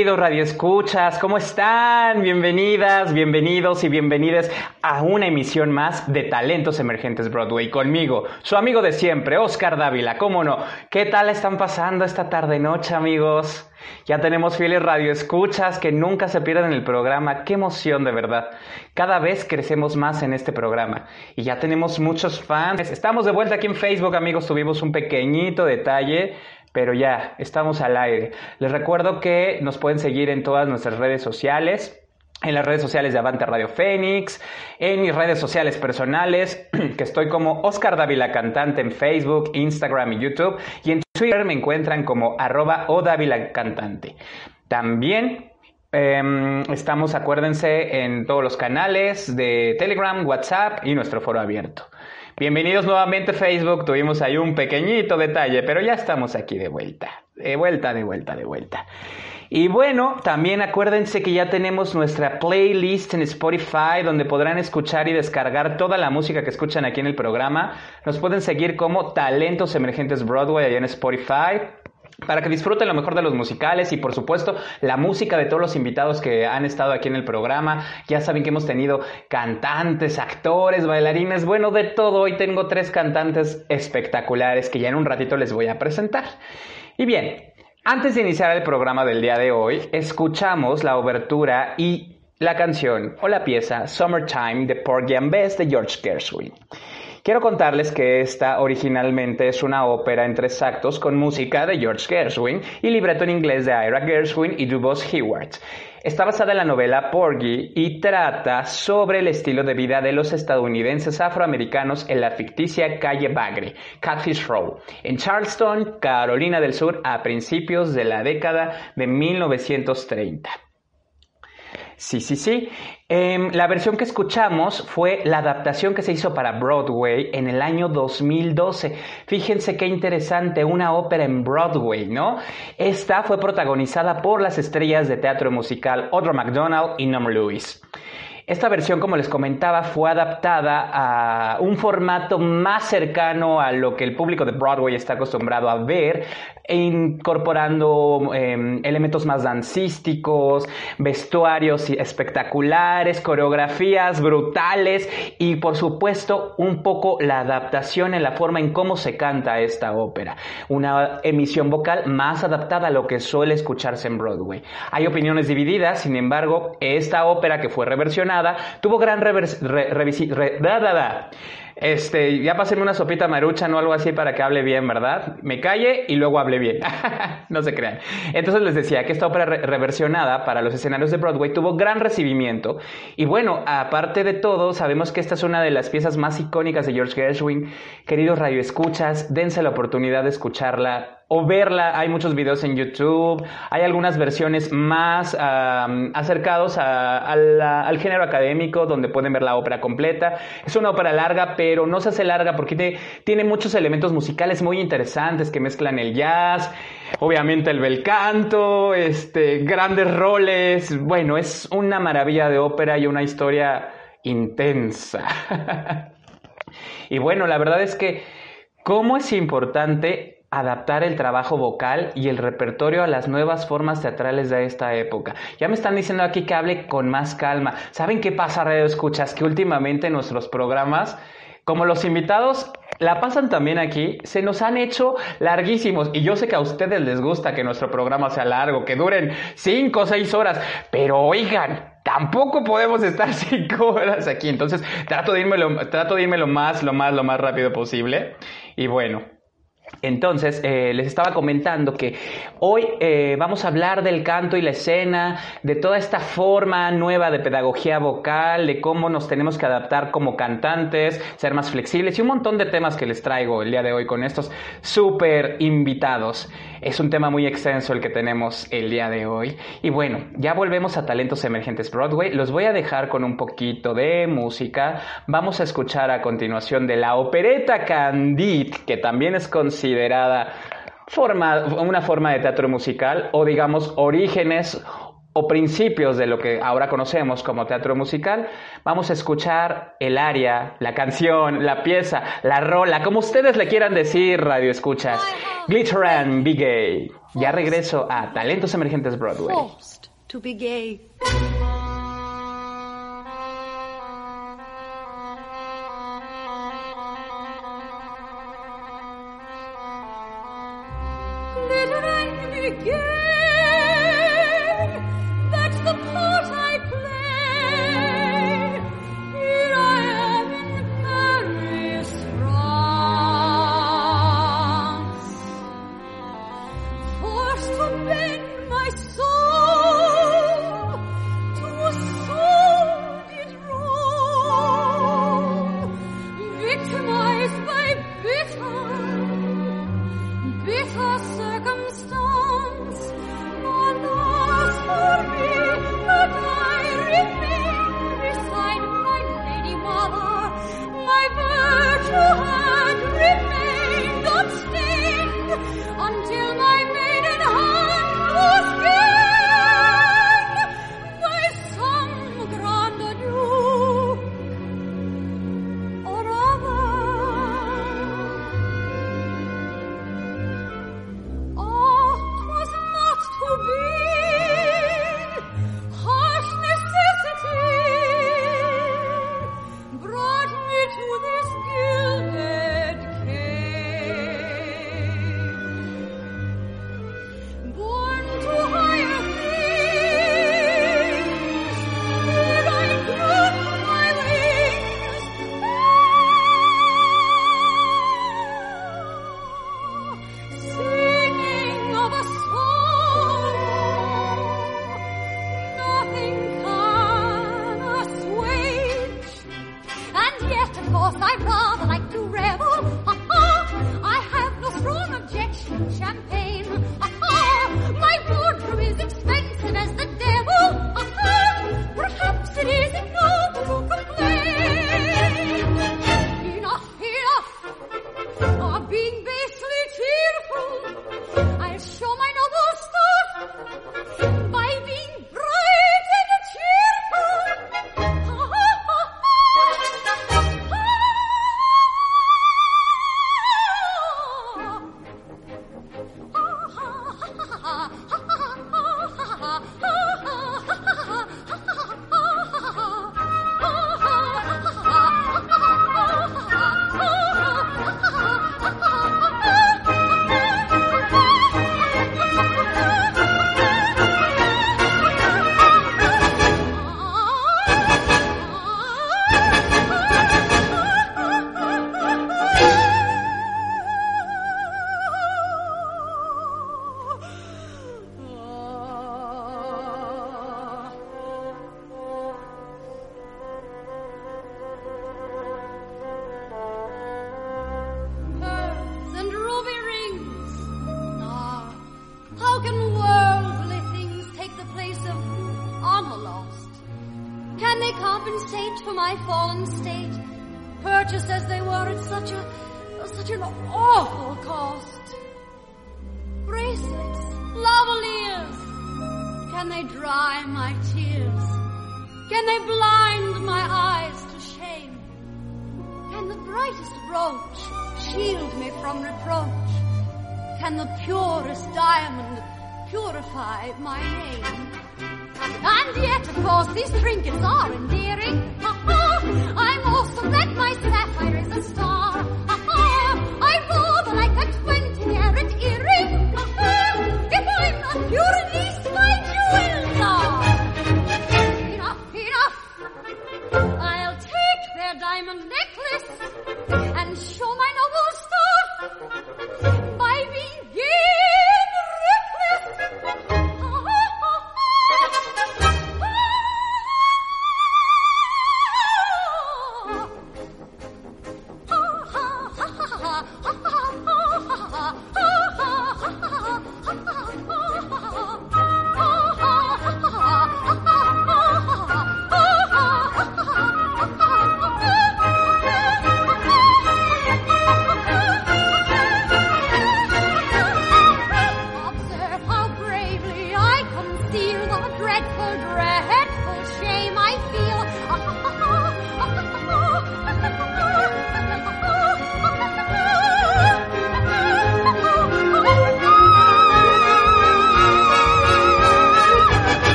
Queridos radioescuchas, ¿cómo están? Bienvenidas, bienvenidos y bienvenidas a una emisión más de Talentos Emergentes Broadway conmigo, su amigo de siempre, Oscar Dávila, ¿cómo no? ¿Qué tal están pasando esta tarde noche, amigos? Ya tenemos fieles radioescuchas que nunca se pierden el programa. Qué emoción, de verdad. Cada vez crecemos más en este programa y ya tenemos muchos fans. Estamos de vuelta aquí en Facebook, amigos. Tuvimos un pequeñito detalle pero ya, estamos al aire. Les recuerdo que nos pueden seguir en todas nuestras redes sociales. En las redes sociales de Avante Radio Fénix, en mis redes sociales personales, que estoy como Oscar Dávila Cantante en Facebook, Instagram y YouTube, y en Twitter me encuentran como arroba o Dávila Cantante. También eh, estamos, acuérdense, en todos los canales de Telegram, WhatsApp y nuestro foro abierto. Bienvenidos nuevamente Facebook, tuvimos ahí un pequeñito detalle, pero ya estamos aquí de vuelta, de vuelta, de vuelta, de vuelta. Y bueno, también acuérdense que ya tenemos nuestra playlist en Spotify donde podrán escuchar y descargar toda la música que escuchan aquí en el programa. Nos pueden seguir como Talentos Emergentes Broadway allá en Spotify para que disfruten lo mejor de los musicales y por supuesto la música de todos los invitados que han estado aquí en el programa. Ya saben que hemos tenido cantantes, actores, bailarines, bueno, de todo. Hoy tengo tres cantantes espectaculares que ya en un ratito les voy a presentar. Y bien, antes de iniciar el programa del día de hoy, escuchamos la obertura y la canción o la pieza Summertime de Porgy and Bess de George Gershwin. Quiero contarles que esta originalmente es una ópera en tres actos con música de George Gershwin y libreto en inglés de Ira Gershwin y Dubos Hewart. Está basada en la novela Porgy y trata sobre el estilo de vida de los estadounidenses afroamericanos en la ficticia calle Bagre, Catfish Row, en Charleston, Carolina del Sur, a principios de la década de 1930. Sí, sí, sí. Eh, la versión que escuchamos fue la adaptación que se hizo para Broadway en el año 2012. Fíjense qué interesante, una ópera en Broadway, ¿no? Esta fue protagonizada por las estrellas de teatro musical Audra McDonald y Norm Lewis. Esta versión, como les comentaba, fue adaptada a un formato más cercano a lo que el público de Broadway está acostumbrado a ver, incorporando eh, elementos más dancísticos, vestuarios espectaculares, coreografías brutales y por supuesto un poco la adaptación en la forma en cómo se canta esta ópera. Una emisión vocal más adaptada a lo que suele escucharse en Broadway. Hay opiniones divididas, sin embargo, esta ópera que fue reversionada tuvo gran revers re re da, da, da. Este, ya pásenme una sopita maruchan o algo así para que hable bien, ¿verdad? Me calle y luego hable bien. no se crean. Entonces les decía que esta ópera re reversionada para los escenarios de Broadway tuvo gran recibimiento. Y bueno, aparte de todo, sabemos que esta es una de las piezas más icónicas de George Gershwin. Queridos radioescuchas, dense la oportunidad de escucharla o verla. Hay muchos videos en YouTube, hay algunas versiones más um, acercados al género académico donde pueden ver la ópera completa. Es una ópera larga, pero no se hace larga porque tiene muchos elementos musicales muy interesantes que mezclan el jazz, obviamente el bel canto, este, grandes roles. Bueno, es una maravilla de ópera y una historia intensa. y bueno, la verdad es que cómo es importante adaptar el trabajo vocal y el repertorio a las nuevas formas teatrales de esta época. Ya me están diciendo aquí que hable con más calma. ¿Saben qué pasa, Radio Escuchas? Que últimamente nuestros programas, como los invitados la pasan también aquí, se nos han hecho larguísimos. Y yo sé que a ustedes les gusta que nuestro programa sea largo, que duren 5 o 6 horas, pero oigan, tampoco podemos estar 5 horas aquí. Entonces trato de irme, lo, trato de irme lo más, lo más, lo más rápido posible. Y bueno, Entonces, eh, les estaba comentando que hoy eh, vamos a hablar del canto y la escena, de toda esta forma nueva de pedagogía vocal, de cómo nos tenemos que adaptar como cantantes, ser más flexibles y un montón de temas que les traigo el día de hoy con estos súper invitados. Es un tema muy extenso el que tenemos el día de hoy. Y bueno, ya volvemos a Talentos Emergentes Broadway. Los voy a dejar con un poquito de música. Vamos a escuchar a continuación de la opereta Candide, que también es considerada forma, una forma de teatro musical o digamos orígenes o principios de lo que ahora conocemos como teatro musical, vamos a escuchar el aria, la canción, la pieza, la rola, como ustedes le quieran decir, radio escuchas. Glitter and Be Gay. Ya regreso a Talentos Emergentes Broadway. Gay. Rather like to revel.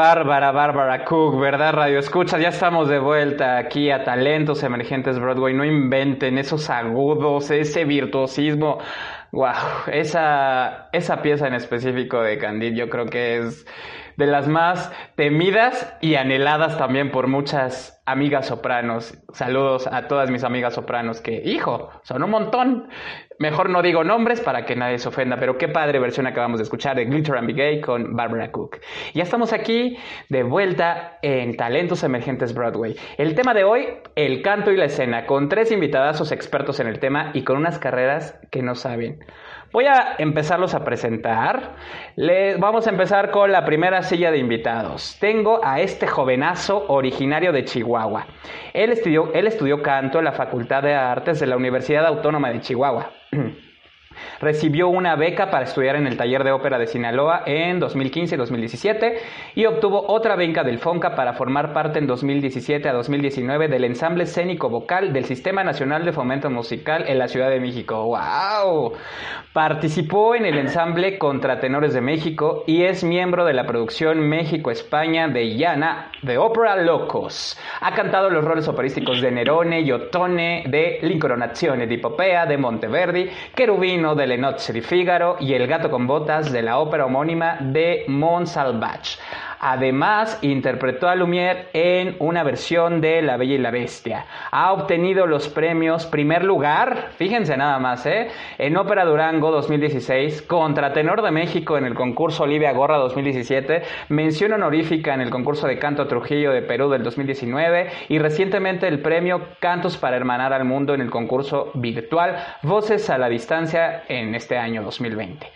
Bárbara, Bárbara Cook, ¿verdad, Radio Escucha? Ya estamos de vuelta aquí a Talentos Emergentes Broadway. No inventen esos agudos, ese virtuosismo. Wow, esa, esa pieza en específico de Candid yo creo que es de las más temidas y anheladas también por muchas amigas sopranos. Saludos a todas mis amigas sopranos que, hijo, son un montón. Mejor no digo nombres para que nadie se ofenda, pero qué padre versión acabamos de escuchar de Glitter and Be Gay con Barbara Cook. Ya estamos aquí de vuelta en Talentos Emergentes Broadway. El tema de hoy, el canto y la escena, con tres invitadazos expertos en el tema y con unas carreras que no saben. Voy a empezarlos a presentar. Vamos a empezar con la primera silla de invitados. Tengo a este jovenazo originario de Chihuahua. Él estudió, él estudió canto en la Facultad de Artes de la Universidad Autónoma de Chihuahua. Recibió una beca para estudiar en el taller de ópera de Sinaloa en 2015 y 2017 y obtuvo otra beca del FONCA para formar parte en 2017 a 2019 del ensamble escénico vocal del Sistema Nacional de Fomento Musical en la Ciudad de México. ¡Wow! Participó en el ensamble Contratenores de México y es miembro de la producción México-España de Llana de Ópera Locos. Ha cantado los roles operísticos de Nerone y Ottone, de L'Incoronazione di Popea, de Monteverdi, Querubino de Le Nozze di Figaro y El gato con botas de la ópera homónima de Montsalvage. Además, interpretó a Lumière en una versión de La Bella y la Bestia. Ha obtenido los premios primer lugar, fíjense nada más, ¿eh? en Ópera Durango 2016, Contratenor de México en el concurso Olivia Gorra 2017, mención honorífica en el concurso de canto Trujillo de Perú del 2019 y recientemente el premio Cantos para Hermanar al Mundo en el concurso virtual Voces a la Distancia en este año 2020.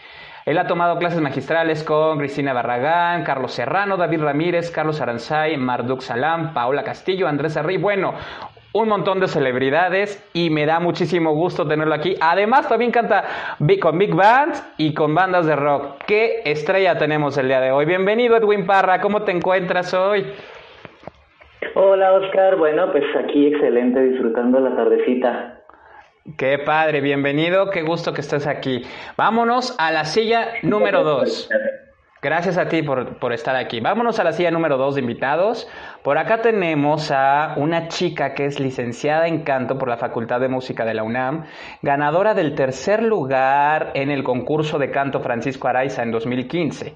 Él ha tomado clases magistrales con Cristina Barragán, Carlos Serrano, David Ramírez, Carlos Aranzay, Marduk Salam, Paola Castillo, Andrés Arri. Bueno, un montón de celebridades y me da muchísimo gusto tenerlo aquí. Además, también canta con big bands y con bandas de rock. ¿Qué estrella tenemos el día de hoy? Bienvenido, Edwin Parra. ¿Cómo te encuentras hoy? Hola, Oscar. Bueno, pues aquí excelente, disfrutando la tardecita. Qué padre, bienvenido, qué gusto que estés aquí. Vámonos a la silla número dos. Gracias a ti por, por, estar aquí. Vámonos a la silla número dos de invitados. Por acá tenemos a una chica que es licenciada en canto por la Facultad de Música de la UNAM, ganadora del tercer lugar en el concurso de canto Francisco Araiza en 2015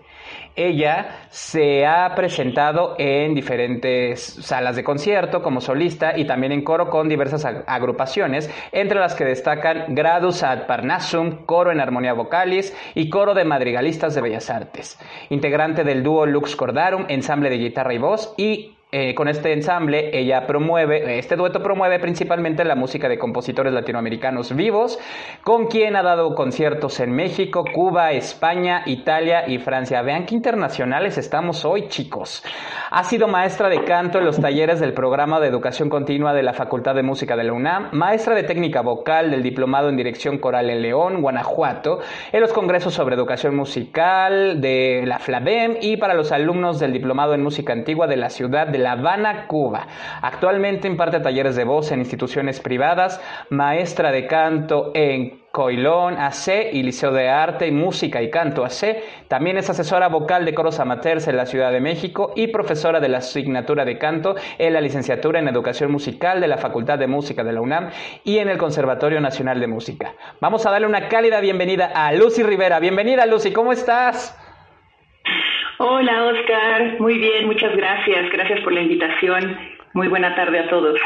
ella se ha presentado en diferentes salas de concierto como solista y también en coro con diversas agrupaciones, entre las que destacan Gradus ad Parnassum, coro en armonía vocalis y coro de madrigalistas de bellas artes. Integrante del dúo Lux Cordarum, ensamble de guitarra y voz y eh, con este ensamble, ella promueve, este dueto promueve principalmente la música de compositores latinoamericanos vivos, con quien ha dado conciertos en México, Cuba, España, Italia y Francia. Vean qué internacionales estamos hoy, chicos. Ha sido maestra de canto en los talleres del programa de educación continua de la Facultad de Música de la UNAM, maestra de técnica vocal del diplomado en dirección coral en León, Guanajuato, en los congresos sobre educación musical de la FLABEM y para los alumnos del diplomado en música antigua de la ciudad de la Habana, Cuba. Actualmente imparte talleres de voz en instituciones privadas, maestra de canto en Coilón AC y Liceo de Arte Música y Canto AC. También es asesora vocal de coros amateurs en la Ciudad de México y profesora de la asignatura de canto en la licenciatura en Educación Musical de la Facultad de Música de la UNAM y en el Conservatorio Nacional de Música. Vamos a darle una cálida bienvenida a Lucy Rivera. Bienvenida Lucy, ¿cómo estás? Hola Oscar, muy bien, muchas gracias. Gracias por la invitación. Muy buena tarde a todos.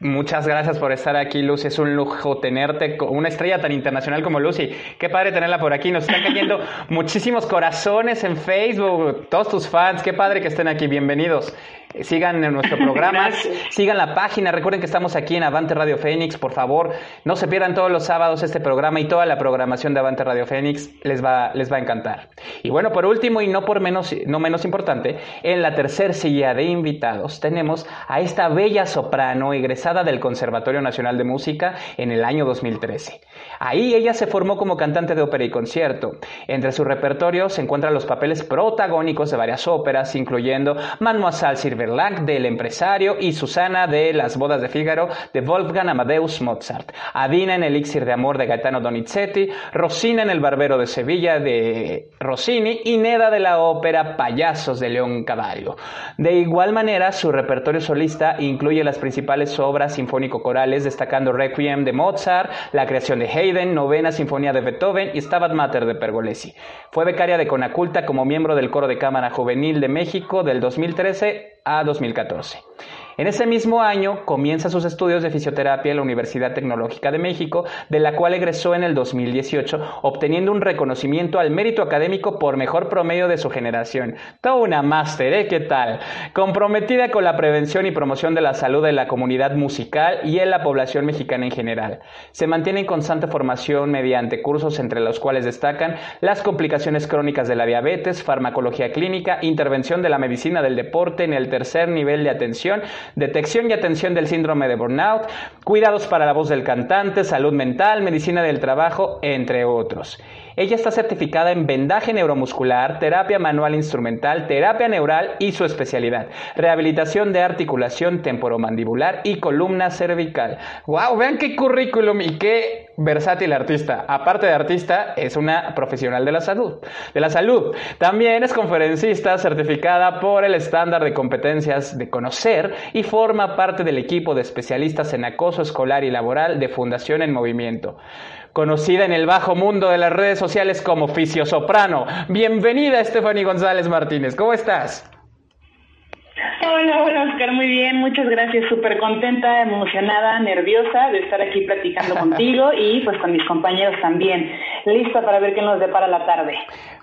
Muchas gracias por estar aquí, Lucy. Es un lujo tenerte, una estrella tan internacional como Lucy. Qué padre tenerla por aquí. Nos están cayendo muchísimos corazones en Facebook, todos tus fans. Qué padre que estén aquí. Bienvenidos. Sigan en nuestro programa, sigan la página. Recuerden que estamos aquí en Avante Radio Fénix. Por favor, no se pierdan todos los sábados este programa y toda la programación de Avante Radio Fénix. Les va, les va a encantar. Y bueno, por último y no por menos, no menos importante, en la tercer silla de invitados tenemos a esta bella soprano egresada del Conservatorio Nacional de Música en el año 2013. Ahí ella se formó como cantante de ópera y concierto. Entre su repertorio se encuentran los papeles protagónicos de varias óperas, incluyendo Mademoiselle Silverlang del Empresario y Susana de Las Bodas de Fígaro de Wolfgang Amadeus Mozart, Adina en Elixir de Amor de Gaetano Donizetti, Rosina en El Barbero de Sevilla de Rossini y Neda de la ópera Payasos de León Cavallo. De igual manera, su repertorio solista incluye las principales obras sinfónico-corales, destacando Requiem de Mozart, la creación de Haydn, Novena Sinfonía de Beethoven y Stabat Mater de Pergolesi. Fue becaria de Conaculta como miembro del Coro de Cámara Juvenil de México del 2013 a 2014. En ese mismo año comienza sus estudios de fisioterapia en la Universidad Tecnológica de México, de la cual egresó en el 2018, obteniendo un reconocimiento al mérito académico por mejor promedio de su generación. Toda una máster, ¿eh? ¿Qué tal? Comprometida con la prevención y promoción de la salud de la comunidad musical y en la población mexicana en general. Se mantiene en constante formación mediante cursos entre los cuales destacan las complicaciones crónicas de la diabetes, farmacología clínica, intervención de la medicina del deporte en el tercer nivel de atención, detección y atención del síndrome de burnout, cuidados para la voz del cantante, salud mental, medicina del trabajo, entre otros. Ella está certificada en vendaje neuromuscular, terapia manual instrumental, terapia neural y su especialidad, rehabilitación de articulación temporomandibular y columna cervical. ¡Wow! Vean qué currículum y qué versátil artista. Aparte de artista, es una profesional de la salud. De la salud. También es conferencista certificada por el estándar de competencias de conocer y forma parte del equipo de especialistas en acoso escolar y laboral de Fundación en Movimiento conocida en el bajo mundo de las redes sociales como Fisio Soprano. Bienvenida, Stephanie González Martínez. ¿Cómo estás? Hola, hola Oscar, muy bien, muchas gracias, súper contenta, emocionada, nerviosa de estar aquí platicando contigo y pues con mis compañeros también, lista para ver qué nos depara la tarde.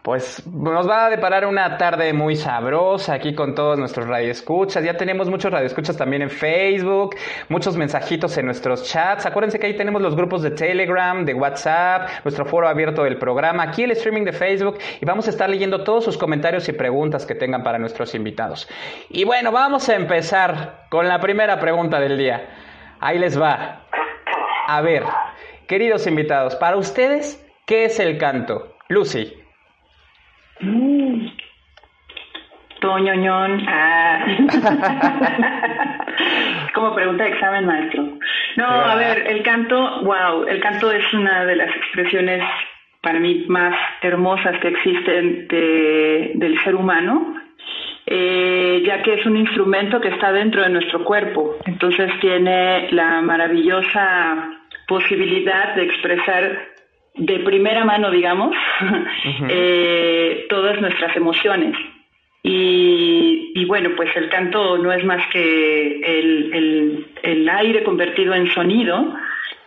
Pues nos va a deparar una tarde muy sabrosa aquí con todos nuestros radioescuchas. Ya tenemos muchos radioescuchas también en Facebook, muchos mensajitos en nuestros chats. Acuérdense que ahí tenemos los grupos de Telegram, de WhatsApp, nuestro foro abierto del programa, aquí el streaming de Facebook y vamos a estar leyendo todos sus comentarios y preguntas que tengan para nuestros invitados. Y bueno, vamos a empezar con la primera pregunta del día. Ahí les va. A ver, queridos invitados, para ustedes, ¿qué es el canto? Lucy. Mm. Toñoñón. Ah. Como pregunta de examen, maestro. No, a ver, el canto, wow, el canto es una de las expresiones para mí más hermosas que existen de, del ser humano, eh, ya que es un instrumento que está dentro de nuestro cuerpo. Entonces tiene la maravillosa posibilidad de expresar de primera mano, digamos, eh, todas nuestras emociones. Y, y, bueno, pues el canto no es más que el, el, el, aire convertido en sonido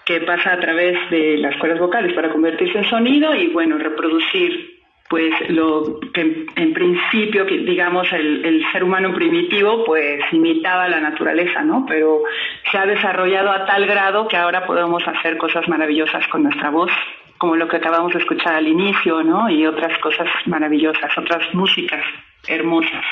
que pasa a través de las cuerdas vocales para convertirse en sonido y bueno, reproducir pues lo que en principio, que digamos, el, el, ser humano primitivo pues imitaba la naturaleza, ¿no? Pero se ha desarrollado a tal grado que ahora podemos hacer cosas maravillosas con nuestra voz como lo que acabamos de escuchar al inicio, ¿no? Y otras cosas maravillosas, otras músicas hermosas.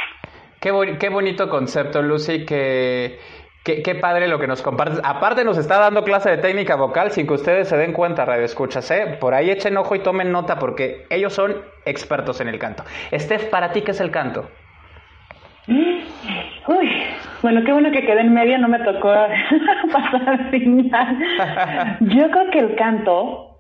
Qué, bon qué bonito concepto, Lucy, que, que, qué padre lo que nos compartes. Aparte nos está dando clase de técnica vocal sin que ustedes se den cuenta, Radio Escuchas, ¿eh? Por ahí echen ojo y tomen nota porque ellos son expertos en el canto. Steph, ¿para ti qué es el canto? Uy, bueno, qué bueno que quedé en medio, no me tocó pasar al final. Yo creo que el canto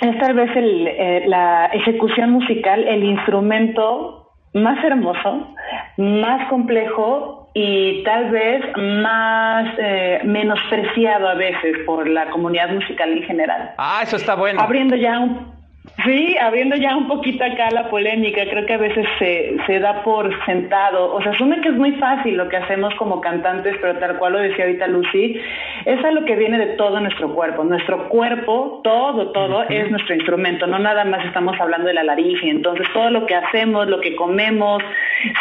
es tal vez el, eh, la ejecución musical, el instrumento más hermoso, más complejo y tal vez más eh, menospreciado a veces por la comunidad musical en general. Ah, eso está bueno. Abriendo ya un Sí, habiendo ya un poquito acá la polémica, creo que a veces se, se da por sentado, o sea, asume que es muy fácil lo que hacemos como cantantes, pero tal cual lo decía ahorita Lucy, es a lo que viene de todo nuestro cuerpo. Nuestro cuerpo, todo, todo es nuestro instrumento, no nada más estamos hablando de la laringe, entonces todo lo que hacemos, lo que comemos,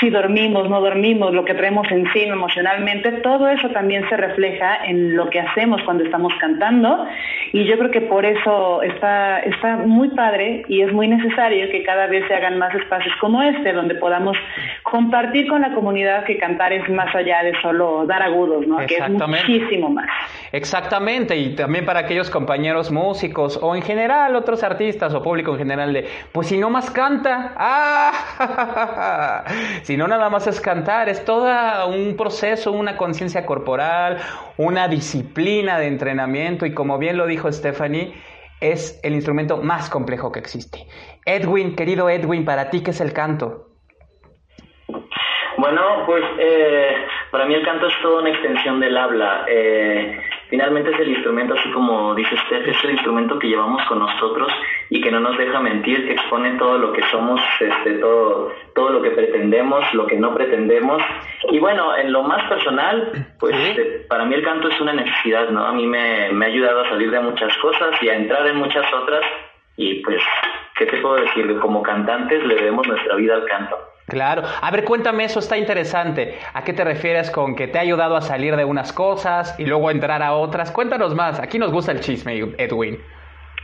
si dormimos, no dormimos, lo que traemos encima emocionalmente, todo eso también se refleja en lo que hacemos cuando estamos cantando. Y yo creo que por eso está, está muy padre y es muy necesario que cada vez se hagan más espacios como este, donde podamos compartir con la comunidad que cantar es más allá de solo dar agudos, ¿no? Que es muchísimo más. Exactamente, y también para aquellos compañeros músicos o en general otros artistas o público en general de, pues si no más canta, ah, si no nada más es cantar, es todo un proceso, una conciencia corporal, una disciplina de entrenamiento y como bien lo dijo Stephanie, es el instrumento más complejo que existe. Edwin, querido Edwin, para ti, ¿qué es el canto? Bueno, pues eh, para mí el canto es toda una extensión del habla. Eh, finalmente es el instrumento, así como dice usted, es el instrumento que llevamos con nosotros y que no nos deja mentir, que expone todo lo que somos, este, todo, todo lo que pretendemos, lo que no pretendemos. Y bueno, en lo más personal, pues este, para mí el canto es una necesidad, ¿no? A mí me, me ha ayudado a salir de muchas cosas y a entrar en muchas otras. Y pues, ¿qué te puedo decir? Como cantantes le debemos nuestra vida al canto. Claro. A ver, cuéntame, eso está interesante. ¿A qué te refieres con que te ha ayudado a salir de unas cosas y luego entrar a otras? Cuéntanos más. Aquí nos gusta el chisme, Edwin.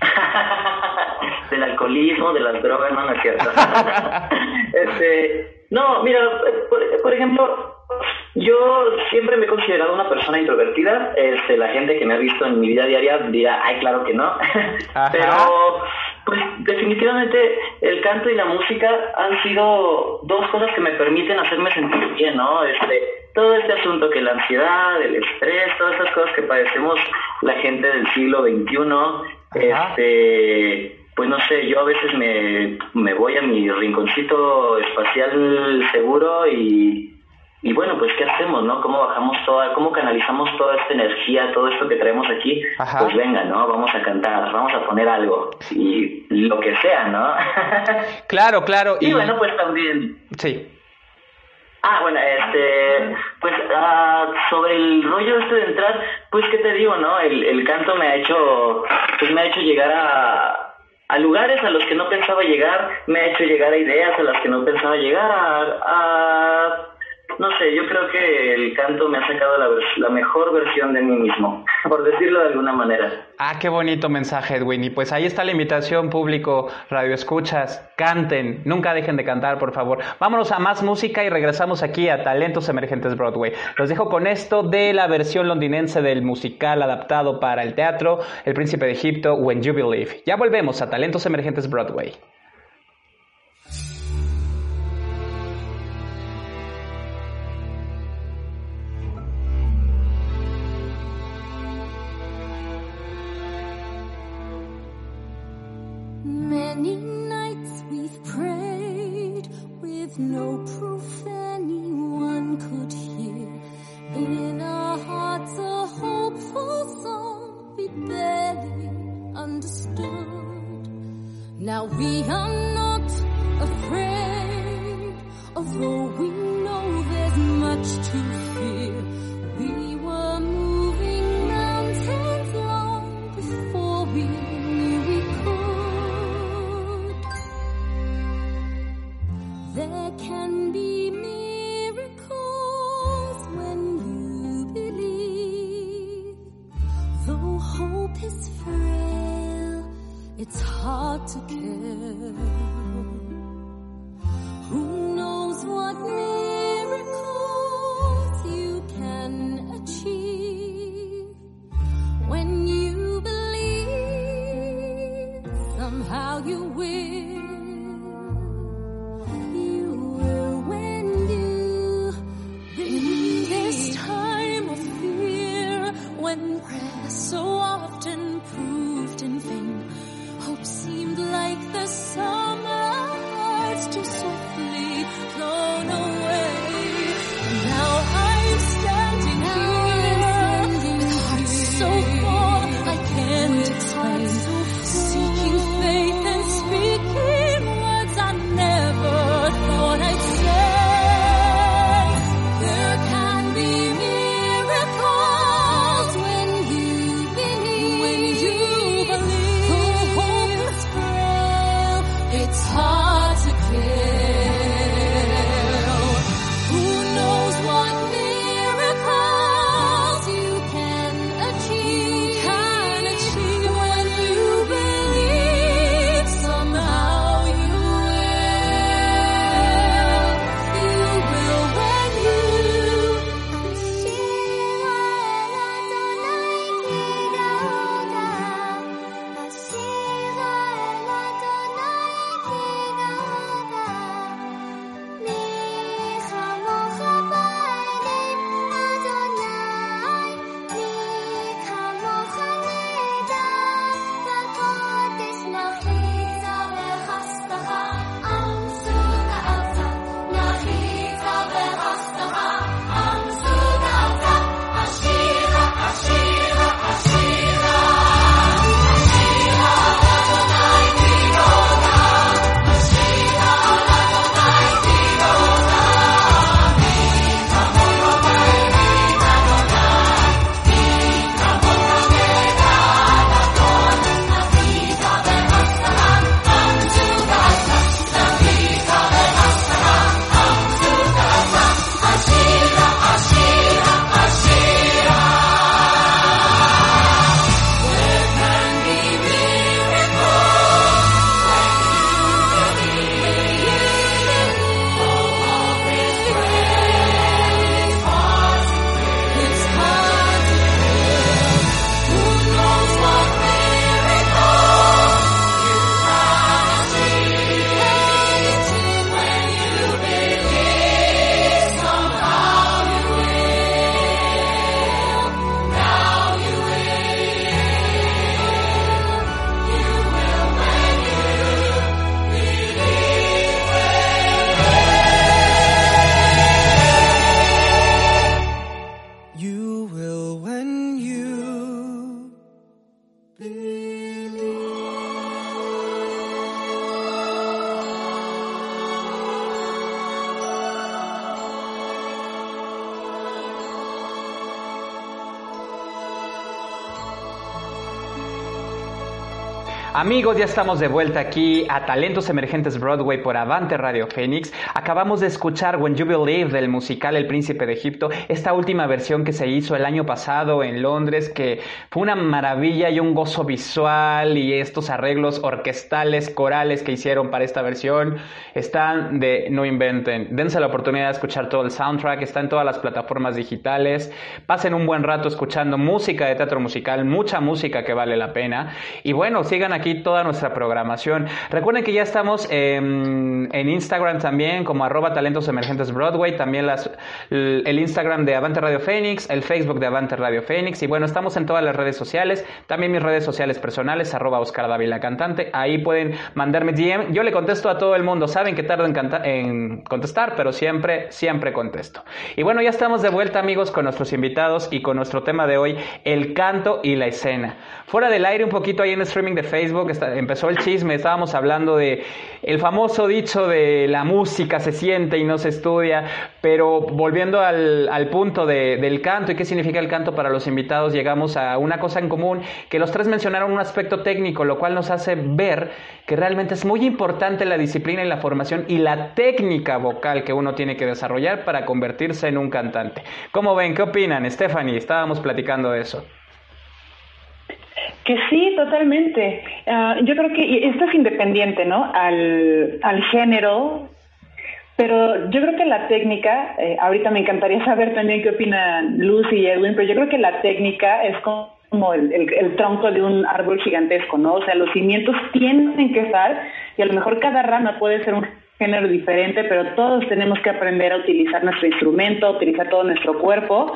Del alcoholismo, de las drogas, no, no es cierto. este, no, mira, por, ejemplo, yo siempre me he considerado una persona introvertida. Este, la gente que me ha visto en mi vida diaria dirá, ay, claro que no. Pero pues definitivamente el canto y la música han sido dos cosas que me permiten hacerme sentir bien, ¿no? Este, todo este asunto que la ansiedad, el estrés, todas esas cosas que padecemos la gente del siglo XXI, este, pues no sé, yo a veces me, me voy a mi rinconcito espacial seguro y y bueno, pues ¿qué hacemos, no? ¿Cómo bajamos toda, cómo canalizamos toda esta energía, todo esto que traemos aquí? Pues venga, ¿no? Vamos a cantar, vamos a poner algo y lo que sea, ¿no? claro, claro. Y, bueno, pues también. Sí. Ah, bueno, este, pues uh, sobre el rollo este de entrar, pues qué te digo, ¿no? El, el canto me ha hecho, pues me ha hecho llegar a, a lugares a los que no pensaba llegar, me ha hecho llegar a ideas a las que no pensaba llegar, a no sé, yo creo que el canto me ha sacado la, la, mejor versión de mí mismo, por decirlo de alguna manera. Ah, qué bonito mensaje, Edwin. Y pues ahí está la invitación, público, radio escuchas, canten, nunca dejen de cantar, por favor. Vámonos a más música y regresamos aquí a Talentos Emergentes Broadway. Los dejo con esto de la versión londinense del musical adaptado para el teatro El Príncipe de Egipto, When You Believe. Ya volvemos a Talentos Emergentes Broadway. Many nights we've prayed with no proof anyone could hear. In our hearts a hopeful song we barely understood. Now we are not afraid, although we know there's much to fear. Hard to care. Who knows what miracles you can achieve when you believe? Somehow you will. You will when you believe. This time of fear, when prayer so often Some. It's hard. Amigos, ya estamos de vuelta aquí a Talentos Emergentes Broadway por Avante Radio Fénix. Acabamos de escuchar When You Believe del musical El Príncipe de Egipto, esta última versión que se hizo el año pasado en Londres, que fue una maravilla y un gozo visual y estos arreglos orquestales, corales que hicieron para esta versión están de no inventen. Dense la oportunidad de escuchar todo el soundtrack, está en todas las plataformas digitales. Pasen un buen rato escuchando música de teatro musical, mucha música que vale la pena. Y bueno, sigan aquí toda nuestra programación. Recuerden que ya estamos en, Instagram también como arroba talentos emergentes Broadway, también el Instagram de Avante Radio Fénix, el Facebook de Avante Radio Fénix y bueno, estamos en todas las redes sociales, también mis redes sociales personales, arroba Oscar Dávila Cantante, ahí pueden mandarme DM, yo le contesto a todo el mundo, saben que tardo en, contestar, pero siempre, siempre contesto. Y bueno, ya estamos de vuelta amigos con nuestros invitados y con nuestro tema de hoy, el canto y la escena. Fuera del aire un poquito ahí en streaming de Facebook, empezó el chisme, estábamos hablando de el famoso dicho de la música se siente y no se estudia, pero volviendo al, punto del canto y qué significa el canto para los invitados, llegamos a una cosa en común, que los tres mencionaron un aspecto técnico, lo cual nos hace ver que realmente es muy importante la disciplina y la formación y la técnica vocal que uno tiene que desarrollar para convertirse en un cantante. ¿Cómo ven? ¿Qué opinan? Stephanie, estábamos platicando eso. Que sí, totalmente. Ah, yo creo que esto es independiente, ¿no? Al, al género, pero yo creo que la técnica, eh, ahorita me encantaría saber también qué opinan Lucy y Edwin, pero yo creo que la técnica es como el, el, tronco de un árbol gigantesco, ¿no? O sea, los cimientos tienen que estar y a lo mejor cada rama puede ser un género diferente, pero todos tenemos que aprender a utilizar nuestro instrumento, a utilizar todo nuestro cuerpo,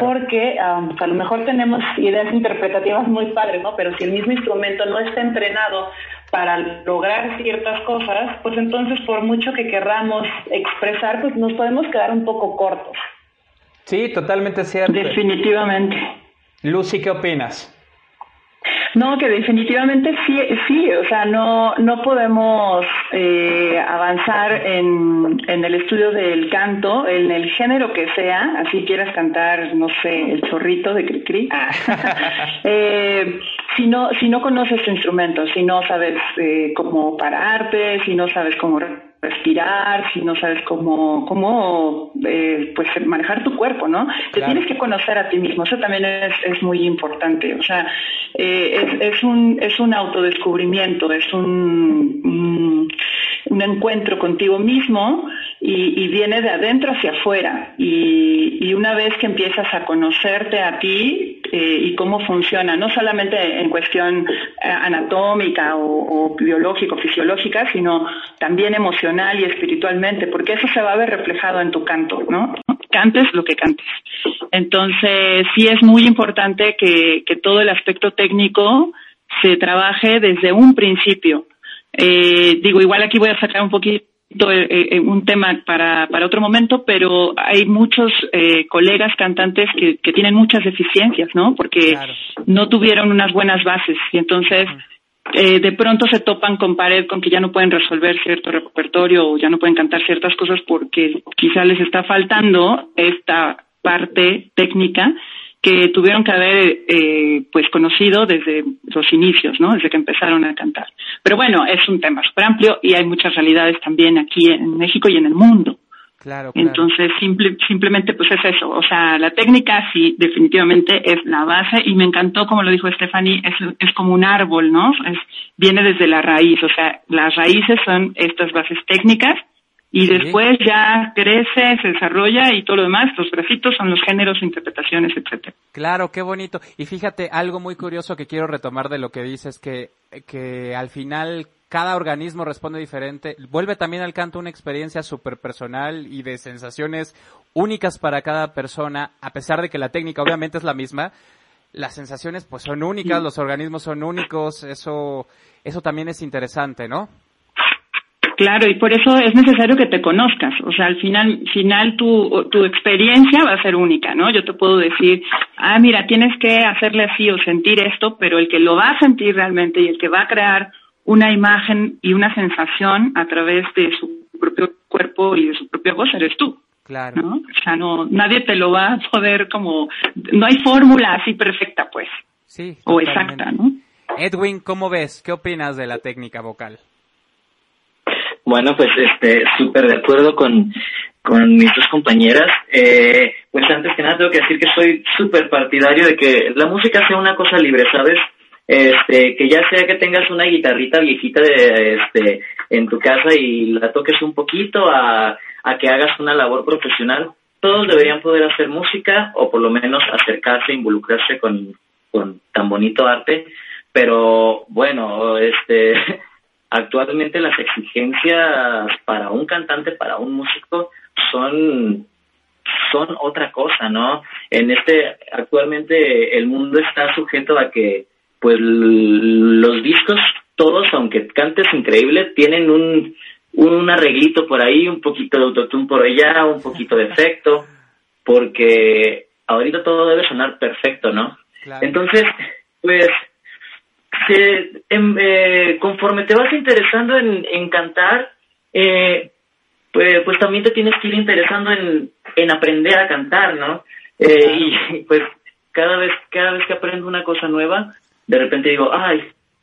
porque a lo mejor tenemos ideas interpretativas muy padres, ¿no? Pero si el mismo instrumento no está entrenado para lograr ciertas cosas, pues entonces por mucho que querramos expresar, pues nos podemos quedar un poco cortos. Sí, totalmente cierto. Definitivamente. Lucy, ¿qué opinas? No, que definitivamente sí, sí, o sea, no, no podemos eh, avanzar en, en el estudio del canto, en el género que sea, así quieras cantar, no sé, el chorrito de Cricri, ah. eh, si, no, si no conoces tu instrumento, si no sabes eh, cómo pararte, si no sabes cómo respirar, si no sabes cómo, cómo eh, pues manejar tu cuerpo, ¿no? Te tienes que conocer a ti mismo, eso también es, es muy importante, o sea, eh, es, es, un, es un autodescubrimiento, es un, un, un encuentro contigo mismo y, y, viene de adentro hacia afuera y, y, una vez que empiezas a conocerte a ti eh, y cómo funciona, no solamente en cuestión eh, anatómica o, o biológico, fisiológica, sino también emocional, y espiritualmente, porque eso se va a ver reflejado en tu canto, ¿no? Cantes lo que cantes. Entonces, sí es muy importante que, que todo el aspecto técnico se trabaje desde un principio. Eh, digo, igual aquí voy a sacar un poquito un tema para, para otro momento, pero hay muchos eh, colegas cantantes que, que tienen muchas deficiencias, ¿no? Porque claro. no tuvieron unas buenas bases y entonces eh, de pronto se topan con pared con que ya no pueden resolver cierto repertorio o ya no pueden cantar ciertas cosas porque quizá les está faltando esta parte técnica que tuvieron que haber eh, pues conocido desde los inicios, ¿no? Desde que empezaron a cantar. Pero bueno, es un tema súper amplio y hay muchas realidades también aquí en México y en el mundo. Claro, claro. Entonces, simple, simplemente pues es eso. O sea, la técnica sí, definitivamente es la base y me encantó, como lo dijo Stephanie, es, es como un árbol, ¿no? Es, viene desde la raíz. O sea, las raíces son estas bases técnicas y sí. después ya crece, se desarrolla y todo lo demás, los bracitos son los géneros, interpretaciones, etcétera. Claro, qué bonito. Y fíjate, algo muy curioso que quiero retomar de lo que dices, que, que al final cada organismo responde diferente. Vuelve también al canto una experiencia súper personal y de sensaciones únicas para cada persona, a pesar de que la técnica obviamente es la misma. Las sensaciones pues son únicas, los organismos son únicos, eso, eso también es interesante, ¿no? Claro, y por eso es necesario que te conozcas. O sea, al final, final tu, tu experiencia va a ser única, ¿no? Yo te puedo decir, ah, mira, tienes que hacerle así o sentir esto, pero el que lo va a sentir realmente y el que va a crear una imagen y una sensación a través de su propio cuerpo y de su propia voz eres tú. Claro. ¿no? O sea, no, nadie te lo va a poder como, no hay fórmula así perfecta, pues. Sí. O exacta, ¿no? Edwin, ¿cómo ves? ¿Qué opinas de la técnica vocal? Bueno, pues este, súper de acuerdo con, con mis dos compañeras. Eh, pues antes que nada tengo que decir que soy súper partidario de que la música sea una cosa libre, ¿sabes? Este, que ya sea que tengas una guitarrita viejita de, este, en tu casa y la toques un poquito a, a que hagas una labor profesional, todos deberían poder hacer música o por lo menos acercarse, involucrarse con, con tan bonito arte. Pero bueno, este, actualmente las exigencias para un cantante, para un músico, son son otra cosa, ¿no? En este actualmente el mundo está sujeto a que pues los discos todos aunque cantes increíble tienen un un arreglito por ahí, un poquito de autotune por allá, un poquito de efecto, porque ahorita todo debe sonar perfecto, ¿no? Claro. Entonces, pues se, em, eh, conforme te vas interesando en, en cantar, eh, pues, pues también te tienes que ir interesando en, en aprender a cantar, ¿no? Eh, y pues cada vez, cada vez que aprendo una cosa nueva, de repente digo, ay,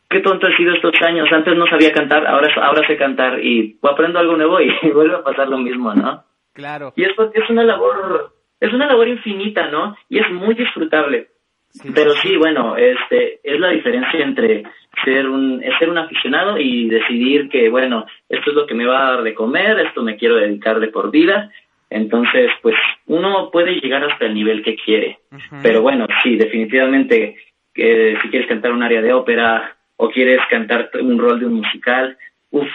qué tonto he sido estos años, antes no sabía cantar, ahora, ahora sé cantar y aprendo algo nuevo y, y vuelve a pasar lo mismo, ¿no? Claro. Y eso es una labor, es una labor infinita, ¿no? Y es muy disfrutable. Sí, Pero sí, bueno, este es la diferencia entre ser un ser un aficionado y decidir que bueno, esto es lo que me va a dar de comer, esto me quiero dedicar de por vida. Entonces, pues uno puede llegar hasta el nivel que quiere. Uh -huh. Pero bueno, sí, definitivamente que si quieres cantar un área de ópera o quieres cantar un rol de un musical, uff,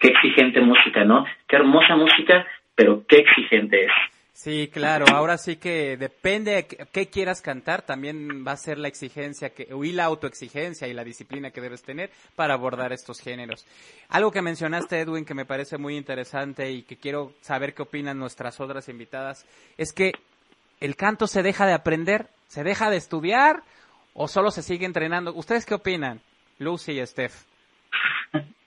qué exigente música, ¿no? Qué hermosa música, pero qué exigente es. Sí, claro, ahora sí que depende de qué quieras cantar, también va a ser la exigencia que, y la autoexigencia y la disciplina que debes tener para abordar estos géneros. Algo que mencionaste, Edwin, que me parece muy interesante y que quiero saber qué opinan nuestras otras invitadas, es que el canto se deja de aprender, se deja de estudiar ¿O solo se sigue entrenando? ¿Ustedes qué opinan, Lucy y Steph?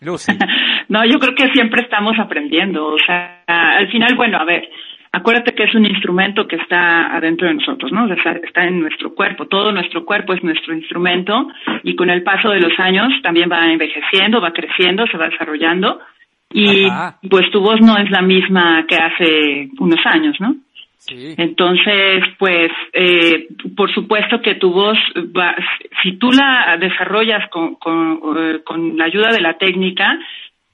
Lucy. no, yo creo que siempre estamos aprendiendo. O sea, al final, bueno, a ver, acuérdate que es un instrumento que está adentro de nosotros, ¿no? está, está, en nuestro cuerpo. Todo nuestro cuerpo es nuestro instrumento y con el paso de los años también va envejeciendo, va creciendo, se va desarrollando y pues tu voz no es la misma que hace unos años, ¿no? Entonces, pues, eh, por supuesto que tu voz, va, si tú la desarrollas con, con, eh, con, la ayuda de la técnica,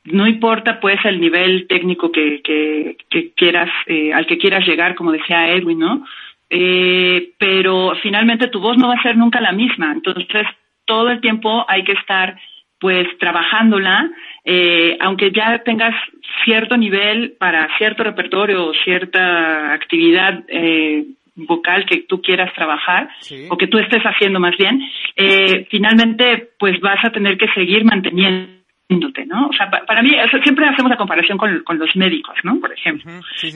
no importa pues el nivel técnico que, que, que quieras, eh, al que quieras llegar, como decía Edwin, ¿no? Eh, pero finalmente tu voz no va a ser nunca la misma. Entonces, todo el tiempo hay que estar pues trabajándola, eh, aunque ya tengas cierto nivel para cierto repertorio o cierta actividad eh, vocal que tú quieras trabajar o que tú estés haciendo más bien, eh, finalmente pues vas a tener que seguir manteniendo ¿no? O sea, para mí, siempre hacemos la comparación con, con los médicos, ¿no? Por ejemplo.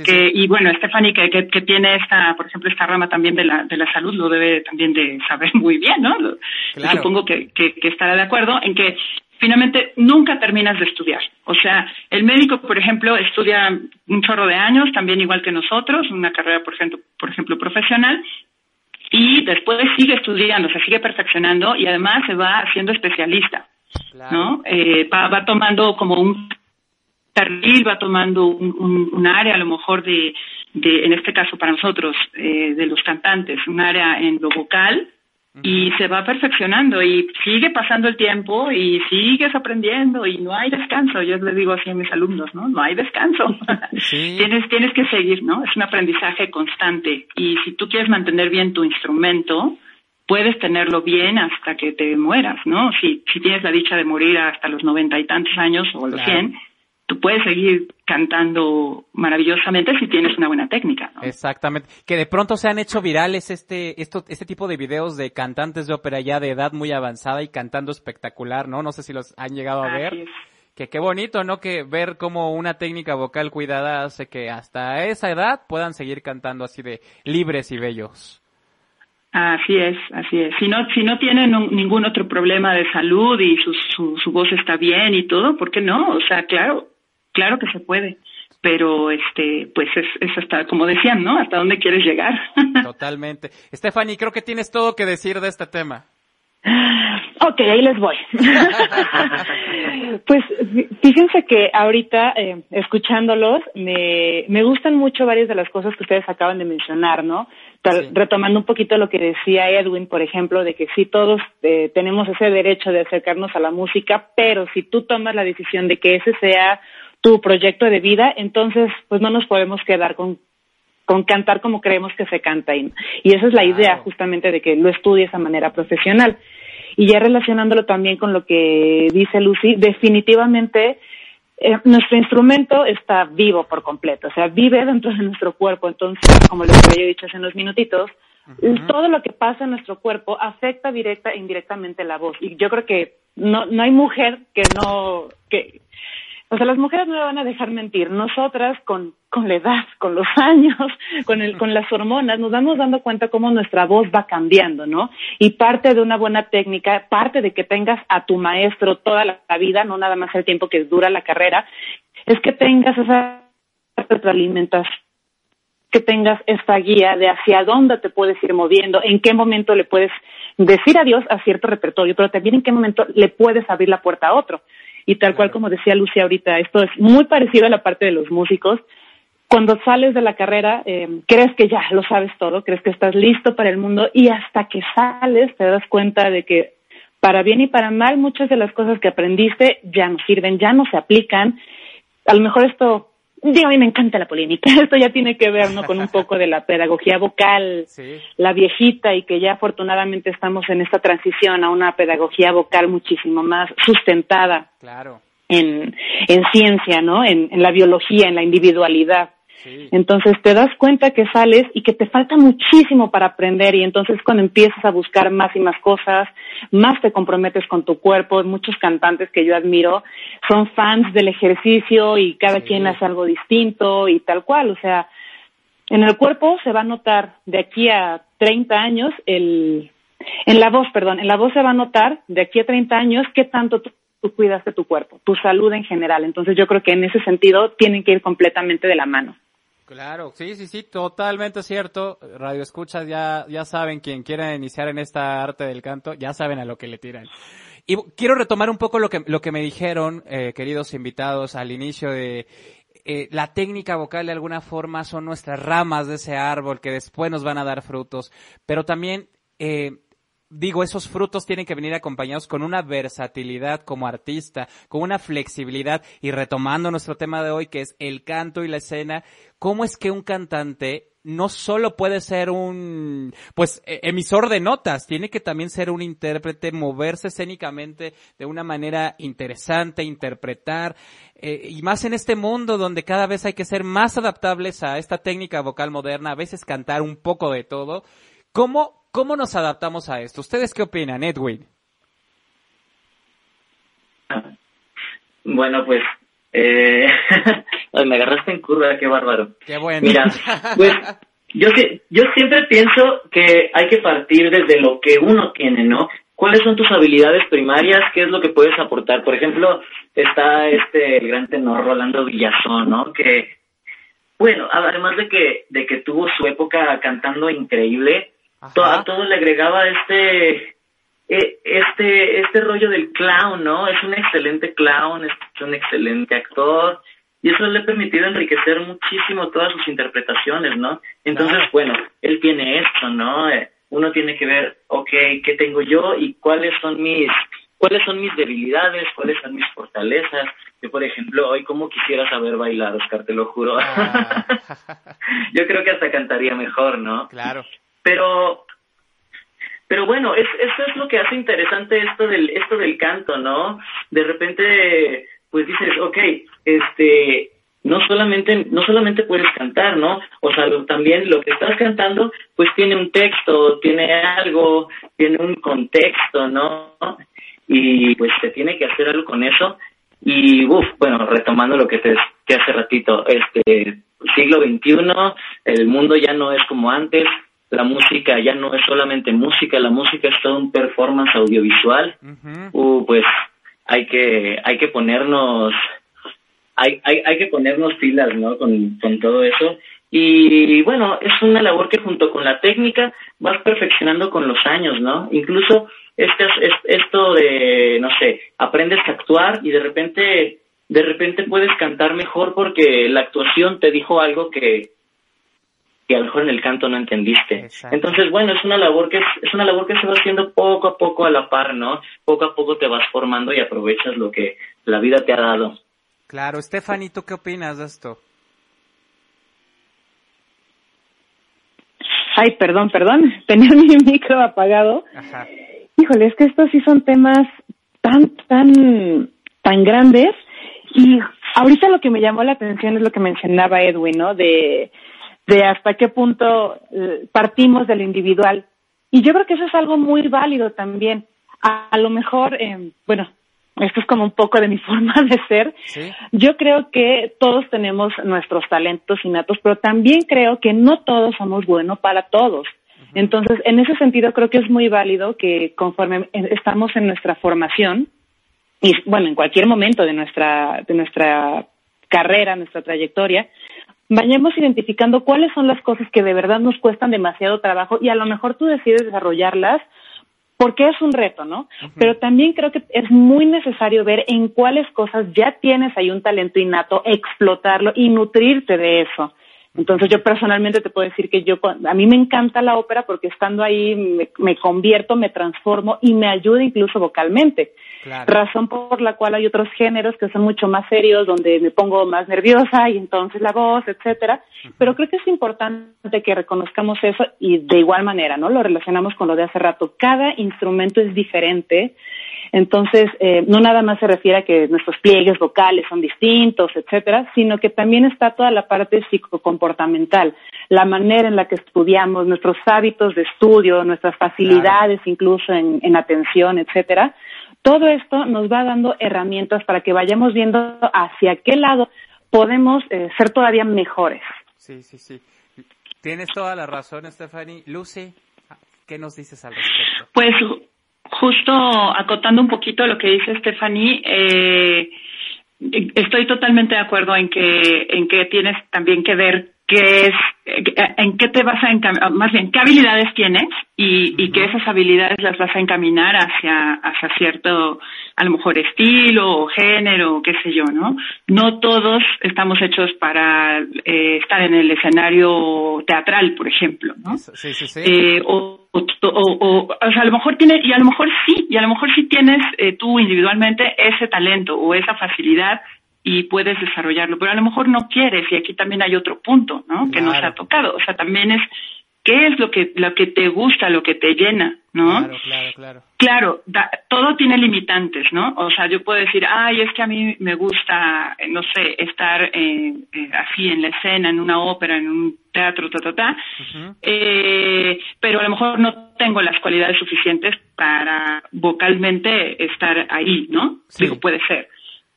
que, y bueno, Stephanie, que, que, tiene esta, por ejemplo, esta rama también de la, de la salud, lo debe también de saber muy bien, ¿no? Supongo que, que, que estará de acuerdo en que finalmente nunca terminas de estudiar. O sea, el médico, por ejemplo, estudia un chorro de años, también igual que nosotros, una carrera, por ejemplo, por ejemplo profesional, y después sigue estudiando, se sigue perfeccionando y además se va haciendo especialista. ¿no? Eh, va, va, tomando como un carril, va tomando un, un, área a lo mejor de, de, en este caso para nosotros, eh, de los cantantes, un área en lo vocal, y se va perfeccionando y sigue pasando el tiempo y sigues aprendiendo y no hay descanso. Yo les digo así a mis alumnos, ¿no? No hay descanso. tienes, tienes que seguir, ¿no? Es un aprendizaje constante y si tú quieres mantener bien tu instrumento, puedes tenerlo bien hasta que te mueras, ¿no? Si, si tienes la dicha de morir hasta los noventa y tantos años o los cien, tú puedes seguir cantando maravillosamente si tienes una buena técnica. ¿no? Exactamente. Que de pronto se han hecho virales este, esto, este tipo de videos de cantantes de ópera ya de edad muy avanzada y cantando espectacular, ¿no? No sé si los han llegado a ver. Que qué bonito, ¿no? Que ver cómo una técnica vocal cuidada hace que hasta esa edad puedan seguir cantando así de libres y bellos. Así es, así es. Si no, si no tienen ningún otro problema de salud y su, su, su, voz está bien y todo, ¿por qué no? O sea, claro, claro que se puede. Pero, este, pues es, es hasta, como decían, ¿no? Hasta dónde quieres llegar. Totalmente. Stephanie, creo que tienes todo que decir de este tema. Ok, ahí les voy. pues fíjense que ahorita, eh, escuchándolos, me, me gustan mucho varias de las cosas que ustedes acaban de mencionar, ¿no? Retomando un poquito lo que decía Edwin, por ejemplo, de que sí todos eh, tenemos ese derecho de acercarnos a la música, pero si tú tomas la decisión de que ese sea tu proyecto de vida, entonces pues no nos podemos quedar con con cantar como creemos que se canta. Y, y esa es la idea justamente de que lo estudies a manera profesional. Y ya relacionándolo también con lo que dice Lucy, definitivamente eh, nuestro instrumento está vivo por completo, o sea, vive dentro de nuestro cuerpo. Entonces, como les había dicho hace unos minutitos, todo lo que pasa en nuestro cuerpo afecta directa e indirectamente la voz. Y yo creo que no, no hay mujer que no, que, o sea, las mujeres no me van a dejar mentir. Nosotras, con, con la edad, con los años, con, el, con las hormonas, nos vamos dando cuenta cómo nuestra voz va cambiando, ¿no? Y parte de una buena técnica, parte de que tengas a tu maestro toda la vida, no nada más el tiempo que dura la carrera, es que tengas esa retroalimentación que tengas esta guía de hacia dónde te puedes ir moviendo, en qué momento le puedes decir adiós a cierto repertorio, pero también en qué momento le puedes abrir la puerta a otro. Y tal cual como decía Lucia ahorita, esto es muy parecido a la parte de los músicos. Cuando sales de la carrera, eh, crees que ya lo sabes todo, crees que estás listo para el mundo y hasta que sales te das cuenta de que para bien y para mal muchas de las cosas que aprendiste ya no sirven, ya no se aplican. A lo mejor esto Digo, a mí me encanta la polémica. Esto ya tiene que ver ¿no? con un poco de la pedagogía vocal, la viejita, y que ya afortunadamente estamos en esta transición a una pedagogía vocal muchísimo más sustentada claro. en, en ciencia, ¿no? En, en la biología, en la individualidad. Entonces te das cuenta que sales y que te falta muchísimo para aprender y entonces cuando empiezas a buscar más y más cosas, más te comprometes con tu cuerpo. Muchos cantantes que yo admiro son fans del ejercicio y cada quien hace algo distinto y tal cual. O sea, en el cuerpo se va a notar de aquí a 30 años el en la voz, perdón, en la voz se va a notar de aquí a 30 años qué tanto tú, cuidas de tu cuerpo, tu salud en general. Entonces yo creo que en ese sentido tienen que ir completamente de la mano. Claro, sí, sí, sí, totalmente cierto. Radio escuchas ya, ya saben, quien quiera iniciar en esta arte del canto, ya saben a lo que le tiran. Y quiero retomar un poco lo que, lo que me dijeron, eh, queridos invitados, al inicio de eh, la técnica vocal de alguna forma son nuestras ramas de ese árbol que después nos van a dar frutos, pero también eh, digo, esos frutos tienen que venir acompañados con una versatilidad como artista, con una flexibilidad y retomando nuestro tema de hoy que es el canto y la escena, ¿cómo es que un cantante no solo puede ser un, pues, e, emisor de notas, tiene que también ser un intérprete, moverse escénicamente de una manera interesante, interpretar, eh, y más en este mundo donde cada vez hay que ser más adaptables a esta técnica vocal moderna, a veces cantar un poco de todo. ¿Cómo, cómo nos adaptamos a esto? ¿Ustedes qué opinan, Edwin? Bueno, pues eh, me agarraste en curva, qué bárbaro. Qué bueno. Mira, pues yo, yo siempre pienso que hay que partir desde lo que uno tiene, ¿no? ¿Cuáles son tus habilidades primarias? ¿Qué es lo que puedes aportar? Por ejemplo, está este el gran tenor Rolando Villazón, ¿no? Que, bueno, además de que, de que tuvo su época cantando increíble, a todo le agregaba este eh, este, este rollo del clown, ¿no? Es un excelente clown, es un excelente actor, y eso le ha permitido enriquecer muchísimo todas sus interpretaciones, ¿no? Entonces, bueno, él tiene esto, ¿no? Eh, uno tiene que ver, ok, ¿qué tengo yo y cuáles son mis, cuáles son mis debilidades, cuáles son mis fortalezas? Yo, por ejemplo, hoy cómo quisiera saber bailar, Oscar, te lo juro. Ah. yo creo que hasta cantaría mejor, ¿no? Claro. Pero pero bueno, es, eso es lo que hace interesante esto del, esto del canto, ¿no? De repente, pues dices, ok, este, no solamente, no solamente puedes cantar, ¿no? O sea, también lo que estás cantando, pues tiene un texto, tiene algo, tiene un contexto, ¿no? Y pues se tiene que hacer algo con eso. Y, uff, bueno, retomando lo que te hace ratito, este, siglo XXI, el mundo ya no es como antes, la música ya no es solamente música, la música es todo un performance audiovisual, uh, pues hay que, hay que ponernos, hay, hay, hay que ponernos filas, ¿no? Con, con todo eso. Y bueno, es una labor que junto con la técnica vas perfeccionando con los años, ¿no? Incluso este, esto de, no sé, aprendes a actuar y de repente, de repente puedes cantar mejor porque la actuación te dijo algo que, que a lo mejor en el canto no entendiste. Entonces, bueno, es una labor que es, una labor que se va haciendo poco a poco a la par, ¿no? Poco a poco te vas formando y aprovechas lo que la vida te ha dado. Claro, Stephanie, ¿tú qué opinas de esto? Ay, perdón, perdón, tenía mi micro apagado. Ajá. Híjole, es que estos sí son temas tan, tan, tan grandes y ahorita lo que me llamó la atención es lo que mencionaba Edwin, ¿no? De de hasta qué punto eh, partimos del individual. Y yo creo que eso es algo muy válido también. A, lo mejor, eh, bueno, esto es como un poco de mi forma de ser. Yo creo que todos tenemos nuestros talentos innatos, pero también creo que no todos somos buenos para todos. Entonces, en ese sentido, creo que es muy válido que conforme estamos en nuestra formación, y bueno, en cualquier momento de nuestra, de nuestra carrera, nuestra trayectoria, vayamos identificando cuáles son las cosas que de verdad nos cuestan demasiado trabajo y a lo mejor tú decides desarrollarlas porque es un reto, ¿no? Pero también creo que es muy necesario ver en cuáles cosas ya tienes ahí un talento innato, explotarlo y nutrirte de eso. Entonces yo personalmente te puedo decir que yo, a mí me encanta la ópera porque estando ahí me, convierto, me transformo y me ayuda incluso vocalmente. Razón por la cual hay otros géneros que son mucho más serios, donde me pongo más nerviosa y entonces la voz, etcétera. Pero creo que es importante que reconozcamos eso y de igual manera, ¿no? Lo relacionamos con lo de hace rato. Cada instrumento es diferente entonces, eh, no nada más se refiere a que nuestros pliegues vocales son distintos, etcétera, sino que también está toda la parte psicocomportamental, la manera en la que estudiamos, nuestros hábitos de estudio, nuestras facilidades incluso en, atención, etcétera. Todo esto nos va dando herramientas para que vayamos viendo hacia qué lado podemos eh, ser todavía mejores. Sí, sí, sí. Tienes toda la razón, Stephanie. Lucy, ¿qué nos dices al respecto? Pues justo acotando un poquito lo que dice Stephanie, eh, estoy totalmente de acuerdo en que en que tienes también que ver qué es en qué te vas a más bien qué habilidades tienes y, y que esas habilidades las vas a encaminar hacia hacia cierto a lo mejor estilo o género qué sé yo no no todos estamos hechos para eh, estar en el escenario teatral por ejemplo no sí, sí, sí. Eh, o, o, o, o, sea, a lo mejor tiene y a lo mejor sí y a lo mejor sí tienes eh, tú individualmente ese talento o esa facilidad y puedes desarrollarlo, pero a lo mejor no quieres y aquí también hay otro punto, ¿no? Que nos ha tocado, o sea, también es qué es lo que lo que te gusta, lo que te llena, ¿no? Claro, claro, claro. Claro, todo tiene limitantes, ¿no? O sea, yo puedo decir, ay, es que a mí me gusta, no sé, estar eh, eh, así en la escena, en una ópera, en un teatro, ta, ta, ta, eh, pero a lo mejor no tengo las cualidades suficientes para vocalmente estar ahí, ¿no? Sí. Digo, puede ser.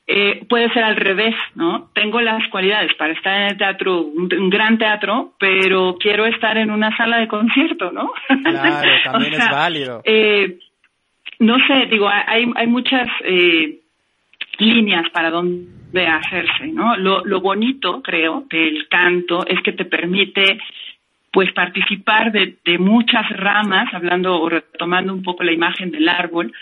Eh, puede ser al revés, ¿no? Tengo las cualidades para estar en el teatro, un, un gran teatro, pero quiero estar en una sala de concierto, ¿no? Claro, también O sea, es válido. eh, no sé, digo, hay, hay muchas eh, líneas para dónde hacerse, ¿no? Lo, lo bonito, creo, del canto es que te permite pues participar de, de muchas ramas, hablando o retomando un poco la imagen del árbol,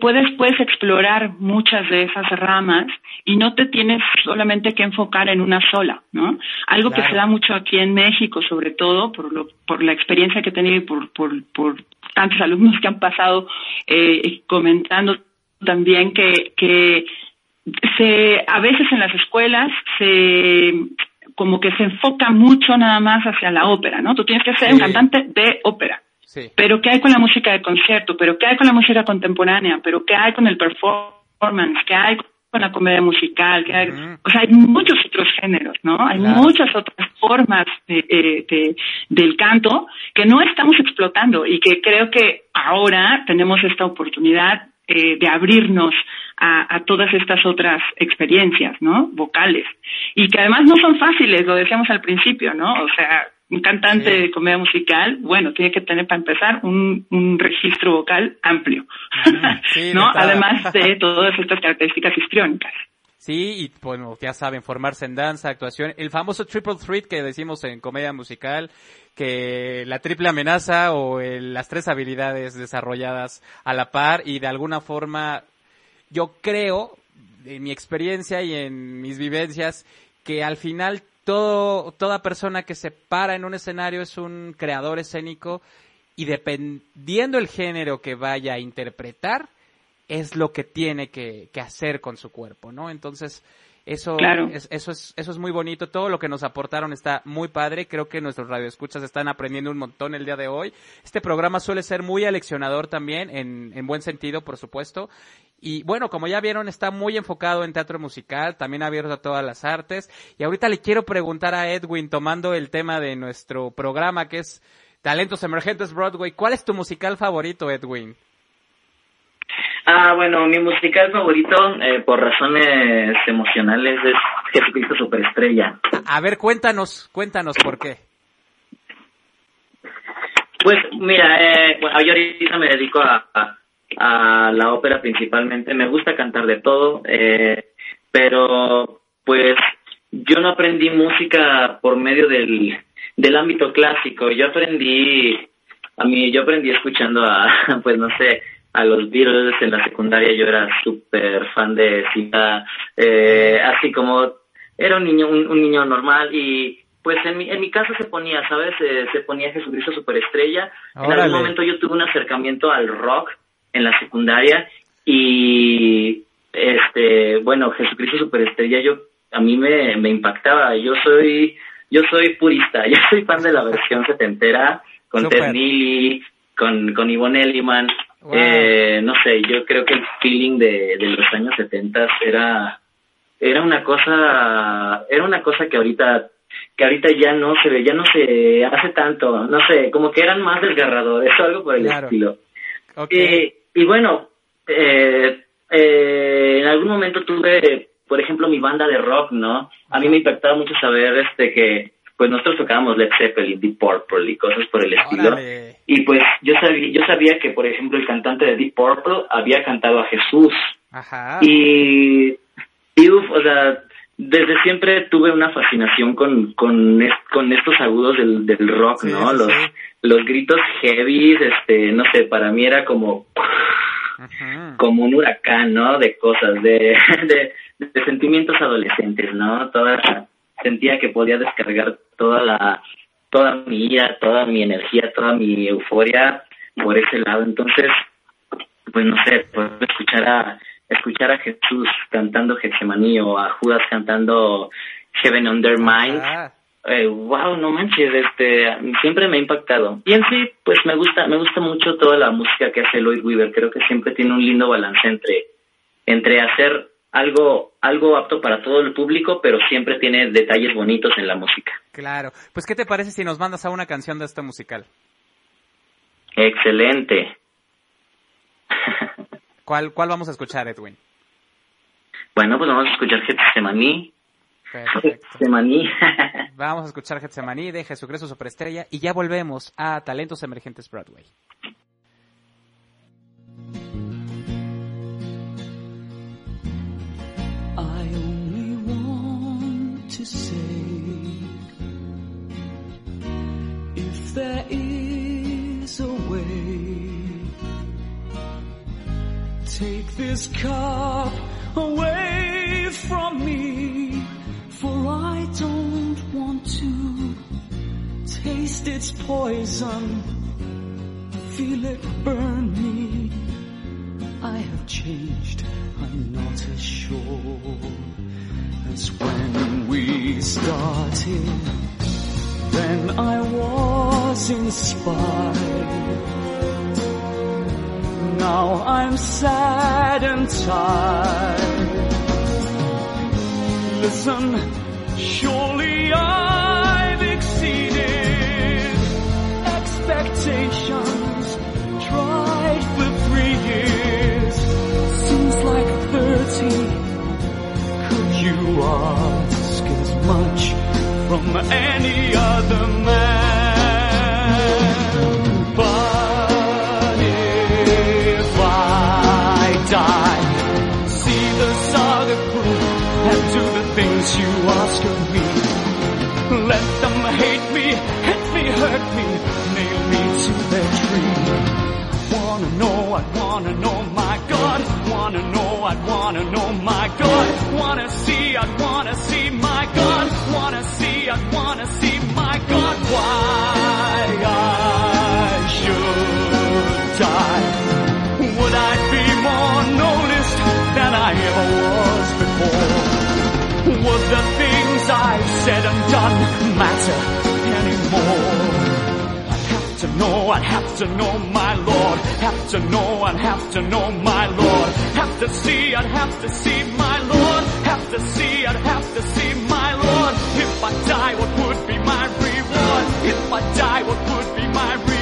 puedes puedes explorar muchas de esas ramas y no te tienes solamente que enfocar en una sola, ¿no? Algo que se da mucho aquí en México, sobre todo por lo por la experiencia que he tenido y por por por tantos alumnos que han pasado eh, comentando también que que se a veces en las escuelas se como que se enfoca mucho nada más hacia la ópera, ¿no? Tú tienes que ser Sí. un cantante de ópera. Sí. Pero ¿qué hay con la música de concierto? ¿Pero qué hay con la música contemporánea? ¿Pero qué hay con el performance? ¿Qué hay con la comedia musical? ¿Qué hay? O sea, hay muchos otros géneros, ¿no? Hay Claro. muchas otras formas de, eh, de- del canto que no estamos explotando y que creo que ahora tenemos esta oportunidad eh, de abrirnos a, a todas estas otras experiencias, ¿no? Vocales. Y que además no son fáciles, lo decíamos al principio, ¿no? O sea, un cantante de comedia musical, bueno, tiene que tener para empezar un, un registro vocal amplio, sí, ¿no? Además de todas estas características histriónicas. Sí, y bueno, ya saben, formarse en danza, actuación, el famoso triple threat que decimos en comedia musical, que la triple amenaza o el- las tres habilidades desarrolladas a la par y de alguna forma yo creo, en mi experiencia y en mis vivencias, que al final todo, toda persona que se para en un escenario es un creador escénico y dependiendo el género que vaya a interpretar, es lo que tiene que, que hacer con su cuerpo, ¿no? Entonces, eso, Claro. es, eso, es, eso es muy bonito. Todo lo que nos aportaron está muy padre. Creo que nuestros radioescuchas están aprendiendo un montón el día de hoy. Este programa suele ser muy aleccionador también, en, en buen sentido, por supuesto. Y bueno, como ya vieron, está muy enfocado en teatro musical, también abierto a todas las artes. Y ahorita le quiero preguntar a Edwin, tomando el tema de nuestro programa, que es Talentos Emergentes Broadway, ¿cuál es tu musical favorito, Edwin? Ah, bueno, mi musical favorito, eh, por razones emocionales, es Jesucristo Superestrella. A ver, cuéntanos, cuéntanos por qué. Pues mira, eh, bueno, yo ahorita me dedico a, a, a la ópera principalmente. Me gusta cantar de todo, eh, pero pues yo no aprendí música por medio del, del ámbito clásico. Yo aprendí, a mí, yo aprendí escuchando a, pues no sé, a los Beatles en la secundaria. Yo era súper fan de Sita, eh, así como era un niño, un, un niño normal y pues en mi, en mi casa se ponía, ¿sabes? Eh, se ponía Jesucristo Superestrella. En Órale. algún momento yo tuve un acercamiento al rock en la secundaria y este, bueno, Jesucristo Superestrella yo a mí me, me impactaba. Yo soy yo soy purista, yo soy fan de la versión setentera con Súper. Ted Neely, con con Yvonne Elliman. Wow. Eh, no sé, yo creo que el feeling de, de los años 70 era era una cosa era una cosa que ahorita que ahorita ya no se ve ya no se hace tanto no sé como que eran más desgarradores o algo por el Claro. estilo. Eh, y bueno eh, eh, en algún momento tuve por ejemplo mi banda de rock no a mí me impactaba mucho saber este que pues nosotros tocábamos Led Zeppelin, Deep Purple y cosas por el estilo. Y pues yo sabía, yo sabía que, por ejemplo, el cantante de Deep Purple había cantado a Jesús. Ajá. Y, y uf, o sea, desde siempre tuve una fascinación con, con, con estos agudos del, del rock, ¿no? los, los gritos heavy, este, no sé, para mí era como, como un huracán, ¿no? De cosas, de, de, de sentimientos adolescentes, ¿no? Toda, sentía que podía descargar toda la, toda mi ira, toda mi energía, toda mi euforia por ese lado. Entonces, pues no sé, pues escuchar a, escuchar a Jesús cantando Getsemaní o a Judas cantando Heaven Under Mind, eh, wow, no manches, este, siempre me ha impactado. Y en sí, pues me gusta, me gusta mucho toda la música que hace Lloyd Weaver. Creo que siempre tiene un lindo balance entre, entre hacer algo, algo apto para todo el público, pero siempre tiene detalles bonitos en la música. Claro. Pues, ¿qué te parece si nos mandas a una canción de este musical? Excelente. ¿Cuál, ¿Cuál vamos a escuchar, Edwin? Bueno, pues vamos a escuchar Getsemaní. Getsemaní. vamos a escuchar Getsemaní de Jesucristo Superestrella y ya volvemos a Talentos Emergentes Broadway. To say if there is a way take this cup away from me for I don't want to taste its poison feel it burn me. I have changed I'm not as sure as when we started. Then I was inspired. Now I'm sad and tired. Listen, surely I've You ask as much from any other man? But if I die, see the saga through and do the things you ask of me. Let them hate me, hit me, hurt me, nail me to their tree wanna know, I wanna know my God. Wanna know, I wanna know my God. Wanna see, I wanna see my God. Wanna see, I wanna see my God. Why I should die. Would I be more noticed than I ever was before? Would the things I've said and done matter anymore? To know, I'd have to know my Lord. Have to know, I'd have to know my Lord. Have to see, I'd have to see my Lord. Have to see, I'd have to see my Lord. If I die, what would be my reward? If I die, what would be my reward?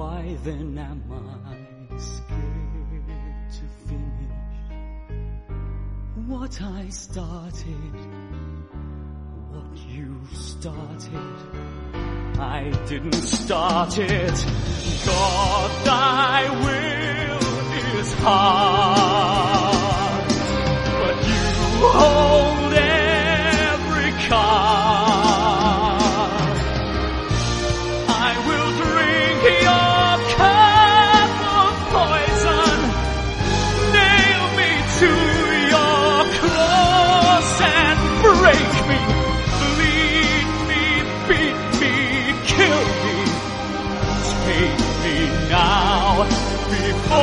Why then am I scared to finish what I started? What you started? I didn't start it. God, thy will is hard,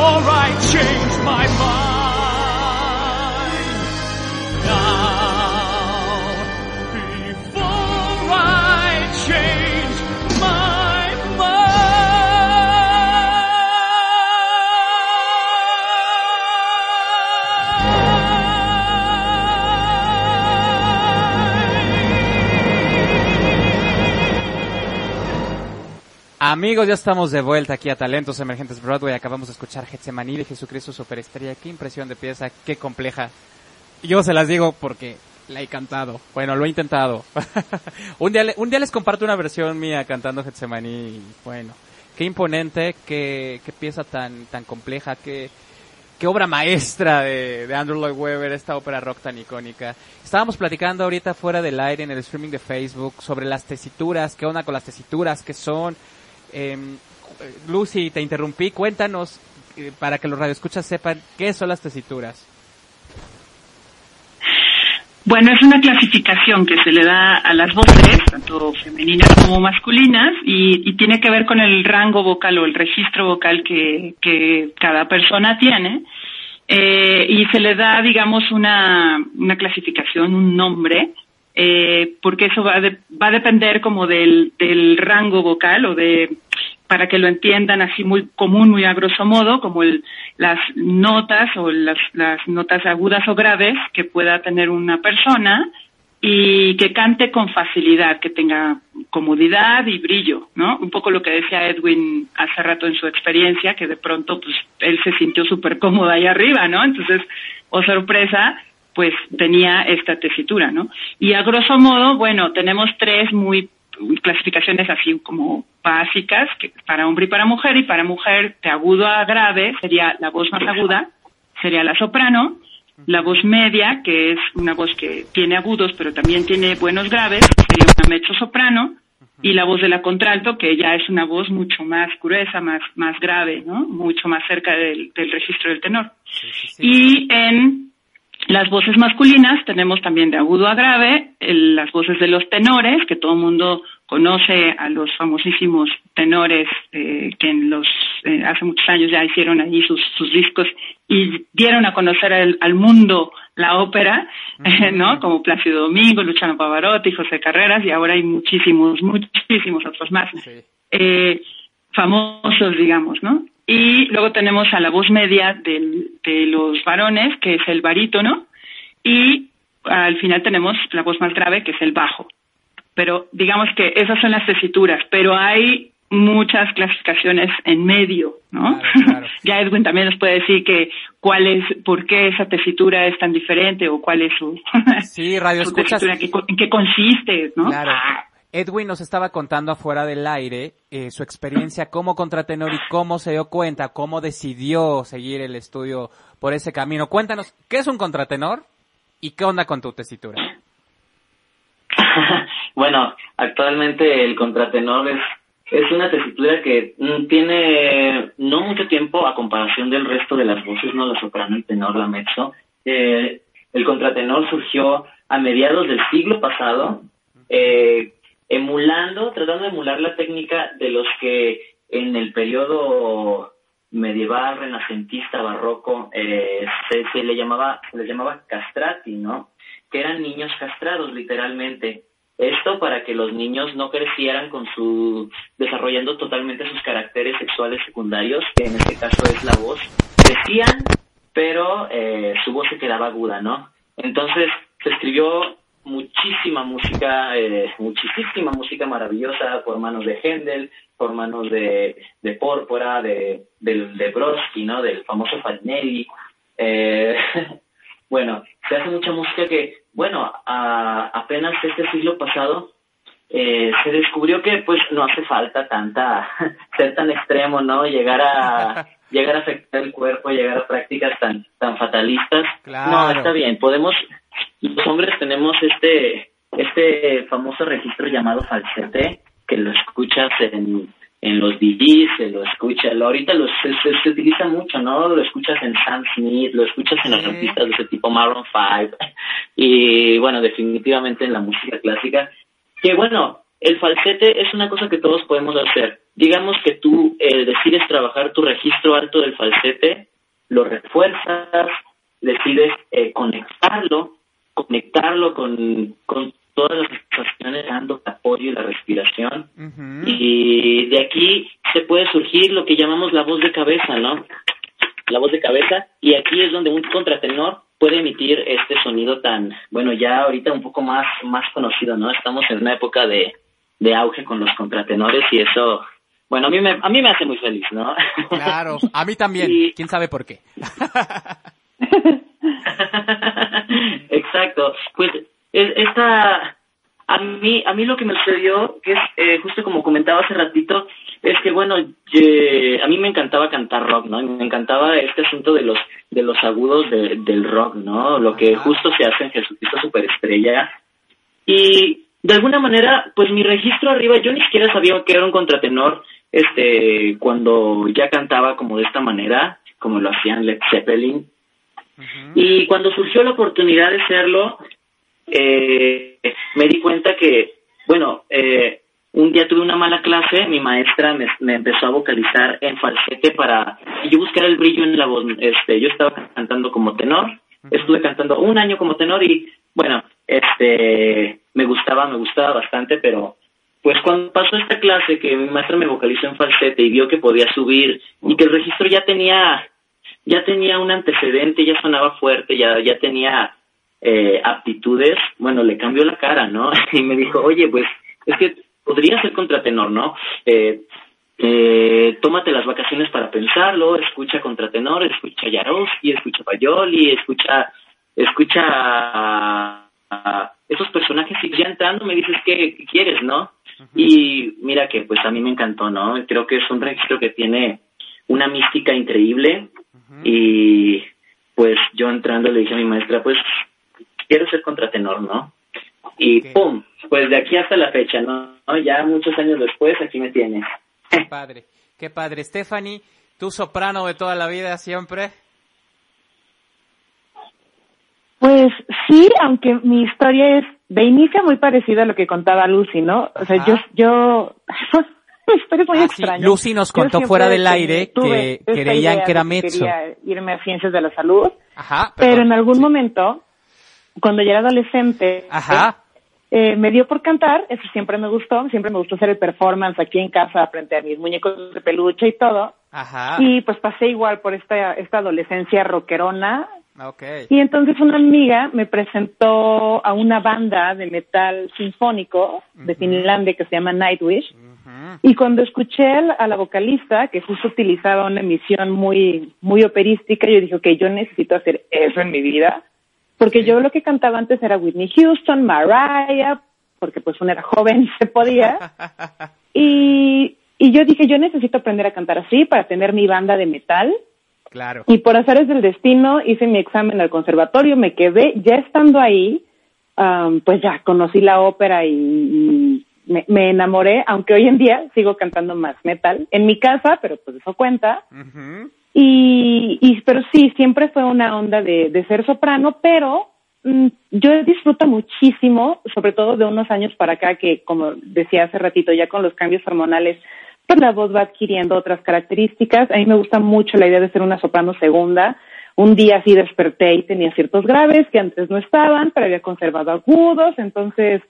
alright change. Amigos, ya estamos de vuelta aquí a Talentos Emergentes Broadway. Acabamos de escuchar Getsemaní de Jesucristo Superestrella. Qué impresión de pieza, qué compleja. Yo se las digo porque la he cantado. Bueno, lo he intentado. un, día, un día les comparto una versión mía cantando Getsemaní. Bueno, qué imponente, qué, qué pieza tan, tan compleja, qué, qué obra maestra de, de Andrew Lloyd Webber, esta ópera rock tan icónica. Estábamos platicando ahorita fuera del aire en el streaming de Facebook sobre las tesituras, qué onda con las tesituras, qué son. Em, Lucy, te interrumpí, cuéntanos eh, para que los radioescuchas sepan qué son las tesituras. Bueno, es una clasificación que se le da a las voces, tanto femeninas como masculinas, y, tiene que ver con el rango vocal o el registro vocal que, que cada persona tiene. Eh, y se le da, digamos, una clasificación, un nombre, eh, porque eso va, de- va a depender como del, del rango vocal o de, para que lo entiendan así muy común, muy a grosso modo, como el, las notas o las, las notas agudas o graves que pueda tener una persona y que cante con facilidad, que tenga comodidad y brillo, ¿no? Un poco lo que decía Edwin hace rato en su experiencia, que de pronto pues él se sintió súper cómodo ahí arriba, ¿no? Entonces, oh sorpresa, pues tenía esta tesitura, ¿no? Y a grosso modo, bueno, tenemos tres muy clasificaciones así como básicas que para hombre y para mujer y para mujer de agudo a grave sería la voz más aguda sería la soprano la voz media que es una voz que tiene agudos pero también tiene buenos graves sería una mezzo soprano y la voz de la contralto que ya es una voz mucho más gruesa más más grave no mucho más cerca del, del registro del tenor. Y en las voces masculinas tenemos también de agudo a grave, el- las voces de los tenores, que todo el mundo conoce a los famosísimos tenores eh, que en los eh, hace muchos años ya hicieron allí sus, sus discos y dieron a conocer al, al mundo la ópera, ¿no? Como Plácido Domingo, Luciano Pavarotti, José Carreras y ahora hay muchísimos, muchísimos otros más. Eh, famosos, digamos, ¿no? Y luego tenemos a la voz media del- de los varones, que es el barítono, y al final tenemos la voz más grave, que es el bajo. Pero digamos que esas son las tesituras, pero hay muchas clasificaciones en medio, ¿no? ya Edwin también nos puede decir que cuál es, por qué esa tesitura es tan diferente o cuál es su, Sí, radio su escuchas. tesitura, qué en qué consiste, ¿no? Claro. Edwin nos estaba contando afuera del aire eh, su experiencia como contratenor y cómo se dio cuenta, cómo decidió seguir el estudio por ese camino. Cuéntanos, ¿qué es un contratenor y qué onda con tu tesitura? Bueno, actualmente el contratenor es, es una tesitura que mm, tiene no mucho tiempo a comparación del resto de las voces, no la soprano, el tenor, la mezzo. Eh, el contratenor surgió a mediados del siglo pasado, eh, emulando, tratando de emular la técnica de los que en el periodo medieval, renacentista, barroco, eh, se, se le llamaba, se les llamaba castrati, ¿no? Que eran niños castrados, literalmente. Esto para que los niños no crecieran con su, desarrollando totalmente sus caracteres sexuales secundarios, que en este caso es la voz. Crecían, pero eh, su voz se quedaba aguda, ¿no? Entonces se escribió muchísima música, eh, muchísima música maravillosa por manos de Händel, por manos de, de Pórpora, de, de, de Brodsky, ¿no? Del famoso Farinelli. Eh, bueno, se hace mucha música que, bueno, a, apenas este siglo pasado eh, se descubrió que pues no hace falta tanta, ser tan extremo, ¿no? Llegar a llegar a afectar el cuerpo, llegar a prácticas tan, tan fatalistas. No, está bien, podemos, los hombres tenemos este, este famoso registro llamado falsete, que lo escuchas en, en los DJs, se lo escucha, lo, ahorita lo, se, se, utiliza mucho, ¿no? Lo escuchas en Sam Smith, lo escuchas en los artistas de ese tipo Maroon 5, y bueno, definitivamente en la música clásica, que bueno, el falsete es una cosa que todos podemos hacer. Digamos que tú eh, decides trabajar tu registro alto del falsete, lo refuerzas, decides eh, conectarlo, conectarlo con, con todas las sensaciones dando apoyo y la respiración. Y de aquí se puede surgir lo que llamamos la voz de cabeza, ¿no? La voz de cabeza, y aquí es donde un contratenor puede emitir este sonido tan, bueno, ya ahorita un poco más, más conocido, ¿no? Estamos en una época de, de auge con los contratenores y eso, bueno, a mí me, a mí me hace muy feliz, ¿no? Claro, a mí también, quién sabe por qué. Exacto, pues esta, a mí, a mí lo que me sucedió, que es eh, justo como comentaba hace ratito, es que bueno, a mí me encantaba cantar rock, ¿no? Me encantaba este asunto de los de los agudos del rock, ¿no? Lo que justo se hace en Jesucristo Superestrella. Y de alguna manera, pues mi registro arriba, yo ni siquiera sabía que era un contratenor, este, cuando ya cantaba como de esta manera, como lo hacían Led Zeppelin. Y cuando surgió la oportunidad de serlo, eh, me di cuenta que, bueno, eh, un día tuve una mala clase, mi maestra me, me, empezó a vocalizar en falsete para yo buscara el brillo en la voz. Este, yo estaba cantando como tenor, estuve cantando un año como tenor y, bueno, este, me gustaba, me gustaba bastante, pero pues cuando pasó esta clase que mi maestra me vocalizó en falsete y vio que podía subir y que el registro ya tenía ya tenía un antecedente, ya sonaba fuerte, ya ya tenía eh, aptitudes, bueno, le cambió la cara, ¿no? Y me dijo, oye, pues es que podría ser contratenor, ¿no? Eh, eh, tómate las vacaciones para pensarlo, escucha contratenor, escucha Yarovsky, escucha Payoli, escucha, escucha esos personajes y ya entrando me dices qué, quieres, ¿no? Y mira que pues a mí me encantó, ¿no? Creo que es un registro que tiene una mística increíble y pues yo entrando le dije a mi maestra, pues quiero ser contratenor, ¿no? Y ¡pum! Pues de aquí hasta la fecha, ¿no? Ya muchos años después aquí me tiene. Qué padre, qué padre. Stephanie, ¿tú soprano de toda la vida siempre? Pues sí, aunque mi historia es de inicio muy parecida a lo que contaba Lucy, ¿no? O sea, yo, yo, mi historia es muy Ah, sí. Lucy nos contó fuera del aire que creían que era. Quería irme a ciencias de la salud, Ajá. pero en algún momento, cuando ya era adolescente, Ajá. eh, me dio por cantar, eso siempre me gustó, siempre me gustó hacer el performance aquí en casa frente a mis muñecos de peluche y todo. Ajá. Y pues pasé igual por esta, esta adolescencia rockerona. Ok. Y entonces una amiga me presentó a una banda de metal sinfónico de Finlandia que se llama Nightwish. Y cuando escuché a la, vocalista, que justo utilizaba una emisión muy, muy operística, yo dije, ok, yo necesito hacer eso en mi vida. Porque yo lo que cantaba antes era Whitney Houston, Mariah, porque pues uno era joven se podía. Y, y yo dije, yo necesito aprender a cantar así para tener mi banda de metal. Claro. Y por azares del destino hice mi examen al conservatorio, me quedé, ya estando ahí, am, pues ya conocí la ópera y, y me, me enamoré, aunque hoy en día sigo cantando más metal en mi casa, pero pues eso cuenta. Y, y pero sí, siempre fue una onda de, de ser soprano, pero mm, yo disfruto muchísimo, sobre todo de unos años para acá, que como decía hace ratito, ya con los cambios hormonales, pues la voz va adquiriendo otras características. A mí me gusta mucho la idea de ser una soprano segunda. Un día sí desperté y tenía ciertos graves que antes no estaban, pero había conservado agudos, entonces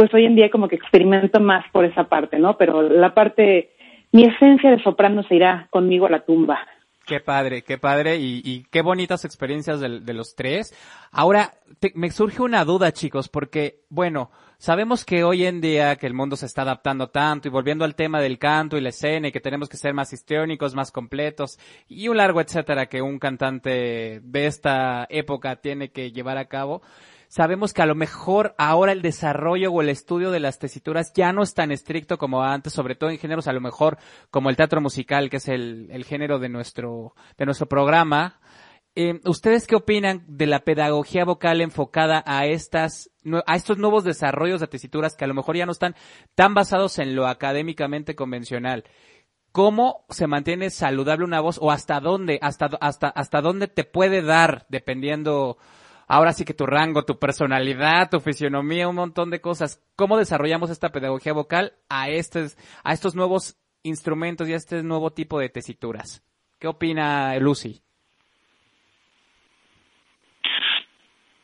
pues hoy en día como que experimento más por esa parte, ¿no? Pero la parte, mi esencia de soprano se irá conmigo a la tumba. Qué padre, qué padre y, qué bonitas experiencias de, los tres. Ahora, me surge una duda, chicos, porque, bueno, sabemos que hoy en día que el mundo se está adaptando tanto y volviendo al tema del canto y la escena y que tenemos que ser más histriónicos, más completos y un largo etcétera que un cantante de esta época tiene que llevar a cabo sabemos que a lo mejor ahora el desarrollo o el estudio de las tesituras ya no es tan estricto como antes, sobre todo en géneros a lo mejor como el teatro musical, que es el, género de nuestro, de nuestro programa. Eh, ¿Ustedes qué opinan de la pedagogía vocal enfocada a estas, a estos nuevos desarrollos de tesituras que a lo mejor ya no están tan basados en lo académicamente convencional? ¿Cómo se mantiene saludable una voz o hasta dónde, hasta, hasta, hasta dónde te puede dar dependiendo ahora sí que tu rango, tu personalidad, tu fisionomía, un montón de cosas. ¿Cómo desarrollamos esta pedagogía vocal a estos, a estos nuevos instrumentos y a este nuevo tipo de tesituras? ¿Qué opina Lucy?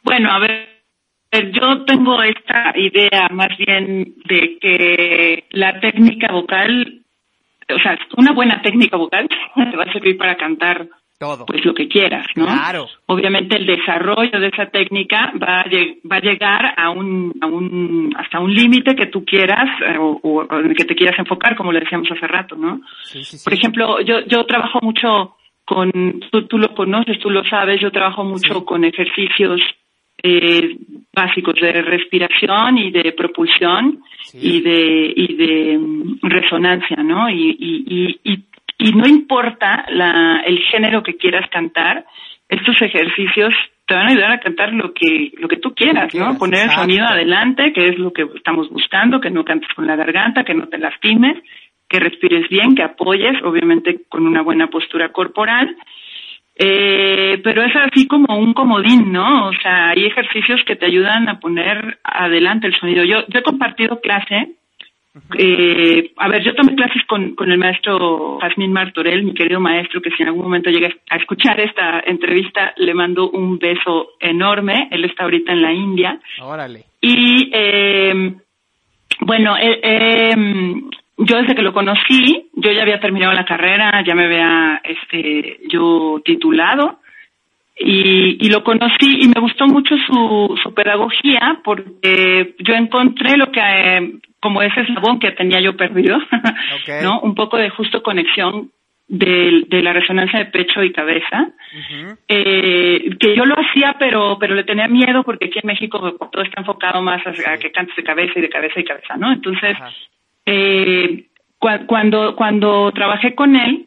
Bueno, a ver, yo tengo esta idea más bien de que la técnica vocal, o sea, una buena técnica vocal te va a servir para cantar todo. Pues lo que quieras, ¿no? Claro. Obviamente el desarrollo de esa técnica va a, va a llegar a un, a un, hasta un límite que tú quieras eh, o, o, que te quieras enfocar, como le decíamos hace rato, ¿no? Sí, sí, sí. Por ejemplo, yo, yo trabajo mucho con, tú, tú lo conoces, tú lo sabes, yo trabajo mucho con ejercicios eh, básicos de respiración y de propulsión y de y de mm, resonancia, ¿no? Y, y, y, y no importa la, el género que quieras cantar, estos ejercicios te van a ayudar a cantar lo que lo que tú quieras, ¿no? Poner el sonido adelante, que es lo que estamos buscando, que no cantes con la garganta, que no te lastimes, que respires bien, que apoyes, obviamente con una buena postura corporal. Eh, pero es así como un comodín, ¿no? O sea, hay ejercicios que te ayudan a poner adelante el sonido. Yo, yo he compartido clase eh, a ver, yo tomé clases con, con el maestro Jasmine Martorell, mi querido maestro, que si en algún momento llega a escuchar esta entrevista, le mando un beso enorme. Él está ahorita en la India. Órale. Y, eh, bueno, eh, eh, yo desde que lo conocí, yo ya había terminado la carrera, ya me había, este, yo titulado. Y, y, lo conocí y me gustó mucho su, su pedagogía porque yo encontré lo que eh, como ese eslabón que tenía yo perdido, ¿no? Un poco de justo conexión de, de, la resonancia de pecho y cabeza, eh, que yo lo hacía, pero pero le tenía miedo porque aquí en México todo está enfocado más a, que cantes de cabeza y de cabeza y cabeza, ¿no? Entonces, eh, cuando cuando trabajé con él,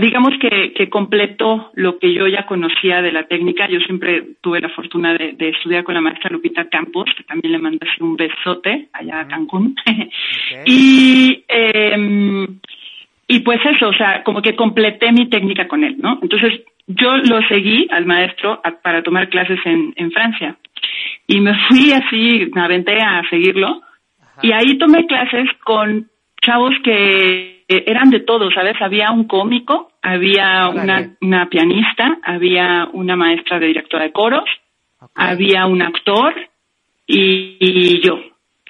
digamos que, que completó lo que yo ya conocía de la técnica. Yo siempre tuve la fortuna de, estudiar con la maestra Lupita Campos, que también le mandé un besote allá a Cancún. y, eh, y pues eso, o sea, como que completé mi técnica con él, ¿no? Entonces yo lo seguí al maestro para tomar clases en, en Francia. Y me fui así, me aventé a seguirlo. Y ahí tomé clases con chavos que eh, eran de todo, ¿sabes? Había un cómico, había una, una, pianista, había una maestra de directora de coros, había un actor y, yo.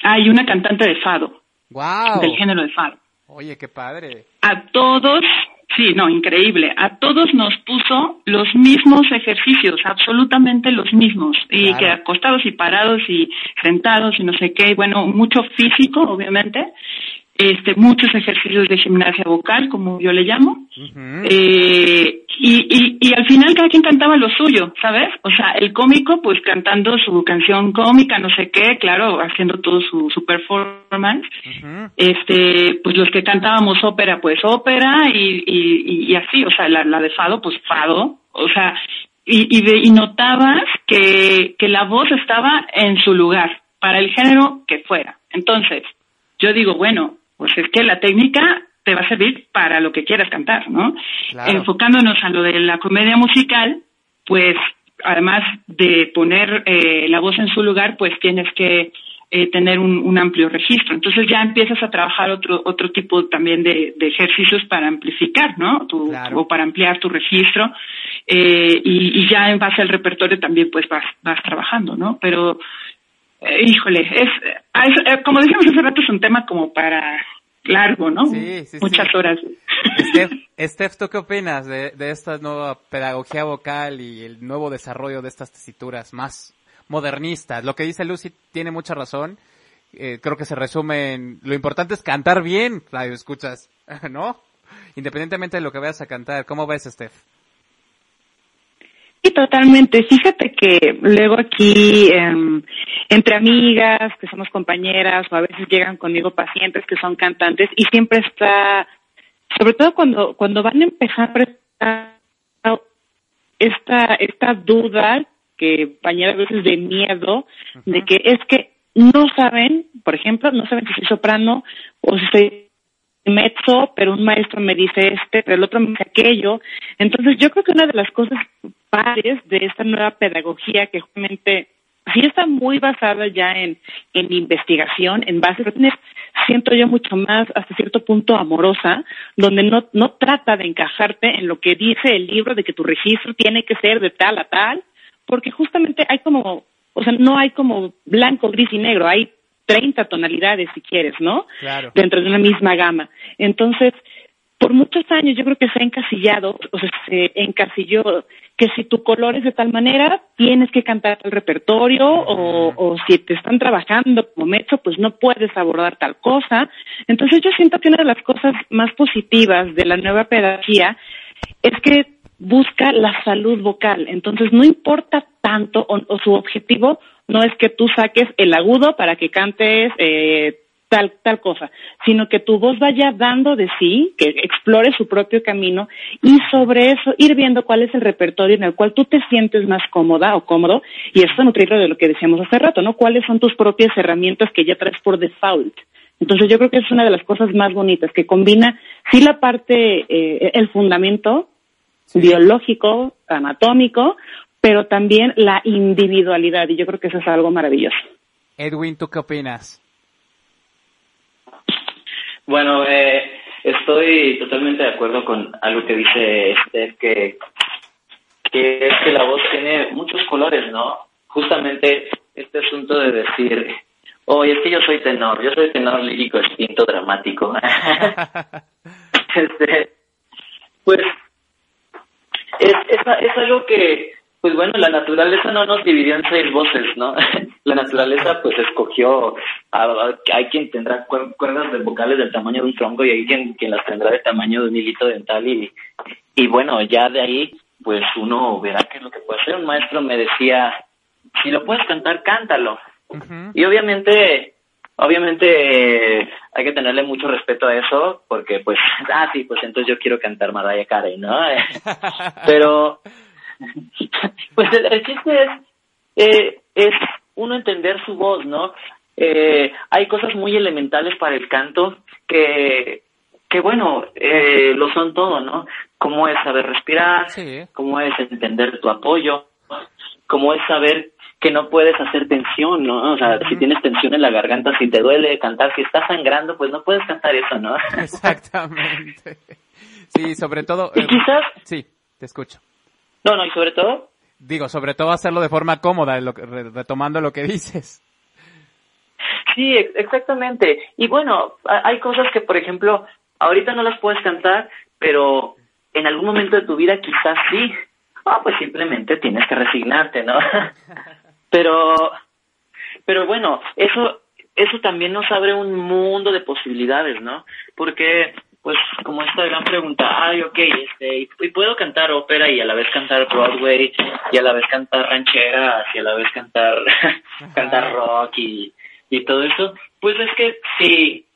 Hay una cantante de fado. Wow. Del género de fado. Oye, qué padre. A todos, sí, no, increíble. A todos nos puso los mismos ejercicios, absolutamente los mismos. Y que acostados y parados y sentados y no sé qué. Y bueno, mucho físico, obviamente este, muchos ejercicios de gimnasia vocal, como yo le llamo, eh, y, y, y, al final cada quien cantaba lo suyo, ¿sabes? O sea, el cómico pues cantando su canción cómica, no sé qué, claro, haciendo todo su, su performance, este, pues los que cantábamos ópera, pues ópera, y, y, y así, o sea, la, la de fado, pues fado, o sea, y, y, y notabas que, que la voz estaba en su lugar, para el género que fuera. Entonces, yo digo, bueno, pues es que la técnica te va a servir para lo que quieras cantar, ¿no? Enfocándonos a lo de la comedia musical, pues además de poner eh, la voz en su lugar, pues tienes que eh, tener un, amplio registro. Entonces ya empiezas a trabajar otro otro tipo también de, ejercicios para amplificar, ¿no? O para ampliar tu registro eh, y, ya en base al repertorio también pues vas vas trabajando, ¿no? Pero eh, híjole, es, eh, como decíamos hace rato, es un tema como para largo, ¿no? Sí, sí, Muchas horas. Steph, ¿tú qué opinas de, de esta nueva pedagogía vocal y el nuevo desarrollo de estas tesituras más modernistas? Lo que dice Lucy tiene mucha razón. Eh, creo que se resume en lo importante es cantar bien, radio escuchas, ¿no? Independientemente de lo que vayas a cantar. ¿Cómo ves, Steph? Sí, totalmente. Fíjate que luego aquí, em, entre amigas, que somos compañeras, o a veces llegan conmigo pacientes que son cantantes, y siempre está, sobre todo cuando, cuando van a empezar esta, esta duda que bañera a veces de miedo, de que es que no saben, por ejemplo, no saben si soy soprano o si soy mezzo, pero un maestro me dice este, pero el otro me dice aquello. Entonces, yo creo que una de las cosas padres de esta nueva pedagogía que justamente sí está muy basada ya en, en investigación, en base, siento yo mucho más hasta cierto punto amorosa, donde no, no trata de encajarte en lo que dice el libro de que tu registro tiene que ser de tal a tal, porque justamente hay como, o sea, no hay como blanco, gris y negro, hay 30 tonalidades si quieres, ¿no? Claro. Dentro de una misma gama. Entonces, por muchos años yo creo que se ha encasillado, o sea, se encasilló que si tu color es de tal manera, tienes que cantar el repertorio, o, o si te están trabajando como mecho, pues no puedes abordar tal cosa. Entonces yo siento que una de las cosas más positivas de la nueva pedagogía es que busca la salud vocal. Entonces no importa tanto, o, su objetivo no es que tú saques el agudo para que cantes eh, tal, tal cosa, sino que tu voz vaya dando de sí, que explore su propio camino y sobre eso ir viendo cuál es el repertorio en el cual tú te sientes más cómoda o cómodo y esto nutrirlo de lo que decíamos hace rato, ¿no? ¿Cuáles son tus propias herramientas que ya traes por default? Entonces yo creo que es una de las cosas más bonitas, que combina sí la parte, eh, el fundamento biológico, anatómico, pero también la individualidad, y yo creo que eso es algo maravilloso. Edwin, ¿tú qué opinas? Bueno, eh, estoy totalmente de acuerdo con algo que dice Esther, que, que es que la voz tiene muchos colores, ¿no? Justamente este asunto de decir, oye, es que yo soy tenor, yo soy tenor lírico, extinto, dramático. este, pues es, es, es algo que pues bueno, la naturaleza no nos dividió en seis voces, ¿no? la naturaleza pues escogió, hay quien tendrá cuerdas de vocales del tamaño de un tronco y hay quien, quien las tendrá del tamaño de un hilito dental y, y bueno, ya de ahí pues uno verá qué es lo que puede hacer. Un maestro me decía, si lo puedes cantar, cántalo. Y obviamente, obviamente hay que tenerle mucho respeto a eso porque pues, ah, sí, pues entonces yo quiero cantar Mariah Carey, ¿no? Pero pues el, chiste es, eh, es uno entender su voz, ¿no? Eh, hay cosas muy elementales para el canto que, que bueno, eh, lo son todo, ¿no? Cómo es saber respirar, cómo es entender tu apoyo, cómo es saber que no puedes hacer tensión, ¿no? O sea, si tienes tensión en la garganta, si te duele cantar, si estás sangrando, pues no puedes cantar eso, ¿no? Exactamente. Sí, sobre todo. Y quizás. Sí, te escucho. No, no, y sobre todo. Digo, sobre todo hacerlo de forma cómoda, retomando lo que dices. Sí, exactamente. Y bueno, hay cosas que, por ejemplo, ahorita no las puedes cantar, pero en algún momento de tu vida quizás sí. Ah, pues simplemente tienes que resignarte, ¿no? pero, pero bueno, eso, eso también nos abre un mundo de posibilidades, ¿no? Porque pues como esta gran pregunta, ay, ok, este, y puedo cantar ópera y a la vez cantar Broadway y a la vez cantar rancheras y a la vez cantar cantar rock y, y todo eso, pues es que si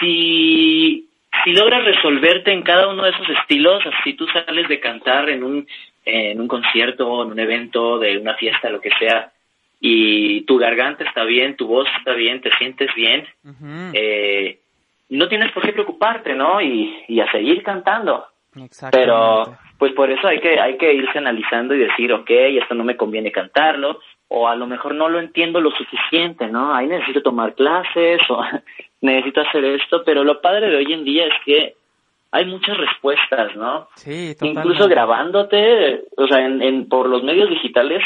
si si logras resolverte en cada uno de esos estilos, si tú sales de cantar en un en un concierto, en un evento, de una fiesta, lo que sea, y tu garganta está bien, tu voz está bien, te sientes bien, eh, no tienes por qué preocuparte, ¿no? Y, y a seguir cantando. Pero pues por eso hay que hay que irse analizando y decir, ok, esto no me conviene cantarlo, o a lo mejor no lo entiendo lo suficiente, ¿no? Ahí necesito tomar clases o necesito hacer esto, pero lo padre de hoy en día es que hay muchas respuestas, ¿no? Sí, Incluso grabándote, o sea, en, en, por los medios digitales,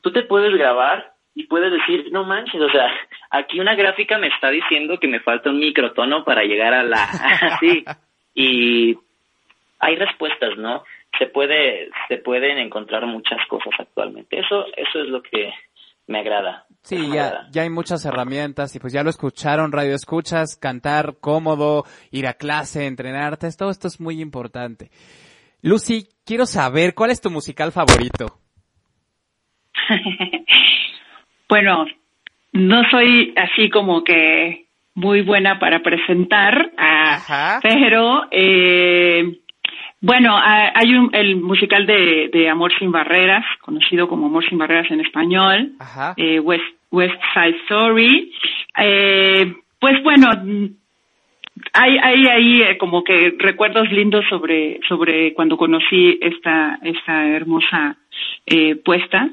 tú te puedes grabar y puedes decir, no manches, o sea, aquí una gráfica me está diciendo que me falta un microtono para llegar a la... sí, y, hay respuestas, ¿no? Se puede, se pueden encontrar muchas cosas actualmente. Eso, eso es lo que me agrada. Sí, ya, ya hay muchas herramientas y pues ya lo escucharon, radio escuchas, cantar cómodo, ir a clase, entrenarte, todo esto es muy importante. Lucy, quiero saber, ¿cuál es tu musical favorito? bueno, no soy así como que muy buena para presentar, ah, pero eh, bueno, hay un, el musical de, de, Amor sin Barreras, conocido como Amor sin Barreras en español, eh, West, West Side Story. Eh, pues bueno, hay, hay ahí eh, como que recuerdos lindos sobre, sobre cuando conocí esta, esta hermosa eh, puesta.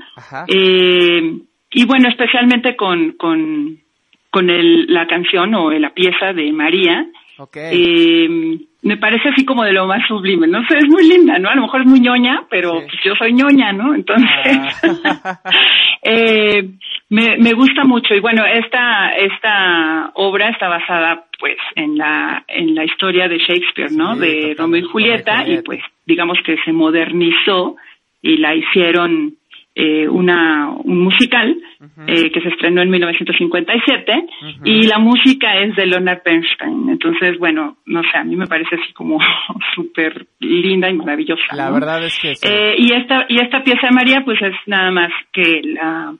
Eh, y bueno, especialmente con, con, con el, la canción o la pieza de María. Eh, me parece así como de lo más sublime, no sé, es muy linda, ¿no? A lo mejor es muy ñoña, pero pues yo soy ñoña, ¿no? Entonces, ah. eh, me, me gusta mucho y bueno, esta, esta obra está basada pues en la, en la historia de Shakespeare, ¿no? de Romeo y Julieta y pues digamos que se modernizó y la hicieron eh, una, un musical eh, que se estrenó en 1957 y la música es de Leonard Bernstein. Entonces, bueno, no sé, a mí me parece así como súper linda y maravillosa. La verdad es que eh, y esta y esta pieza de María, pues es nada más que la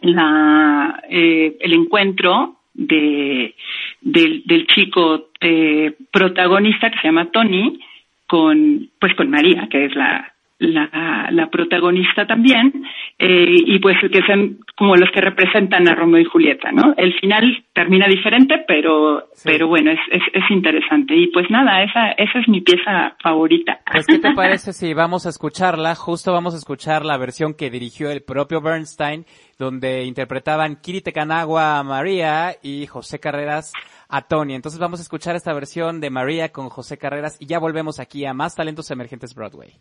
la eh, el encuentro de del, del chico eh, protagonista que se llama Tony con pues con María que es la la, la protagonista también, eh, y pues que son como los que representan a Romeo y Julieta, ¿no? El final termina diferente, pero, pero bueno, es, es, es, interesante. Y pues nada, esa, esa es mi pieza favorita. Pues, ¿qué te parece si vamos a escucharla? Justo vamos a escuchar la versión que dirigió el propio Bernstein, donde interpretaban Kiri Tecanagua a María y José Carreras a Tony. Entonces vamos a escuchar esta versión de María con José Carreras y ya volvemos aquí a Más Talentos Emergentes Broadway.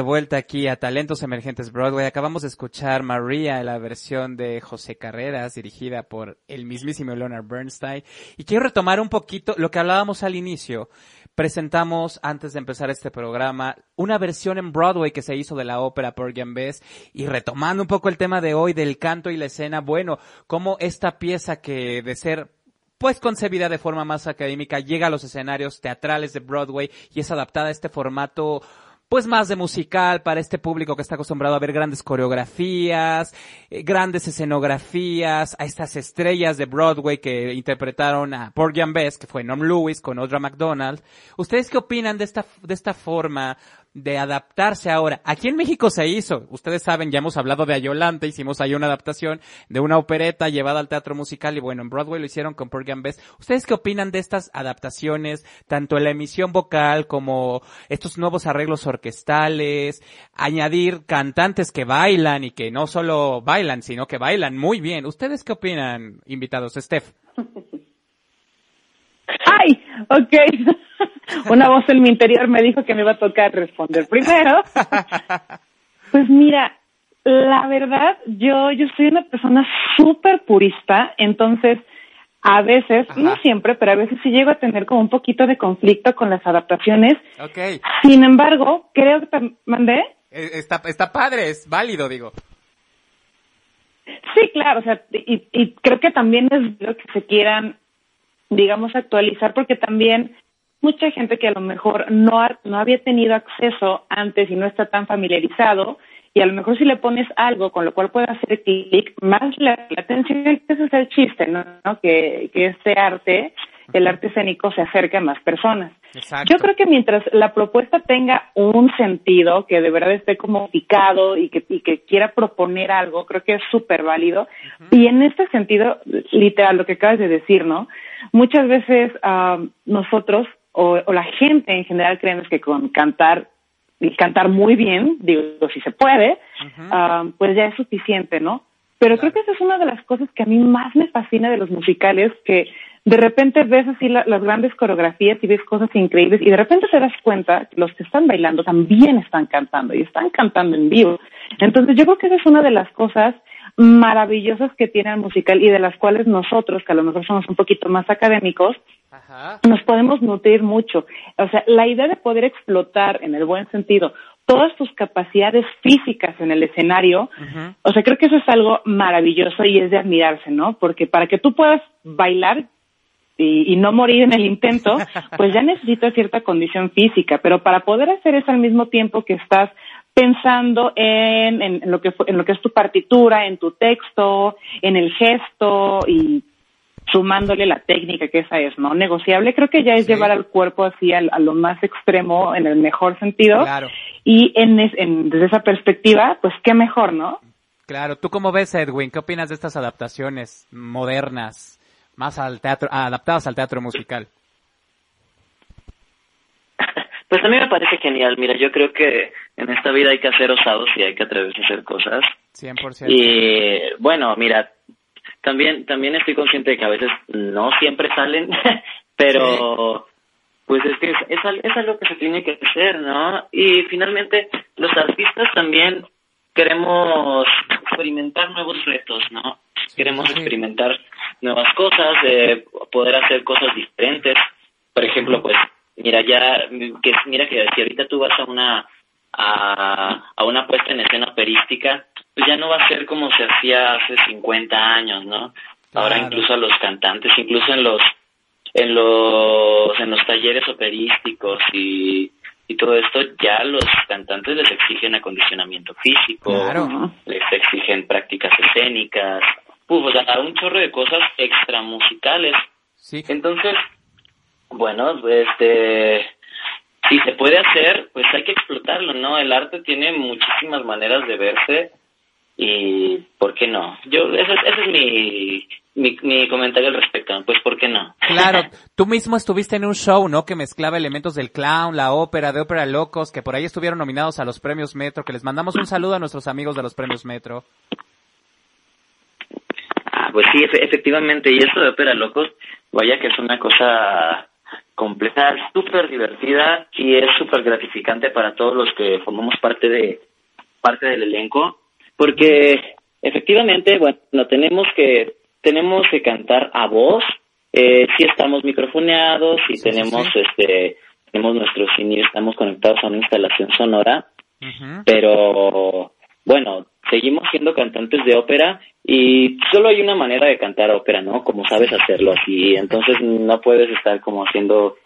De vuelta aquí a Talentos Emergentes Broadway. Acabamos de escuchar María, la versión de José Carreras, dirigida por el mismísimo Leonard Bernstein. Y quiero retomar un poquito lo que hablábamos al inicio. Presentamos, antes de empezar este programa, una versión en Broadway que se hizo de la ópera Porgy and Bess. Y retomando un poco el tema de hoy del canto y la escena, bueno, como esta pieza que de ser pues concebida de forma más académica llega a los escenarios teatrales de Broadway y es adaptada a este formato pues más de musical para este público que está acostumbrado a ver grandes coreografías, eh, grandes escenografías, a estas estrellas de Broadway que interpretaron a Porgy and Bess, que fue Norm Lewis con Audra McDonald. ¿Ustedes qué opinan de esta, de esta forma de adaptarse ahora. Aquí en México se hizo, ustedes saben, ya hemos hablado de Ayolante, hicimos ahí una adaptación de una opereta llevada al teatro musical y bueno, en Broadway lo hicieron con Porgy and. ¿Ustedes qué opinan de estas adaptaciones, tanto en la emisión vocal como estos nuevos arreglos orquestales, añadir cantantes que bailan y que no solo bailan, sino que bailan muy bien? ¿Ustedes qué opinan, invitados? Steph. ¡Ay! Ok. Una voz en mi interior me dijo que me iba a tocar responder primero. Pues mira, la verdad, yo, yo soy una persona súper purista, entonces a veces, no siempre, pero a veces sí llego a tener como un poquito de conflicto con las adaptaciones. Ok. Sin embargo, creo que te mandé. Eh, Está, está padre, es válido, digo. Sí, claro, o sea, y, y creo que también es lo que se quieran, digamos, actualizar, porque también mucha gente que a lo mejor no, ha- no había tenido acceso antes y no está tan familiarizado, y a lo mejor si le pones algo con lo cual pueda hacer clic, más la, atención, ese es el chiste, ¿no? ¿no? Que, que este arte, el arte escénico, se acerque a más personas. Exacto. Yo creo que mientras la propuesta tenga un sentido, que de verdad esté como picado y que, y que quiera proponer algo, creo que es súper válido. Y en este sentido, literal, lo que acabas de decir, ¿no? Muchas veces ah, nosotros o, o la gente en general creemos que con cantar y cantar muy bien, digo, si se puede, ah, pues ya es suficiente, ¿no? Pero creo que esa es una de las cosas que a mí más me fascina de los musicales, que de repente ves así la- las grandes coreografías y ves cosas increíbles y de repente te das cuenta que los que están bailando también están cantando y están cantando en vivo. Entonces yo creo que esa es una de las cosas maravillosas que tiene el musical y de las cuales nosotros, que a lo mejor somos un poquito más académicos, nos podemos nutrir mucho. O sea, la idea de poder explotar en el buen sentido todas tus capacidades físicas en el escenario, o sea, creo que eso es algo maravilloso y es de admirarse, ¿no? Porque para que tú puedas bailar y, y no morir en el intento, pues ya necesitas cierta condición física, pero para poder hacer eso al mismo tiempo que estás pensando en, en, en lo que en lo que es tu partitura, en tu texto, en el gesto y sumándole la técnica que esa es, ¿no? Negociable, creo que ya es llevar al cuerpo así al- a, lo más extremo en el mejor sentido. Claro. Y en, en- desde esa perspectiva, pues qué mejor, ¿no? Claro, ¿tú cómo ves, Edwin? ¿Qué opinas de estas adaptaciones modernas, más al teatro, adaptadas al teatro musical? Pues a mí me parece genial. Mira, yo creo que en esta vida hay que hacer osados y hay que atreverse a hacer cosas. 100%. Y bueno, mira, también también estoy consciente de que a veces no siempre salen, pero pues es que es, es, es algo que se tiene que hacer, ¿no? Y finalmente los artistas también queremos experimentar nuevos retos, ¿no? Queremos experimentar nuevas cosas, eh, poder hacer cosas diferentes. Por ejemplo, pues mira ya que mira que si ahorita tú vas a una a, a una puesta en escena operística, pues ya no va a ser como se hacía hace 50 años, ¿no? Ahora Claro. incluso a los cantantes, incluso en los en los en los talleres operísticos y y todo esto ya los cantantes les exigen acondicionamiento físico, Claro. les exigen prácticas escénicas, uf, o sea, un chorro de cosas extramusicales. Sí. Entonces, bueno, este, si se puede hacer, pues hay que explotarlo, ¿no? El arte tiene muchísimas maneras de verse y ¿por qué no? Yo, ese, es- ese es mi, mi, mi comentario al respecto, pues ¿por qué no? Claro, tú mismo estuviste en un show, ¿no? Que mezclaba elementos del clown, la ópera, de ópera locos, que por ahí estuvieron nominados a los premios Metro, que les mandamos un saludo a nuestros amigos de los premios Metro. Ah, pues sí, efe- efectivamente, y esto de ópera locos, vaya que es una cosa compleja, súper divertida y es súper gratificante para todos los que formamos parte de parte del elenco, porque efectivamente, bueno, tenemos que tenemos que cantar a voz, eh, si estamos microfoneados, si tenemos este tenemos nuestros sonidos, estamos conectados a una instalación sonora, pero bueno, seguimos siendo cantantes de ópera y solo hay una manera de cantar ópera, ¿no? Como sabes hacerlo así, entonces no puedes estar como haciendo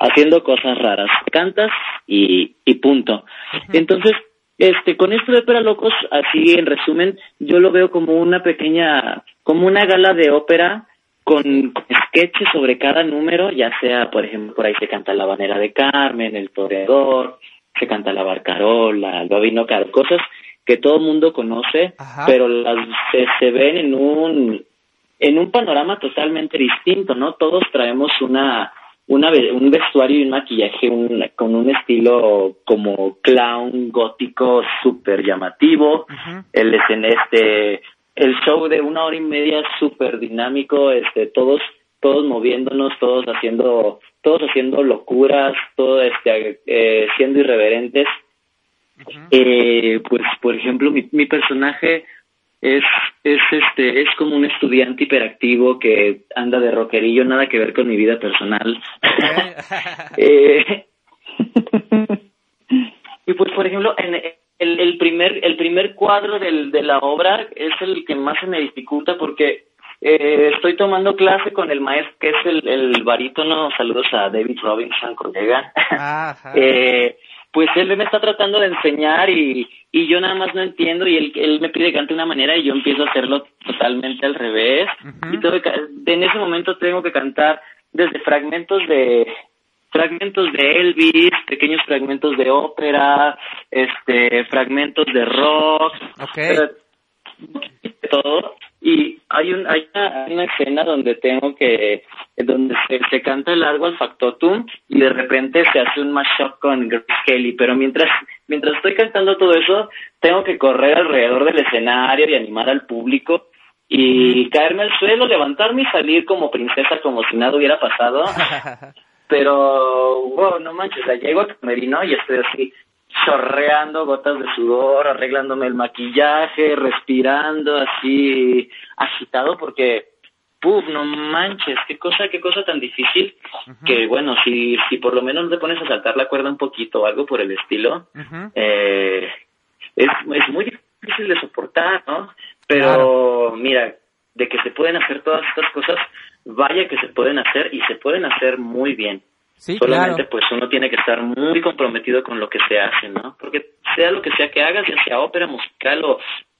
haciendo cosas raras. Cantas y, y punto. Entonces, este, con esto de ópera locos, así en resumen, yo lo veo como una pequeña, como una gala de ópera con, sketches sobre cada número, ya sea, por ejemplo, por ahí se canta la banera de Carmen, el toreador, se canta la barcarola, el babino, cosas que todo el mundo conoce, pero las se, ven en un en un panorama totalmente distinto, ¿no? Todos traemos una una, un vestuario y un maquillaje con un estilo como clown gótico súper llamativo. El este el show de una hora y media súper dinámico, este todos todos moviéndonos, todos haciendo todos haciendo locuras, todo este eh, siendo irreverentes. eh, pues por ejemplo mi, mi personaje es, es este, es como un estudiante hiperactivo que anda de rockerillo, nada que ver con mi vida personal. eh, y pues por ejemplo, en el, el primer, el primer cuadro del, de la obra es el que más se me dificulta porque eh, estoy tomando clase con el maestro que es el, el barítono, saludos a David Robinson, colega. eh, pues él me está tratando de enseñar y, y yo nada más no entiendo y él, él me pide que cante de una manera y yo empiezo a hacerlo totalmente al revés. Y todo, en ese momento tengo que cantar desde fragmentos de fragmentos de Elvis, pequeños fragmentos de ópera, este, fragmentos de rock, okay. todo y hay un hay una, escena donde tengo que donde se, canta el largo al factotum y de repente se hace un mashup con Grace Kelly pero mientras mientras estoy cantando todo eso tengo que correr alrededor del escenario y animar al público y caerme al suelo levantarme y salir como princesa como si nada hubiera pasado pero wow no manches ya llego a Camerino y estoy así chorreando gotas de sudor, arreglándome el maquillaje, respirando así agitado porque puf, no manches, qué cosa, qué cosa tan difícil que bueno, si si por lo menos te pones a saltar la cuerda un poquito o algo por el estilo, eh, es, es muy difícil de soportar, ¿no? Pero mira, de que se pueden hacer todas estas cosas, vaya que se pueden hacer y se pueden hacer muy bien. Sí, Solamente pues uno tiene que estar muy comprometido con lo que se hace, ¿no? Porque sea lo que sea que hagas, ya sea ópera musical o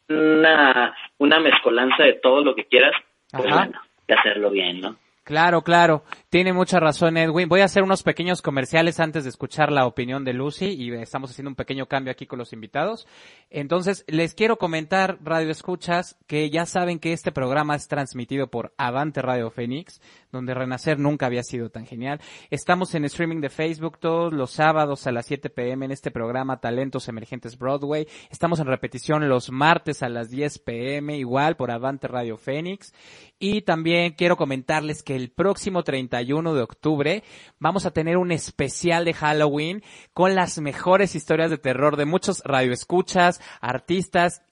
una, una mezcolanza de todo lo que quieras, pues bueno, de hacerlo bien, ¿no? Claro, claro. Tiene mucha razón Edwin. Voy a hacer unos pequeños comerciales antes de escuchar la opinión de Lucy y estamos haciendo un pequeño cambio aquí con los invitados. Entonces, les quiero comentar, Radio Escuchas, que ya saben que este programa es transmitido por Avante Radio Fénix, donde Renacer nunca había sido tan genial. Estamos en streaming de Facebook todos los sábados a las 7 pm en este programa Talentos Emergentes Broadway. Estamos en repetición los martes a las 10 pm, igual por Avante Radio Fénix. Y también quiero comentarles que el próximo 31 de octubre vamos a tener un especial de Halloween con las mejores historias de terror de muchos radioescuchas, artistas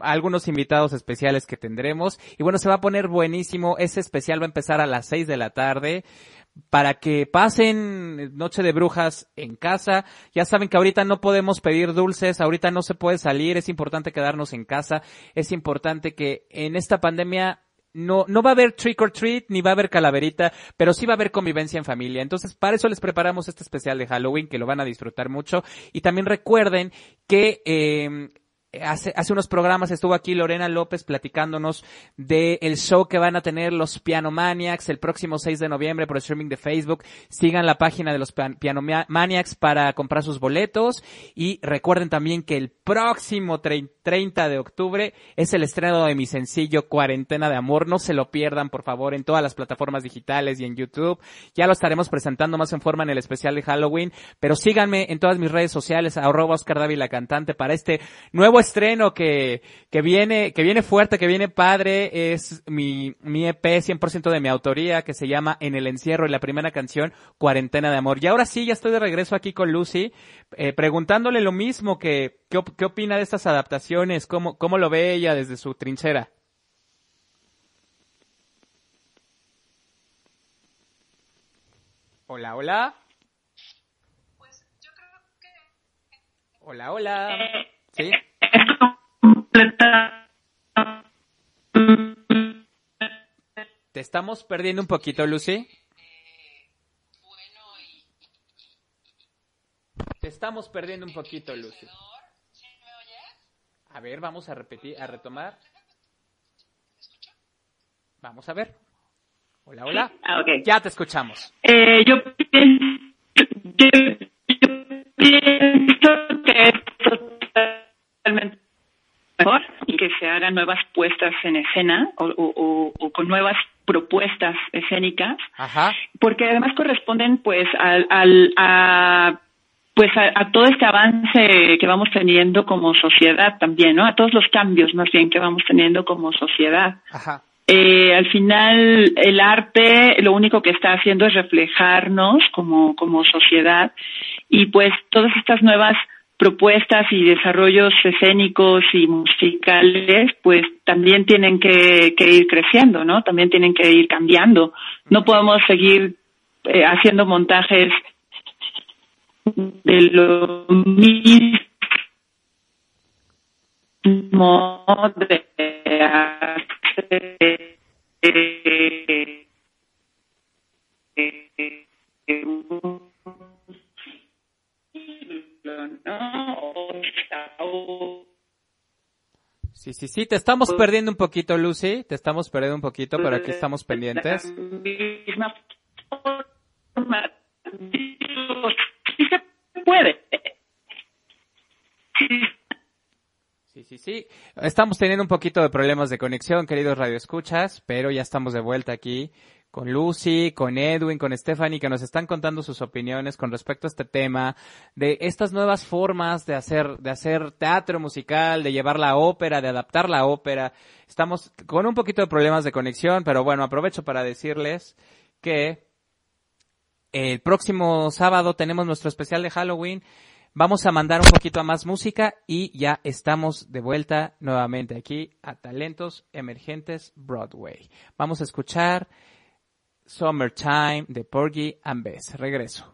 algunos invitados especiales que tendremos. Y bueno, se va a poner buenísimo. Ese especial va a empezar a las 6 de la tarde para que pasen Noche de Brujas en casa. Ya saben que ahorita no podemos pedir dulces, ahorita no se puede salir, es importante quedarnos en casa, es importante que en esta pandemia no, no va a haber trick or treat, ni va a haber calaverita, pero sí va a haber convivencia en familia. Entonces, para eso les preparamos este especial de Halloween, que lo van a disfrutar mucho. Y también recuerden que, eh, Hace, hace unos programas estuvo aquí Lorena López platicándonos del el show que van a tener los Piano Maniacs el próximo 6 de noviembre por streaming de Facebook. Sigan la página de los Piano Maniacs para comprar sus boletos y recuerden también que el próximo 30 de octubre es el estreno de mi sencillo Cuarentena de Amor. No se lo pierdan, por favor, en todas las plataformas digitales y en YouTube. Ya lo estaremos presentando más en forma en el especial de Halloween, pero síganme en todas mis redes sociales, arroba Oscar Dávila Cantante para este nuevo estreno que, que viene, que viene fuerte, que viene padre, es mi, mi EP 100% de mi autoría, que se llama En el encierro y la primera canción, Cuarentena de Amor. Y ahora sí, ya estoy de regreso aquí con Lucy, eh, preguntándole lo mismo que, ¿qué, qué opina de estas adaptaciones? ¿Cómo, cómo lo ve ella desde su trinchera? Hola, hola. Hola, hola. ¿Sí? Te estamos perdiendo un poquito, Lucy. estamos perdiendo un poquito, Lucy. A ver, vamos a repetir, a retomar. Vamos a ver. Hola, hola. Ah, okay. Ya te escuchamos. Eh, yo, pienso, yo, pienso que es mejor y que se hagan nuevas puestas en escena o, o, o con nuevas propuestas escénicas, Ajá. porque además corresponden pues al, al a pues a, a, todo este avance que vamos teniendo como sociedad también, ¿no? A todos los cambios más bien que vamos teniendo como sociedad. Ajá. Eh, al final el arte lo único que está haciendo es reflejarnos como, como sociedad y pues todas estas nuevas propuestas y desarrollos escénicos y musicales pues también tienen que, ir creciendo, ¿no? También tienen que ir cambiando. No podemos seguir eh, haciendo montajes de lo mismo de Sí, sí, sí, te estamos perdiendo un poquito, Lucy, te estamos perdiendo un poquito, pero aquí estamos pendientes. Puede. Sí, sí, sí. Estamos teniendo un poquito de problemas de conexión, queridos radioescuchas, pero ya estamos de vuelta aquí con Lucy, con Edwin, con Stephanie, que nos están contando sus opiniones con respecto a este tema, de estas nuevas formas de hacer, de hacer teatro musical, de llevar la ópera, de adaptar la ópera. Estamos con un poquito de problemas de conexión, pero bueno, aprovecho para decirles que el próximo sábado tenemos nuestro especial de Halloween. Vamos a mandar un poquito a más música y ya estamos de vuelta nuevamente aquí a Talentos Emergentes Broadway. Vamos a escuchar Summertime de Porgy and Bess. Regreso.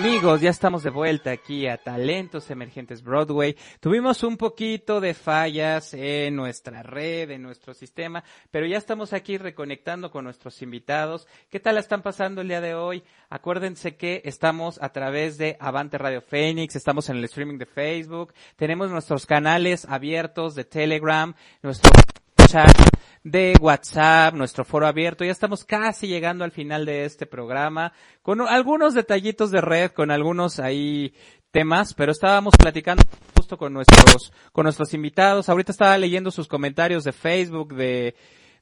Amigos, ya estamos de vuelta aquí a Talentos Emergentes Broadway. Tuvimos un poquito de fallas en nuestra red, en nuestro sistema, pero ya estamos aquí reconectando con nuestros invitados. ¿Qué tal están pasando el día de hoy? Acuérdense que estamos a través de Avante Radio Phoenix, estamos en el streaming de Facebook, tenemos nuestros canales abiertos de Telegram, nuestro chat de WhatsApp, nuestro foro abierto. Ya estamos casi llegando al final de este programa, con algunos detallitos de red, con algunos ahí temas, pero estábamos platicando justo con nuestros, con nuestros invitados. Ahorita estaba leyendo sus comentarios de Facebook, de,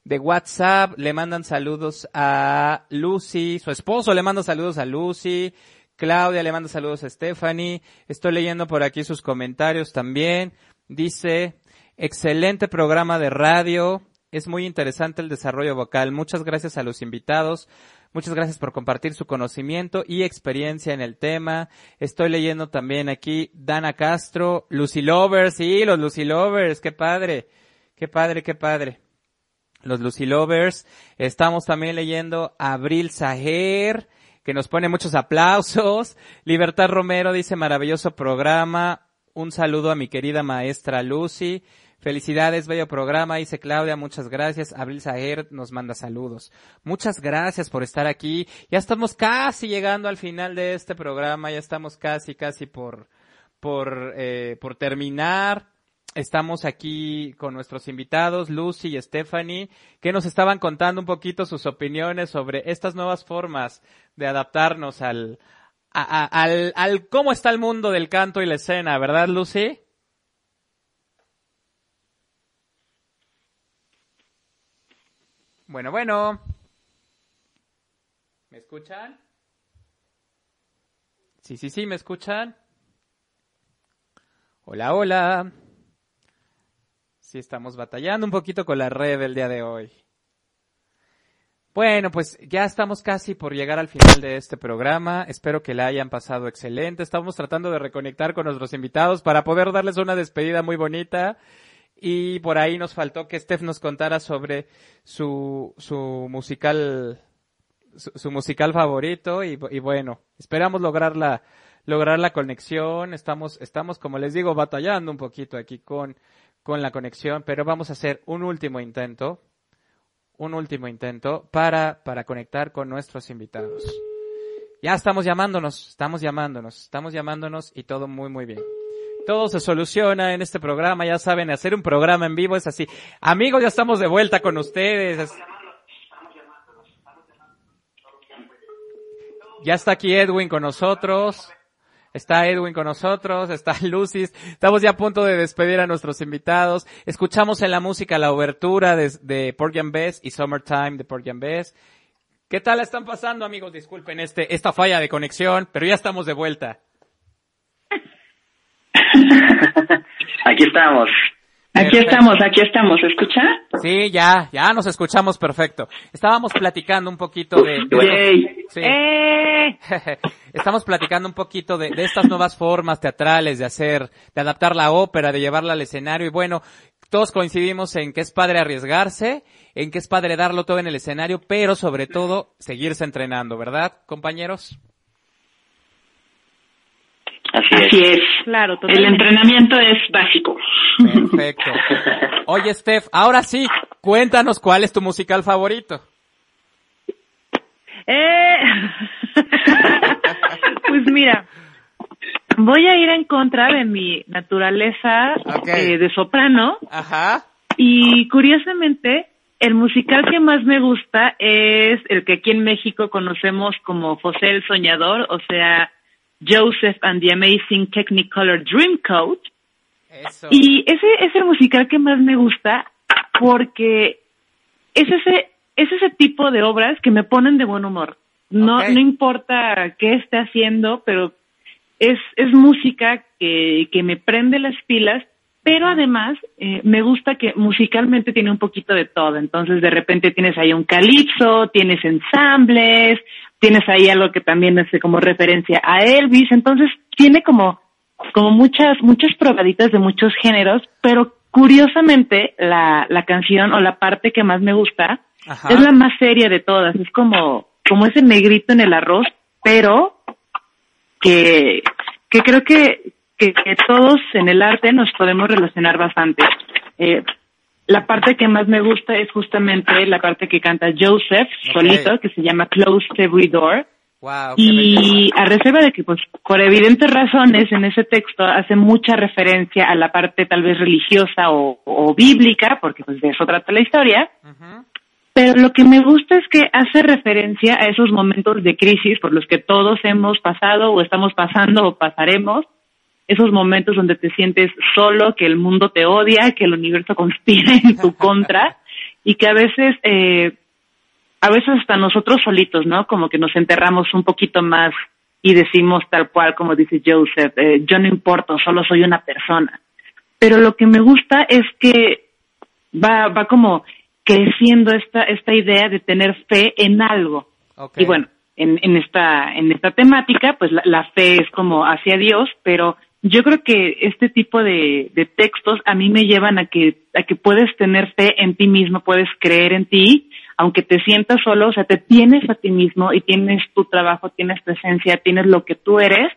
de WhatsApp, le mandan saludos a Lucy, su esposo le manda saludos a Lucy, Claudia le manda saludos a Stephanie, estoy leyendo por aquí sus comentarios también, dice, excelente programa de radio, es muy interesante el desarrollo vocal. Muchas gracias a los invitados. Muchas gracias por compartir su conocimiento y experiencia en el tema. Estoy leyendo también aquí Dana Castro, Lucy Lovers, sí, los Lucy Lovers, qué padre, qué padre, qué padre. Los Lucy Lovers. Estamos también leyendo Abril Sager, que nos pone muchos aplausos. Libertad Romero dice maravilloso programa. Un saludo a mi querida maestra Lucy. Felicidades, bello programa, dice Claudia, muchas gracias. Abril Sager nos manda saludos. Muchas gracias por estar aquí. Ya estamos casi llegando al final de este programa, ya estamos casi, casi por, por, eh, por terminar. Estamos aquí con nuestros invitados, Lucy y Stephanie, que nos estaban contando un poquito sus opiniones sobre estas nuevas formas de adaptarnos al, al, al cómo está el mundo del canto y la escena, ¿verdad, Lucy? Bueno, bueno. ¿Me escuchan? Sí, sí, sí, ¿me escuchan? Hola, hola. Sí, estamos batallando un poquito con la red el día de hoy. Bueno, pues ya estamos casi por llegar al final de este programa. Espero que la hayan pasado excelente. Estamos tratando de reconectar con nuestros invitados para poder darles una despedida muy bonita y por ahí nos faltó que Steph nos contara sobre su, su musical, su, musical favorito y, y, bueno, esperamos lograr la, lograr la conexión. Estamos, estamos, como les digo, batallando un poquito aquí con, con la conexión, pero vamos a hacer un último intento, un último intento para, para conectar con nuestros invitados. Ya estamos llamándonos, estamos llamándonos, estamos llamándonos y todo muy, muy bien todo se soluciona en este programa, ya saben, hacer un programa en vivo es así. Amigos, ya estamos de vuelta con ustedes. Ya está aquí Edwin con nosotros. Está Edwin con nosotros, está Lucy. Estamos ya a punto de despedir a nuestros invitados. Escuchamos en la música la obertura de, de Porgy Bess y Summertime de Porgy Bess. ¿Qué tal están pasando, amigos? Disculpen este, esta falla de conexión, pero ya estamos de vuelta. aquí estamos. Aquí estamos, aquí estamos, ¿escucha? Sí, ya, ya nos escuchamos perfecto. Estábamos platicando un poquito de... sí. ¡Eh! Estamos platicando un poquito de, de, estas nuevas formas teatrales de hacer, de adaptar la ópera, de llevarla al escenario y bueno, todos coincidimos en que es padre arriesgarse, en que es padre darlo todo en el escenario, pero sobre todo seguirse entrenando, ¿verdad, compañeros? Así, es. Claro, El entrenamiento es básico. Perfecto. Oye, Steph, ahora sí, cuéntanos cuál es tu musical favorito. Eh... pues mira, voy a ir en contra de mi naturaleza eh, de soprano. Ajá. Y curiosamente, el musical que más me gusta es el que aquí en México conocemos como José el Soñador, o sea, Joseph and the Amazing Technicolor Dreamcoat. Y ese es el musical que más me gusta porque es ese, es ese tipo de obras que me ponen de buen humor. No, no importa qué esté haciendo, pero es, es música que, que me prende las pilas, pero además eh, me gusta que musicalmente tiene un poquito de todo. Entonces de repente tienes ahí un calipso, tienes ensambles, tienes ahí algo que también hace como referencia a Elvis, entonces tiene como, como muchas, muchas probaditas de muchos géneros, pero curiosamente la, la canción o la parte que más me gusta es la más seria de todas, es como, como ese negrito en el arroz, pero que, que creo que, que, todos en el arte nos podemos relacionar bastante. Eh, la parte que más me gusta es justamente la parte que canta Joseph solito, que se llama Close Every Door. y a reserva de que, pues, por evidentes razones, en ese texto hace mucha referencia a la parte tal vez religiosa o, bíblica, porque pues de eso trata la historia. Pero lo que me gusta es que hace referencia a esos momentos de crisis por los que todos hemos pasado o estamos pasando o pasaremos esos momentos donde te sientes solo, que el mundo te odia, que el universo conspira en tu contra y que a veces, eh, a veces hasta nosotros solitos, ¿no? Como que nos enterramos un poquito más y decimos tal cual como dice Joseph, eh, yo no importo, solo soy una persona. Pero lo que me gusta es que va, va como creciendo esta, esta idea de tener fe en algo. Y bueno, en, en, esta, en esta temática, pues la, la, fe es como hacia Dios, pero yo creo que este tipo de, de, textos a mí me llevan a que, a que puedes tener fe en ti mismo, puedes creer en ti, aunque te sientas solo, o sea, te tienes a ti mismo y tienes tu trabajo, tienes presencia, tienes lo que tú eres,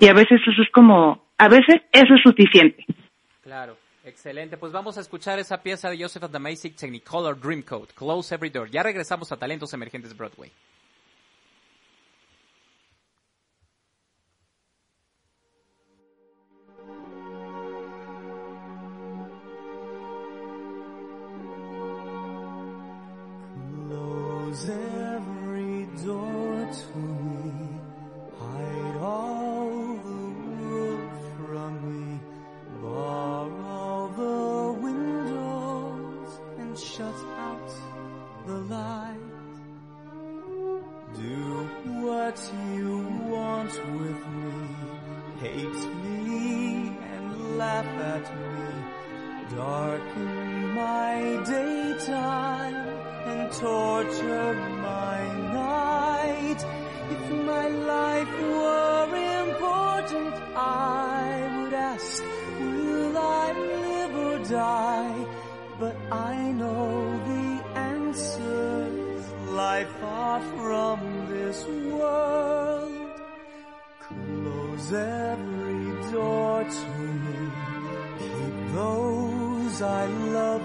y a veces eso es como, a veces eso es suficiente. Claro. Excelente, pues vamos a escuchar esa pieza de Joseph and the Amazing Technicolor Dreamcoat, Close Every Door. Ya regresamos a Talentos Emergentes Broadway. Every door to from this world. Close every door to me. Keep those I love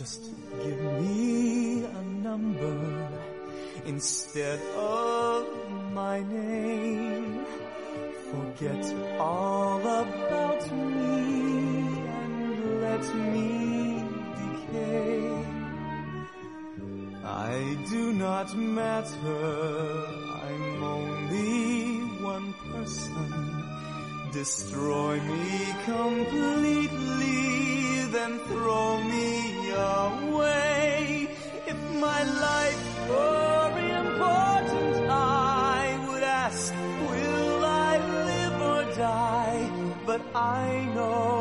Just give me a number instead of my name. Forget all about me and let me decay. I do not matter, I'm only one person. Destroy me completely, then throw me I know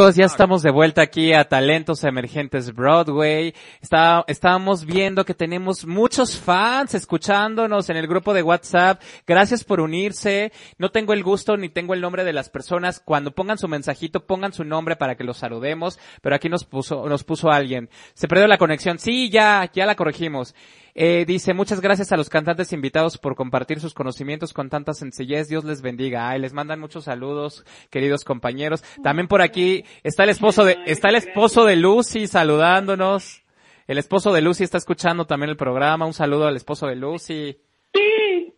Todos ya estamos de vuelta aquí a Talentos Emergentes Broadway. Está, estábamos viendo que tenemos muchos fans escuchándonos en el grupo de WhatsApp. Gracias por unirse. No tengo el gusto ni tengo el nombre de las personas. Cuando pongan su mensajito, pongan su nombre para que los saludemos. Pero aquí nos puso, nos puso alguien. Se perdió la conexión. Sí, ya, ya la corregimos. Eh, dice, muchas gracias a los cantantes invitados por compartir sus conocimientos con tanta sencillez. Dios les bendiga. Ay, les mandan muchos saludos, queridos compañeros. También por aquí está el esposo de, está el esposo de Lucy saludándonos. El esposo de Lucy está escuchando también el programa. Un saludo al esposo de Lucy. Sí.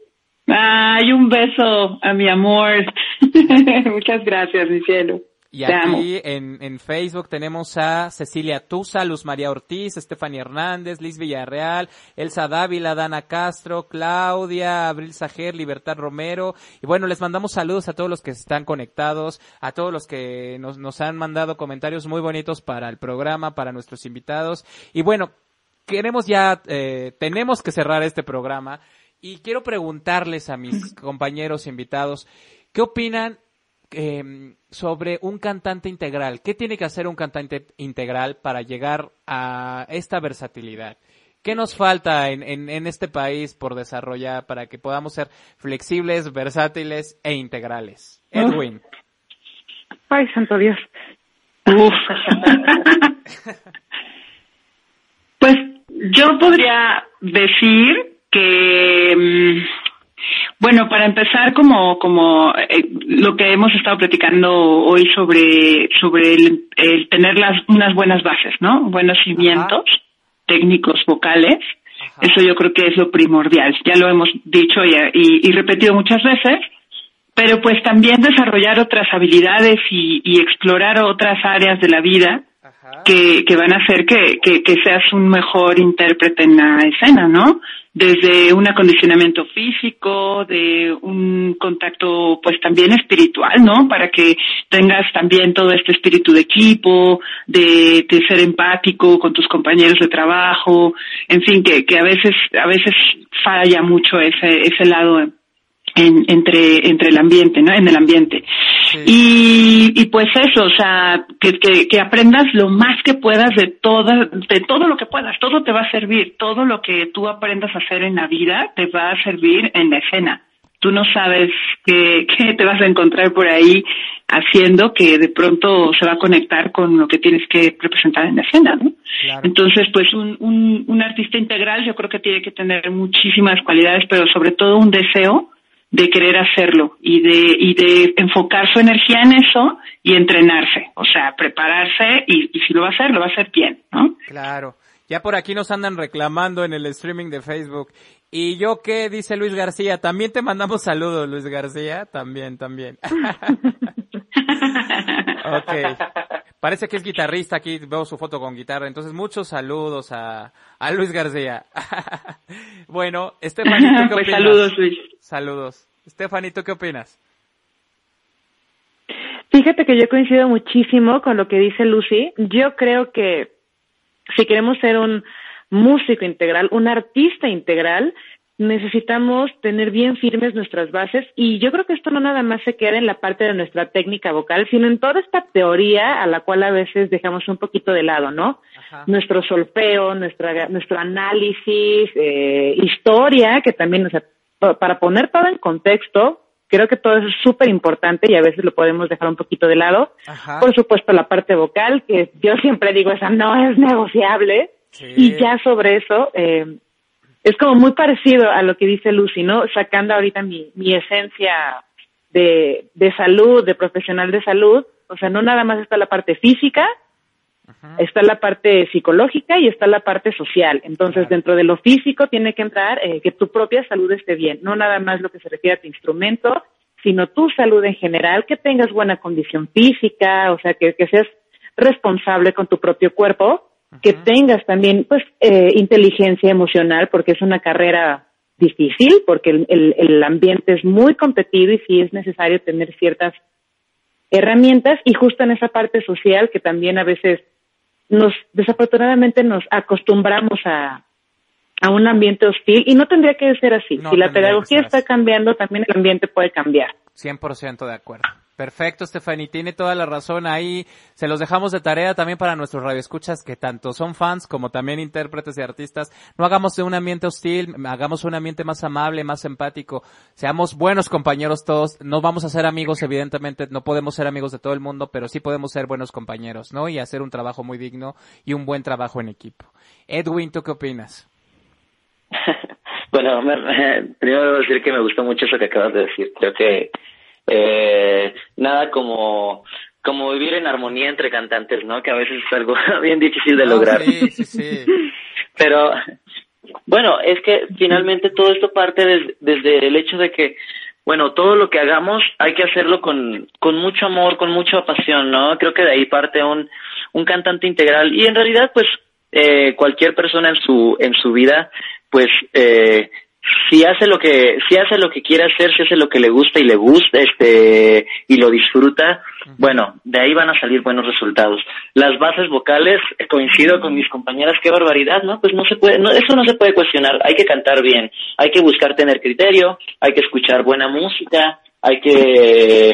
Ay, un beso a mi amor. muchas gracias, mi cielo. Y aquí en, en, Facebook tenemos a Cecilia Tusa, Luz María Ortiz, Estefania Hernández, Liz Villarreal, Elsa Dávila, Dana Castro, Claudia, Abril Sajer, Libertad Romero. Y bueno, les mandamos saludos a todos los que están conectados, a todos los que nos, nos han mandado comentarios muy bonitos para el programa, para nuestros invitados. Y bueno, queremos ya, eh, tenemos que cerrar este programa. Y quiero preguntarles a mis compañeros invitados, ¿qué opinan eh, sobre un cantante integral. ¿Qué tiene que hacer un cantante integral para llegar a esta versatilidad? ¿Qué nos falta en, en, en, este país por desarrollar para que podamos ser flexibles, versátiles e integrales? Edwin. Ay, santo Dios. pues yo podría decir que mm, bueno, para empezar, como, como eh, lo que hemos estado platicando hoy sobre, sobre el, el tener las, unas buenas bases, ¿no? Buenos cimientos técnicos vocales. Eso yo creo que es lo primordial. Ya lo hemos dicho y, y, y repetido muchas veces. Pero pues también desarrollar otras habilidades y, y explorar otras áreas de la vida que, que van a hacer que, que, que seas un mejor intérprete en la escena, ¿no? Desde un acondicionamiento físico, de un contacto pues también espiritual, ¿no? Para que tengas también todo este espíritu de equipo, de, ser empático con tus compañeros de trabajo, en fin, que, que a veces, a veces falla mucho ese, ese lado en, entre, entre el ambiente, ¿no? En el ambiente. Y, y pues eso, o sea, que, que, que, aprendas lo más que puedas de toda, de todo lo que puedas, todo te va a servir, todo lo que tú aprendas a hacer en la vida te va a servir en la escena. Tú no sabes qué, qué te vas a encontrar por ahí haciendo que de pronto se va a conectar con lo que tienes que representar en la escena, ¿no? Entonces, pues un, un, un artista integral yo creo que tiene que tener muchísimas cualidades, pero sobre todo un deseo de querer hacerlo y de, y de enfocar su energía en eso y entrenarse, o sea, prepararse y, y, si lo va a hacer, lo va a hacer bien, ¿no? Claro. Ya por aquí nos andan reclamando en el streaming de Facebook. ¿Y yo qué? Dice Luis García. También te mandamos saludos, Luis García. También, también. ok. Parece que es guitarrista. Aquí veo su foto con guitarra. Entonces, muchos saludos a, a Luis García. bueno, Estefanito, ¿qué pues opinas? Saludos, Luis. Saludos. Estefanito, ¿qué opinas? Fíjate que yo coincido muchísimo con lo que dice Lucy. Yo creo que si queremos ser un músico integral, un artista integral, necesitamos tener bien firmes nuestras bases y yo creo que esto no nada más se queda en la parte de nuestra técnica vocal, sino en toda esta teoría a la cual a veces dejamos un poquito de lado, ¿no? Ajá. Nuestro solfeo, nuestra, nuestro análisis, eh, historia, que también, o sea, para poner todo en contexto, creo que todo eso es súper importante y a veces lo podemos dejar un poquito de lado. Ajá. Por supuesto, la parte vocal, que yo siempre digo, esa no es negociable. Sí. Y ya sobre eso, eh, es como muy parecido a lo que dice Lucy, ¿no? Sacando ahorita mi, mi esencia de, de salud, de profesional de salud, o sea, no nada más está la parte física, Ajá. está la parte psicológica y está la parte social. Entonces, Claro. dentro de lo físico tiene que entrar eh, que tu propia salud esté bien, no nada más lo que se refiere a tu instrumento, sino tu salud en general, que tengas buena condición física, o sea, que, que seas responsable con tu propio cuerpo, que tengas también, pues, eh, inteligencia emocional, porque es una carrera difícil, porque el, el, el ambiente es muy competido y sí es necesario tener ciertas herramientas y justo en esa parte social que también a veces nos desafortunadamente nos acostumbramos a, a un ambiente hostil y no tendría que ser así. No si la pedagogía está cambiando, también el ambiente puede cambiar. 100% de acuerdo. Perfecto, Stephanie, tiene toda la razón. Ahí se los dejamos de tarea también para nuestros radioescuchas que tanto son fans como también intérpretes y artistas. No hagamos de un ambiente hostil, hagamos un ambiente más amable, más empático. Seamos buenos compañeros todos. No vamos a ser amigos, evidentemente, no podemos ser amigos de todo el mundo, pero sí podemos ser buenos compañeros, ¿no? Y hacer un trabajo muy digno y un buen trabajo en equipo. Edwin, ¿tú qué opinas? bueno, primero debo decir que me gustó mucho eso que acabas de decir. Creo que eh, nada como como vivir en armonía entre cantantes, ¿no? Que a veces es algo bien difícil de lograr. Sí, sí, sí. Pero bueno, es que finalmente todo esto parte desde el hecho de que, bueno, todo lo que hagamos hay que hacerlo con, con mucho amor, con mucha pasión, ¿no? Creo que de ahí parte un, un cantante integral y en realidad, pues, eh, cualquier persona en su, en su vida, pues, eh, si hace lo que si hace lo que quiere hacer, si hace lo que le gusta y le gusta, este y lo disfruta, bueno, de ahí van a salir buenos resultados. Las bases vocales, eh, coincido con mis compañeras, qué barbaridad, ¿no? Pues no se puede, no, eso no se puede cuestionar. Hay que cantar bien, hay que buscar tener criterio, hay que escuchar buena música, hay que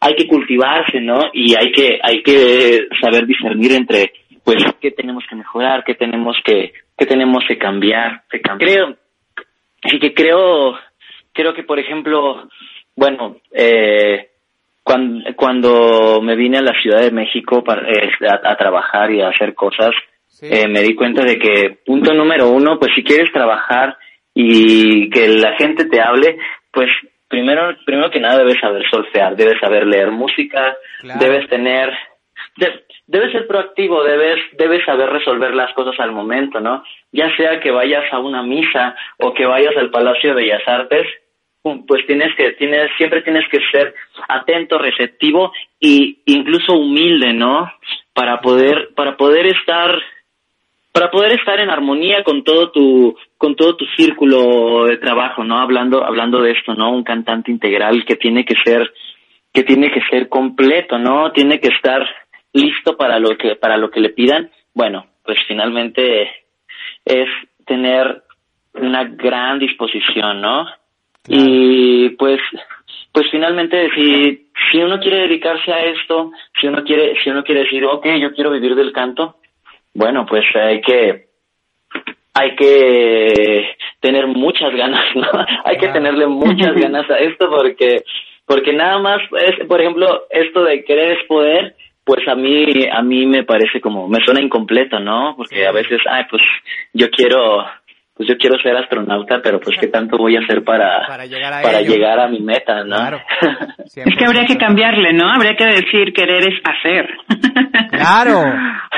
hay que cultivarse, ¿no? Y hay que hay que saber discernir entre pues qué tenemos que mejorar, qué tenemos que qué tenemos que cambiar, que cambiar. Creo Así que creo, creo que por ejemplo, bueno, eh, cuando, cuando me vine a la Ciudad de México para, eh, a, trabajar y a hacer cosas, eh, me di cuenta de que punto número uno, pues si quieres trabajar y que la gente te hable, pues primero, primero que nada debes saber solfear, debes saber leer música, debes tener, debes ser proactivo, debes, debes saber resolver las cosas al momento, ¿no? Ya sea que vayas a una misa o que vayas al Palacio de Bellas Artes, pues tienes que, tienes, siempre tienes que ser atento, receptivo e incluso humilde, ¿no? Para poder, para poder estar, para poder estar en armonía con todo tu, con todo tu círculo de trabajo, ¿no? Hablando, hablando de esto, ¿no? Un cantante integral que tiene que ser, que tiene que ser completo, ¿no? Tiene que estar listo para lo que para lo que le pidan, bueno, pues finalmente es tener una gran disposición, ¿no? Y pues pues finalmente si si uno quiere dedicarse a esto, si uno quiere si uno quiere decir, ok, yo quiero vivir del canto", bueno, pues hay que hay que tener muchas ganas, ¿no? hay que tenerle muchas ganas a esto porque porque nada más es, por ejemplo, esto de querer es poder, pues a mí a mí me parece como me suena incompleto no porque a veces ay pues yo quiero pues yo quiero ser astronauta pero pues qué tanto voy a hacer para para llegar a, para llegar a mi meta no claro. Es que habría que cambiarle no habría que decir querer es hacer. Claro.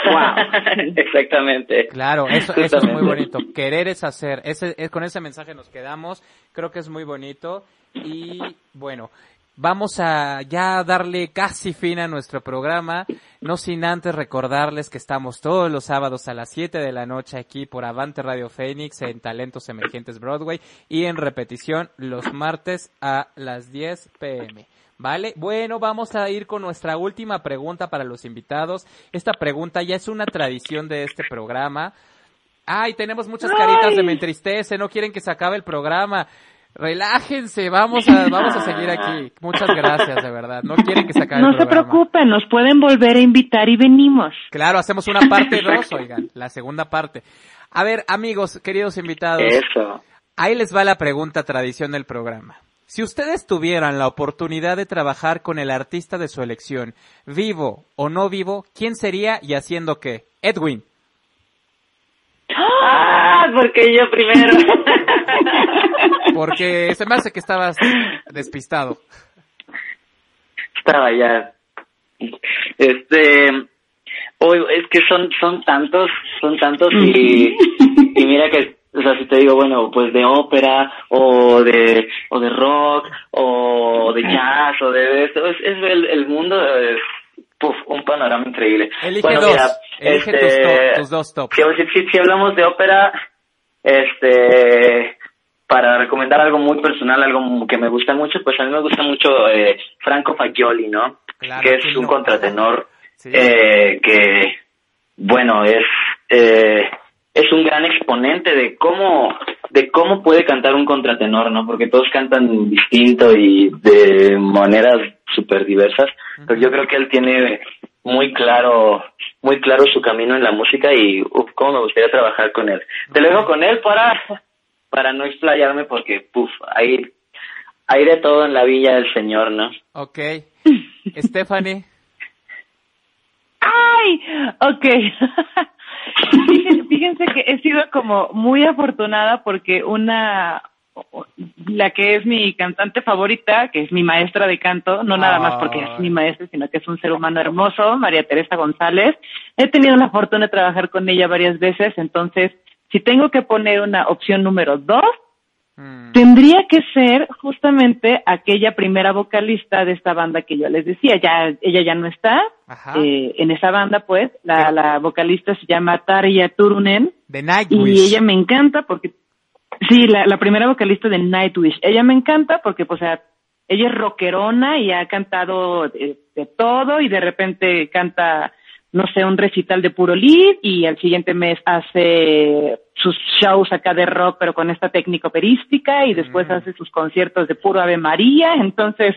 Wow exactamente. Claro eso, eso es muy bonito. Querer es hacer. Ese es, con ese mensaje nos quedamos. Creo que es muy bonito. Y bueno Vamos a ya darle casi fin a nuestro programa, no sin antes recordarles que estamos todos los sábados a las 7 de la noche aquí por Avante Radio Fénix en Talentos Emergentes Broadway y en repetición los martes a las 10 pm. ¿Vale? Bueno, vamos a ir con nuestra última pregunta para los invitados. Esta pregunta ya es una tradición de este programa. Ay, tenemos muchas caritas de me entristece, no quieren que se acabe el programa. Relájense, vamos a, vamos a seguir aquí. Muchas gracias, de verdad. No quieren que se acabe No el se programa. preocupen, nos pueden volver a invitar y venimos. Claro, hacemos una parte dos, oigan, la segunda parte. A ver, amigos, queridos invitados, eso ahí les va la pregunta tradición del programa. Si ustedes tuvieran la oportunidad de trabajar con el artista de su elección, vivo o no vivo, ¿quién sería y haciendo qué? Edwin. ah porque yo primero Porque se me hace que estabas despistado. estaba ya este hoy es que son son tantos son tantos y y mira que o sea si te digo bueno pues de ópera o de o de rock o de jazz o de esto es, es el, el mundo es puf, un panorama increíble Elige bueno dos. mira Elige este tus, top- tus dos top. si, si, si hablamos de ópera este para recomendar algo muy personal, algo que me gusta mucho, pues a mí me gusta mucho eh, Franco Fagioli, ¿no? Claro, que es ¿quién un no? contratenor Sí. eh, que, bueno, es eh, es un gran exponente de cómo de cómo puede cantar un contratenor, ¿no? Porque todos cantan distinto y de maneras súper diversas, pero yo creo que él tiene muy claro muy claro su camino en la música y uf, cómo me gustaría trabajar con él. Te lo dejo con él para para no explayarme porque puf, hay hay de todo en la villa del señor, ¿no? Ok. Stephanie. ¡Ay! Ok. fíjense, fíjense que he sido como muy afortunada porque una, la que es mi cantante favorita, que es mi maestra de canto, no nada más porque es mi maestra, sino que es un ser humano hermoso, María Teresa González. He tenido la fortuna de trabajar con ella varias veces, entonces, si tengo que poner una opción número dos, tendría que ser justamente aquella primera vocalista de esta banda que yo les decía. Ya, ella ya no está eh, en esa banda, pues. La, la vocalista se llama Tarja Turunen. De Nightwish. Y ella me encanta porque Sí, la, la primera vocalista de Nightwish. Ella me encanta porque, pues, o sea, ella es rockerona y ha cantado de, de todo y de repente canta, no sé, un recital de puro lead y al siguiente mes hace sus shows acá de rock pero con esta técnica operística y después hace sus conciertos de puro Ave María. Entonces,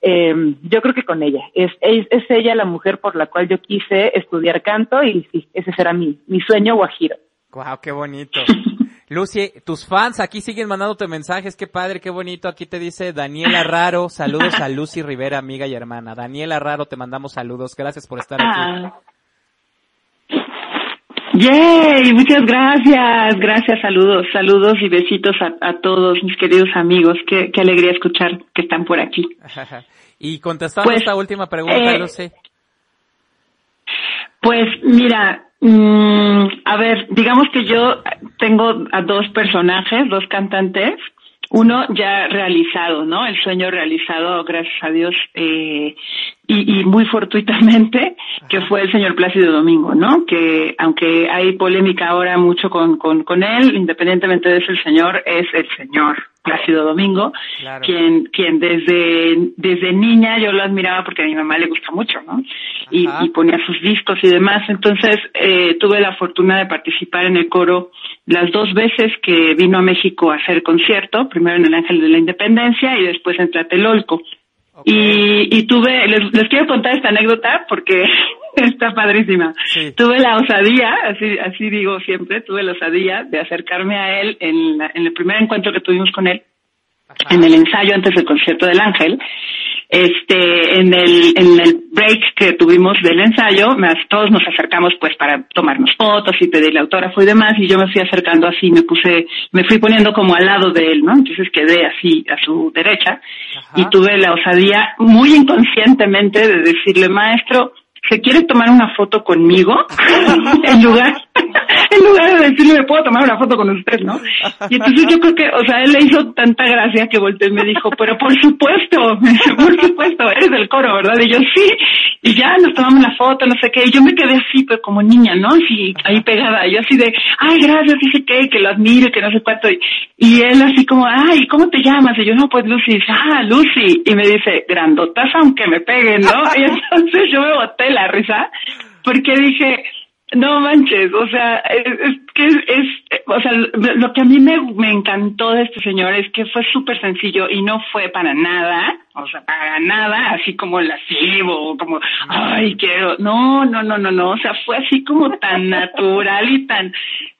eh, yo creo que con ella. Es, es, es ella la mujer por la cual yo quise estudiar canto y sí, ese será mi, mi sueño guajiro. Wow, qué bonito. Lucy, tus fans aquí siguen mandándote mensajes, qué padre, qué bonito. Aquí te dice Daniela Raro, saludos a Lucy Rivera, amiga y hermana. Daniela Raro, te mandamos saludos, gracias por estar aquí. Ah. Yay, muchas gracias, gracias, saludos, saludos y besitos a, a todos mis queridos amigos. Qué, qué alegría escuchar que están por aquí. y contestando Pues, esta última pregunta, eh, Lucy. Pues mira, mm, a ver, digamos que yo tengo a dos personajes, dos cantantes, uno ya realizado, ¿no? El sueño realizado, gracias a Dios, eh, y, y muy fortuitamente, que fue el señor Plácido Domingo, ¿no? Que aunque hay polémica ahora mucho con, con, con él, independientemente de eso, el señor es el señor Plácido Domingo, Claro. quien, quien desde, desde niña yo lo admiraba porque a mi mamá le gusta mucho, ¿no? Y, y ponía sus discos y demás. Entonces, eh, tuve la fortuna de participar en el coro las dos veces que vino a México a hacer concierto, primero en el Ángel de la Independencia y después en Tlatelolco. Y, y tuve, les, les quiero contar esta anécdota porque está padrísima. Tuve la osadía, así, así digo siempre, tuve la osadía de acercarme a él en, la- en el primer encuentro que tuvimos con él, en el ensayo antes del concierto del Ángel. Este, en el, en el break que tuvimos del ensayo, todos nos acercamos pues para tomarnos fotos y pedirle autógrafo y demás, y yo me fui acercando así, me puse, me fui poniendo como al lado de él, ¿no? Entonces quedé así a su derecha y tuve la osadía muy inconscientemente de decirle, maestro, ¿se quiere tomar una foto conmigo? en lugar, en lugar de decirle, ¿me puedo tomar una foto con usted, no? Y entonces yo creo que, o sea, él le hizo tanta gracia que volteó y me dijo, pero por supuesto, por supuesto, eres del coro, ¿verdad? Y yo, sí, y ya nos tomamos la foto, no sé qué, y yo me quedé así, pues como niña, ¿no? Así, ahí pegada, yo así de, ay, gracias, dice que, que lo admiro, que no sé cuánto, y, y él así como, ay, ¿cómo te llamas? Y yo, no, pues Lucy, ah, Lucy, y me dice, grandotas aunque me peguen, ¿no? Y entonces yo me boté la risa, porque dije, no manches, o sea, es, que es, es- o sea, lo que a mí me, me encantó de este señor es que fue súper sencillo y no fue para nada, o sea, para nada, así como lascivo, como, ay, quiero, no, no, no, no, no, o sea, fue así como tan natural y tan,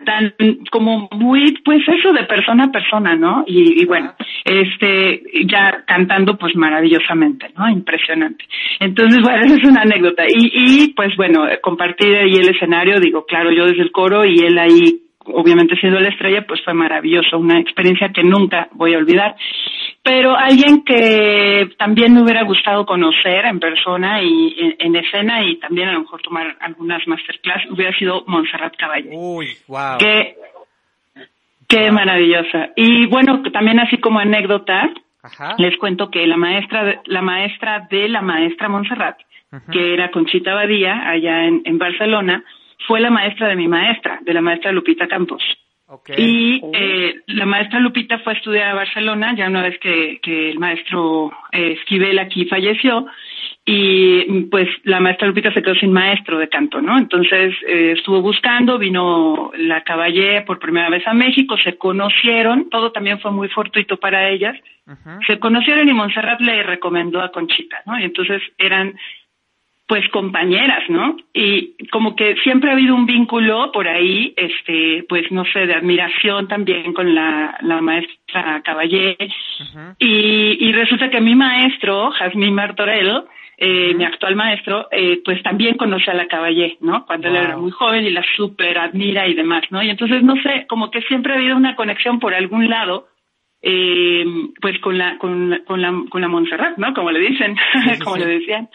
tan, como muy, pues eso de persona a persona, ¿no? Y, y bueno, este, ya cantando pues maravillosamente, ¿no? Impresionante. Entonces, bueno, esa es una anécdota. Y, y pues bueno, compartir ahí el escenario, digo, claro, yo desde el coro y él ahí, obviamente siendo la estrella, pues fue maravilloso, una experiencia que nunca voy a olvidar. Pero alguien que también me hubiera gustado conocer en persona y en, en escena y también a lo mejor tomar algunas masterclass hubiera sido Montserrat Caballé. Uy, wow. Qué, qué maravillosa. Y bueno, también así como anécdota, les cuento que la maestra, de- la maestra de la maestra Montserrat, que era Conchita Badía, allá en, en Barcelona, fue la maestra de mi maestra, de la maestra Lupita Campos. Y eh, la maestra Lupita fue a estudiar a Barcelona, ya una vez que, que el maestro eh, Esquivel aquí falleció, y pues la maestra Lupita se quedó sin maestro de canto, ¿no? Entonces eh, estuvo buscando, vino la Caballé por primera vez a México, se conocieron, todo también fue muy fortuito para ellas, se conocieron y Montserrat le recomendó a Conchita, ¿no? Y entonces eran pues compañeras, ¿no? Y como que siempre ha habido un vínculo por ahí, este, pues no sé, de admiración también con la, la maestra Caballé. y, y resulta que mi maestro, Jazmín Martorell, eh, mi actual maestro, eh, pues también conoce a la Caballé, ¿no? Cuando él era muy joven y la super admira y demás, ¿no? Y entonces, no sé, como que siempre ha habido una conexión por algún lado, eh, pues con la, con, con la, con la Montserrat, ¿no? Como le dicen, como le decían.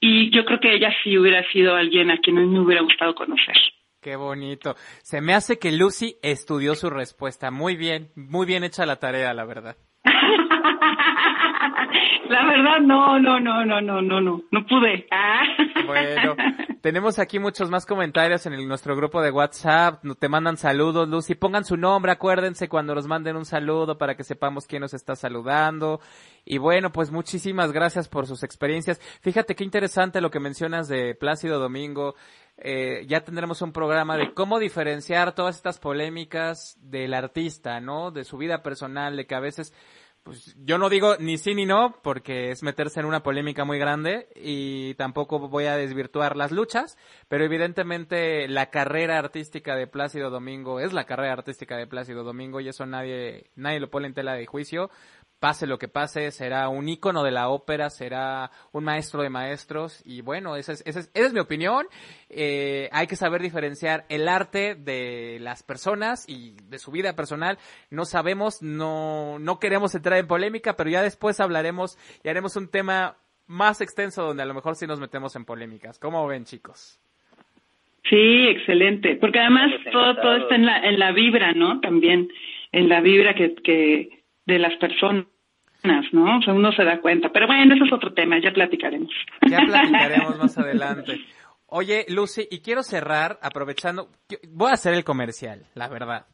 Y yo creo que ella sí hubiera sido alguien a quien me hubiera gustado conocer. Qué bonito. Se me hace que Lucy estudió su respuesta. Muy bien, muy bien hecha la tarea, la verdad. La verdad, no, no, no, no, no, no, no, no pude. Ah. Bueno, tenemos aquí muchos más comentarios en el, nuestro grupo de WhatsApp. Te mandan saludos, Lucy. Pongan su nombre, acuérdense cuando nos manden un saludo para que sepamos quién nos está saludando. Y bueno, pues muchísimas gracias por sus experiencias. Fíjate qué interesante lo que mencionas de Plácido Domingo. Eh, ya tendremos un programa de cómo diferenciar todas estas polémicas del artista, ¿no? De su vida personal, de que a veces pues yo no digo ni sí ni no, porque es meterse en una polémica muy grande y tampoco voy a desvirtuar las luchas, pero evidentemente la carrera artística de Plácido Domingo es la carrera artística de Plácido Domingo y eso nadie, nadie lo pone en tela de juicio pase lo que pase, será un ícono de la ópera, será un maestro de maestros y bueno, esa es, esa es, esa es mi opinión. Eh, hay que saber diferenciar el arte de las personas y de su vida personal. No sabemos, no, no queremos entrar en polémica, pero ya después hablaremos y haremos un tema más extenso donde a lo mejor sí nos metemos en polémicas. ¿Cómo ven chicos? Sí, excelente, porque además todo, todo está en la, en la vibra, ¿no? También en la vibra que, que de las personas, ¿no? O sea, uno se da cuenta. Pero bueno, eso es otro tema, ya platicaremos. Ya platicaremos más adelante. Oye, Lucy, y quiero cerrar aprovechando, voy a hacer el comercial, la verdad.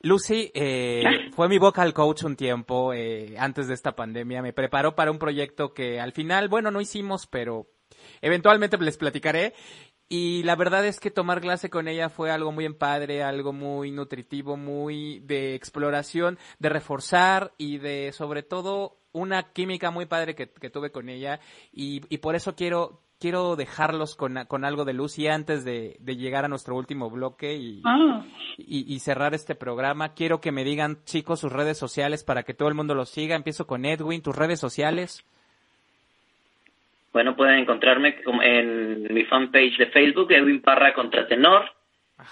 Lucy eh, fue mi vocal coach un tiempo eh, antes de esta pandemia. Me preparó para un proyecto que al final, bueno, no hicimos, pero eventualmente les platicaré. Y la verdad es que tomar clase con ella fue algo muy padre, algo muy nutritivo, muy de exploración, de reforzar y de sobre todo una química muy padre que, tuve con ella y, y, por eso quiero quiero dejarlos con, con algo de luz y antes de, de, llegar a nuestro último bloque y, ah. y, y, cerrar este programa. Quiero que me digan, chicos, sus redes sociales para que todo el mundo los siga. Empiezo con Edwin, tus redes sociales. Bueno, pueden encontrarme en mi fanpage de Facebook, Edwin Parra Contratenor.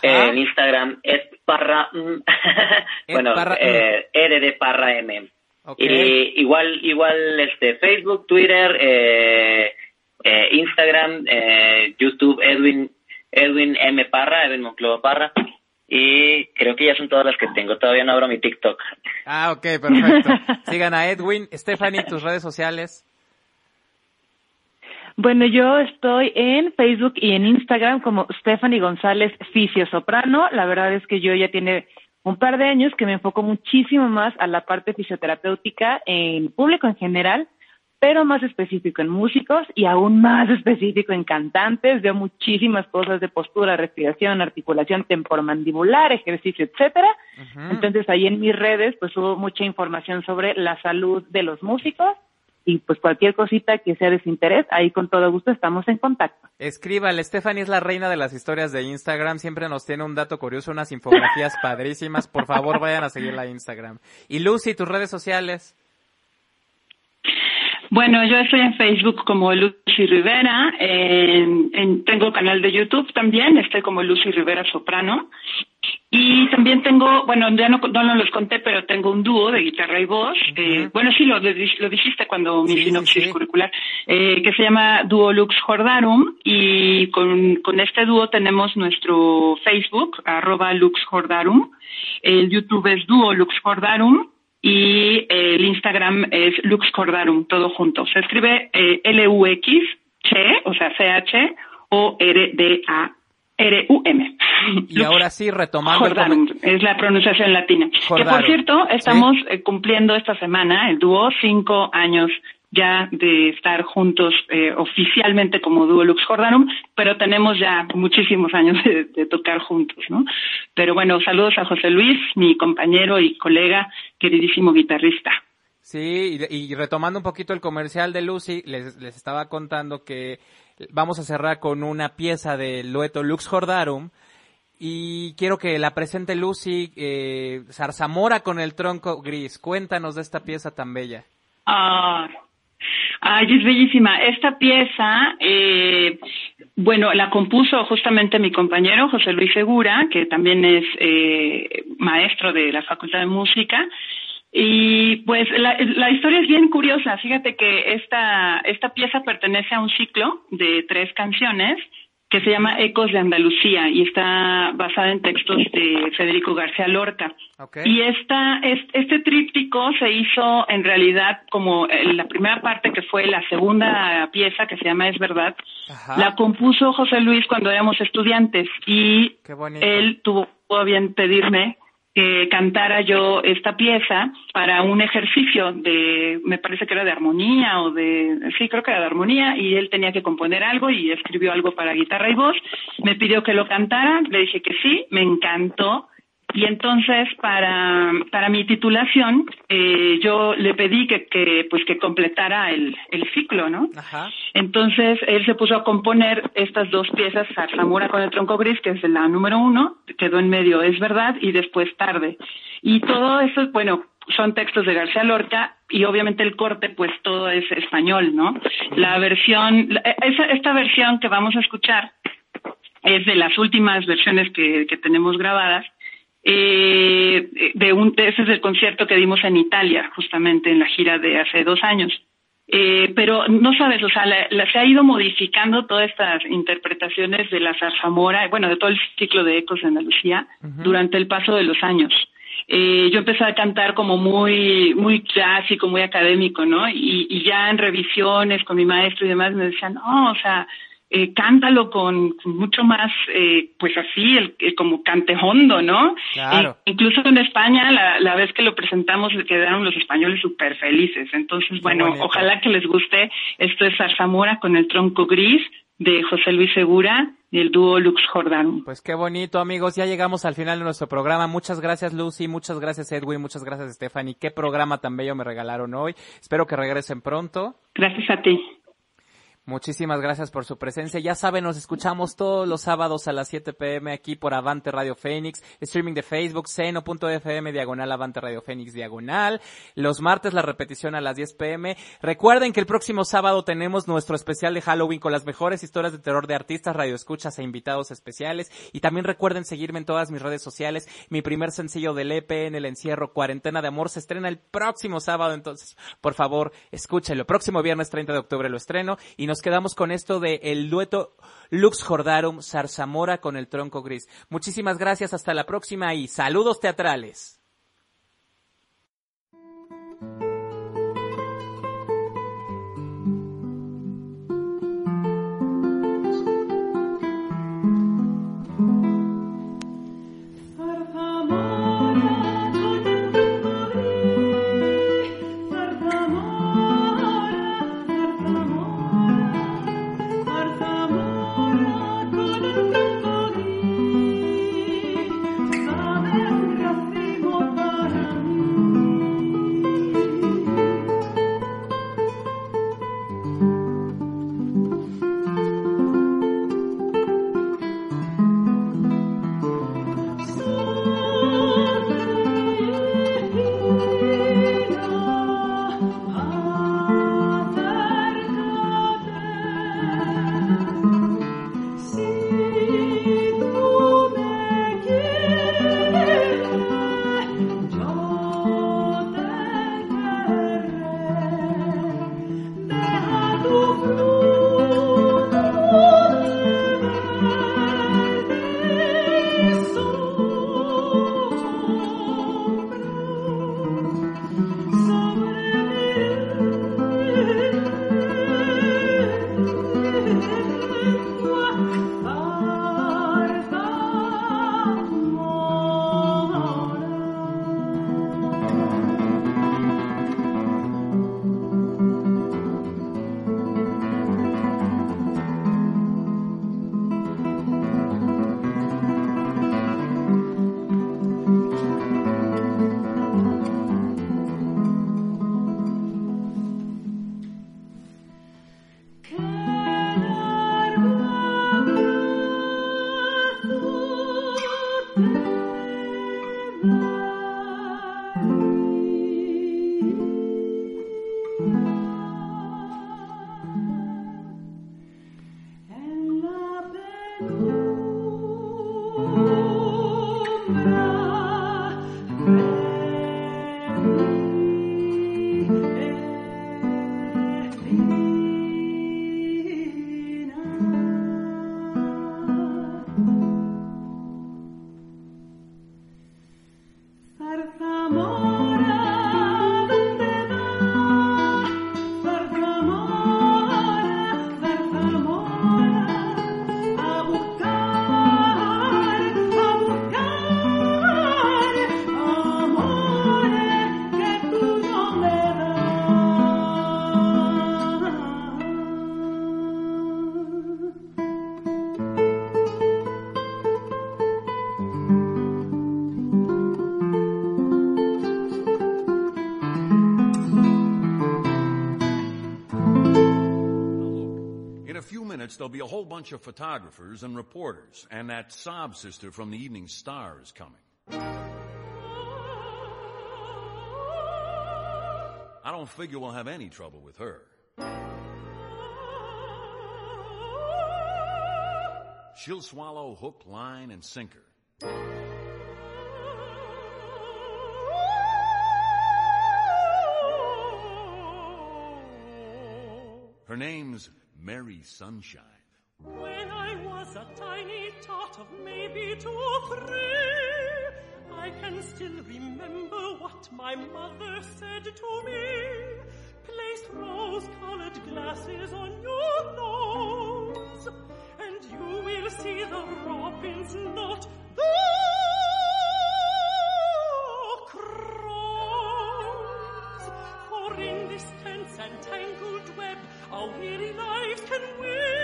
En Instagram, Ed Parra. bueno, eh, R Parra M. Y igual, igual este Facebook, Twitter, eh, eh, Instagram, eh, YouTube, Edwin, Edwin M Parra, Edwin Monclova Parra. Y creo que ya son todas las que tengo. Todavía no abro mi TikTok. Ah, ok, perfecto. Sigan a Edwin. Stephanie, tus redes sociales. Bueno, yo estoy en Facebook y en Instagram como Stephanie González Fisio Soprano. La verdad es que yo ya tiene un par de años que me enfoco muchísimo más a la parte fisioterapéutica en público en general, pero más específico en músicos y aún más específico en cantantes. Veo muchísimas cosas de postura, respiración, articulación temporomandibular, ejercicio, etcétera. Entonces ahí en mis redes pues hubo mucha información sobre la salud de los músicos y pues cualquier cosita que sea de su interés, ahí con todo gusto estamos en contacto. Escríbale, Stephanie es la reina de las historias de Instagram, siempre nos tiene un dato curioso, unas infografías padrísimas, por favor vayan a seguirla en Instagram. Y Lucy, tus redes sociales. Bueno, yo estoy en Facebook como Lucy Rivera, en, tengo canal de YouTube también, estoy como Lucy Rivera Soprano. Y también tengo, bueno, ya no, no los conté, pero tengo un dúo de guitarra y voz. eh, bueno, sí, lo, lo dijiste cuando mi sinopsis curricular, eh, que se llama Dúo Lux Jordarum. Y con, con este dúo tenemos nuestro Facebook, arroba Lux Jordarum. El YouTube es Dúo Lux Jordarum y el Instagram es Lux Cordarum, todo junto. Se escribe eh, L-U-X, C, o sea, C-H, o R-D-A. R-U-M. Y ahora sí, retomando. Jordarum, es la pronunciación latina. Que por cierto, estamos eh, cumpliendo esta semana, el dúo, cinco años ya de estar juntos eh, oficialmente como dúo Lux Jordanum, pero tenemos ya muchísimos años de, tocar juntos, ¿no? Pero bueno, saludos a José Luis, mi compañero y colega, queridísimo guitarrista. Sí, y, retomando un poquito el comercial de Lucy, les, les estaba contando que vamos a cerrar con una pieza del dueto Lux Jordarum, y quiero que la presente Lucy eh, Zarzamora con el tronco gris. Cuéntanos de esta pieza tan bella. Ah, Ay, es bellísima. Esta pieza, eh, bueno, la compuso justamente mi compañero José Luis Segura, que también es eh, maestro de la Facultad de Música. Y pues la, la, historia es bien curiosa. Fíjate que esta, esta pieza pertenece a un ciclo de tres canciones que se llama Ecos de Andalucía y está basada en textos de Federico García Lorca. Y esta, este tríptico se hizo en realidad como la primera parte que fue la segunda pieza que se llama Es Verdad, la compuso José Luis cuando éramos estudiantes y él tuvo bien pedirme que cantara yo esta pieza para un ejercicio de, me parece que era de armonía o de, sí, creo que era de armonía, y él tenía que componer algo y escribió algo para guitarra y voz. Me pidió que lo cantara, le dije que sí, me encantó y entonces, para, para mi titulación, eh, yo le pedí que, que, pues, que completara el, el ciclo, ¿no? Ajá. Entonces, él se puso a componer estas dos piezas, Zarzamora con el tronco gris, que es la número uno, quedó en medio, es verdad, y después tarde. Y todo eso, bueno, son textos de García Lorca y obviamente el corte, pues todo es español, ¿no? La versión, esa, esta versión que vamos a escuchar es de las últimas versiones que, que tenemos grabadas eh, de un, ese es el concierto que dimos en Italia, justamente en la gira de hace dos años. Eh, pero no sabes, o sea, se ha ido modificando todas estas interpretaciones de la zarzamora, bueno, de todo el ciclo de ecos de Andalucía durante el paso de los años. Eh, yo empecé a cantar como muy, muy clásico, muy académico, ¿no? Y, y ya en revisiones con mi maestro y demás me decían, no, o sea, eh, cántalo con, mucho más, eh, pues así, el, como cantejondo, ¿no? Claro. incluso en España, la, la vez que lo presentamos, quedaron los españoles súper felices. Entonces, bueno, ojalá que les guste. Esto es Zarzamora con el tronco gris de José Luis Segura y el dúo Lux Jordán. Pues qué bonito, amigos. Ya llegamos al final de nuestro programa. Muchas gracias, Lucy. Muchas gracias, Edwin. Muchas gracias, Stephanie. Qué programa tan bello me regalaron hoy. Espero que regresen pronto. Gracias a ti. Muchísimas gracias por su presencia. Ya saben, nos escuchamos todos los sábados a las 7 pm aquí por Avante Radio Fénix, streaming de Facebook, seno.fm, diagonal Avante Radio Fénix, diagonal. Los martes la repetición a las 10 pm. Recuerden que el próximo sábado tenemos nuestro especial de Halloween con las mejores historias de terror de artistas, radioescuchas e invitados especiales. Y también recuerden seguirme en todas mis redes sociales. Mi primer sencillo del EP en el encierro, Cuarentena de Amor, se estrena el próximo sábado. Entonces, por favor, escúchenlo. Próximo viernes 30 de octubre lo estreno y nos quedamos con esto de el dueto Lux Jordarum Zarzamora con el tronco gris. Muchísimas gracias, hasta la próxima y saludos teatrales. Be a whole bunch of photographers and reporters, and that sob sister from the Evening Star is coming. I don't figure we'll have any trouble with her. She'll swallow hook, line, and sinker. Her name's Mary Sunshine. When I was a tiny tot of maybe two or three, I can still remember what my mother said to me. Place rose-colored glasses on your nose, and you will see the robin's not The crows, for in this tense and tangled web, a weary life can weave.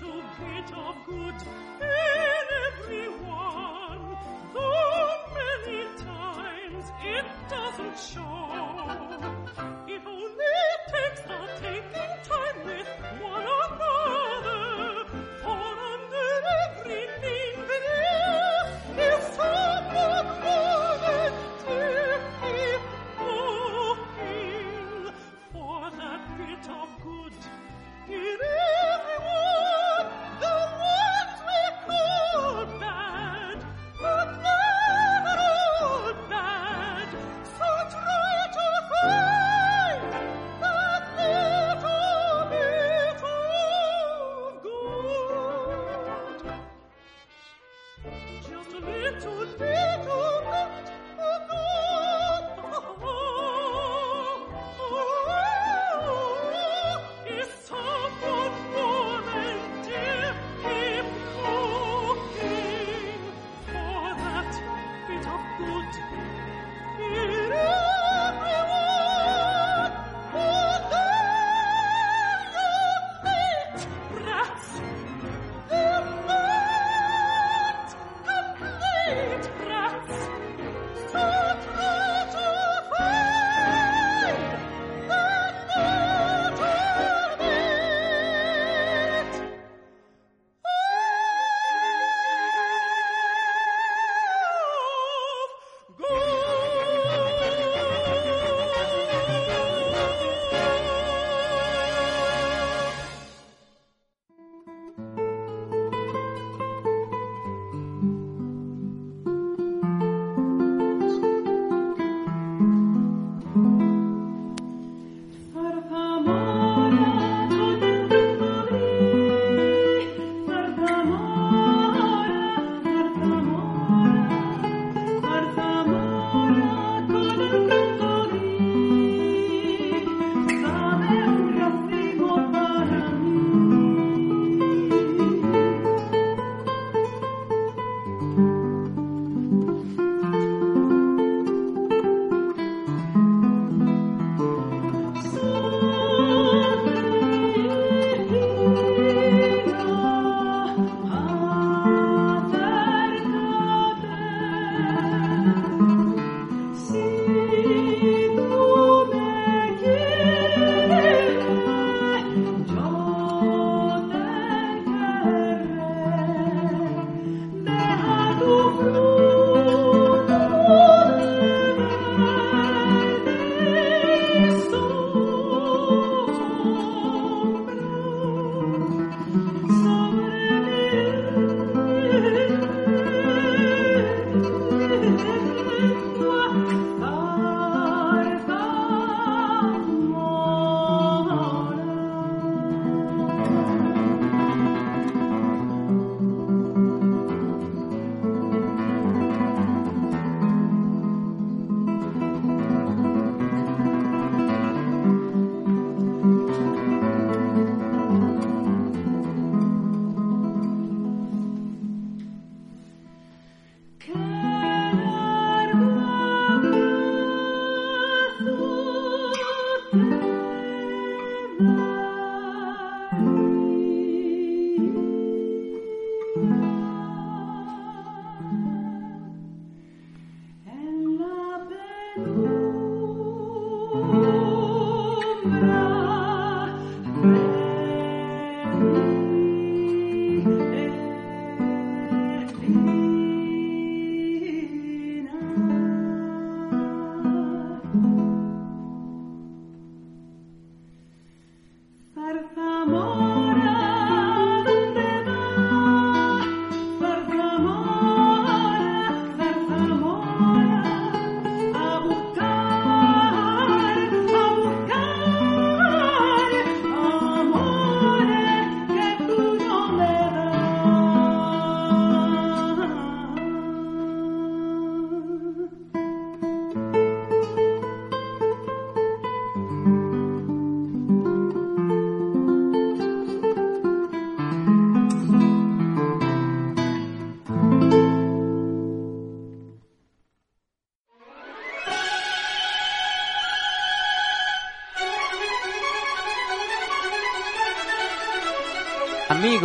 Little bit of good in everyone, It doesn't show.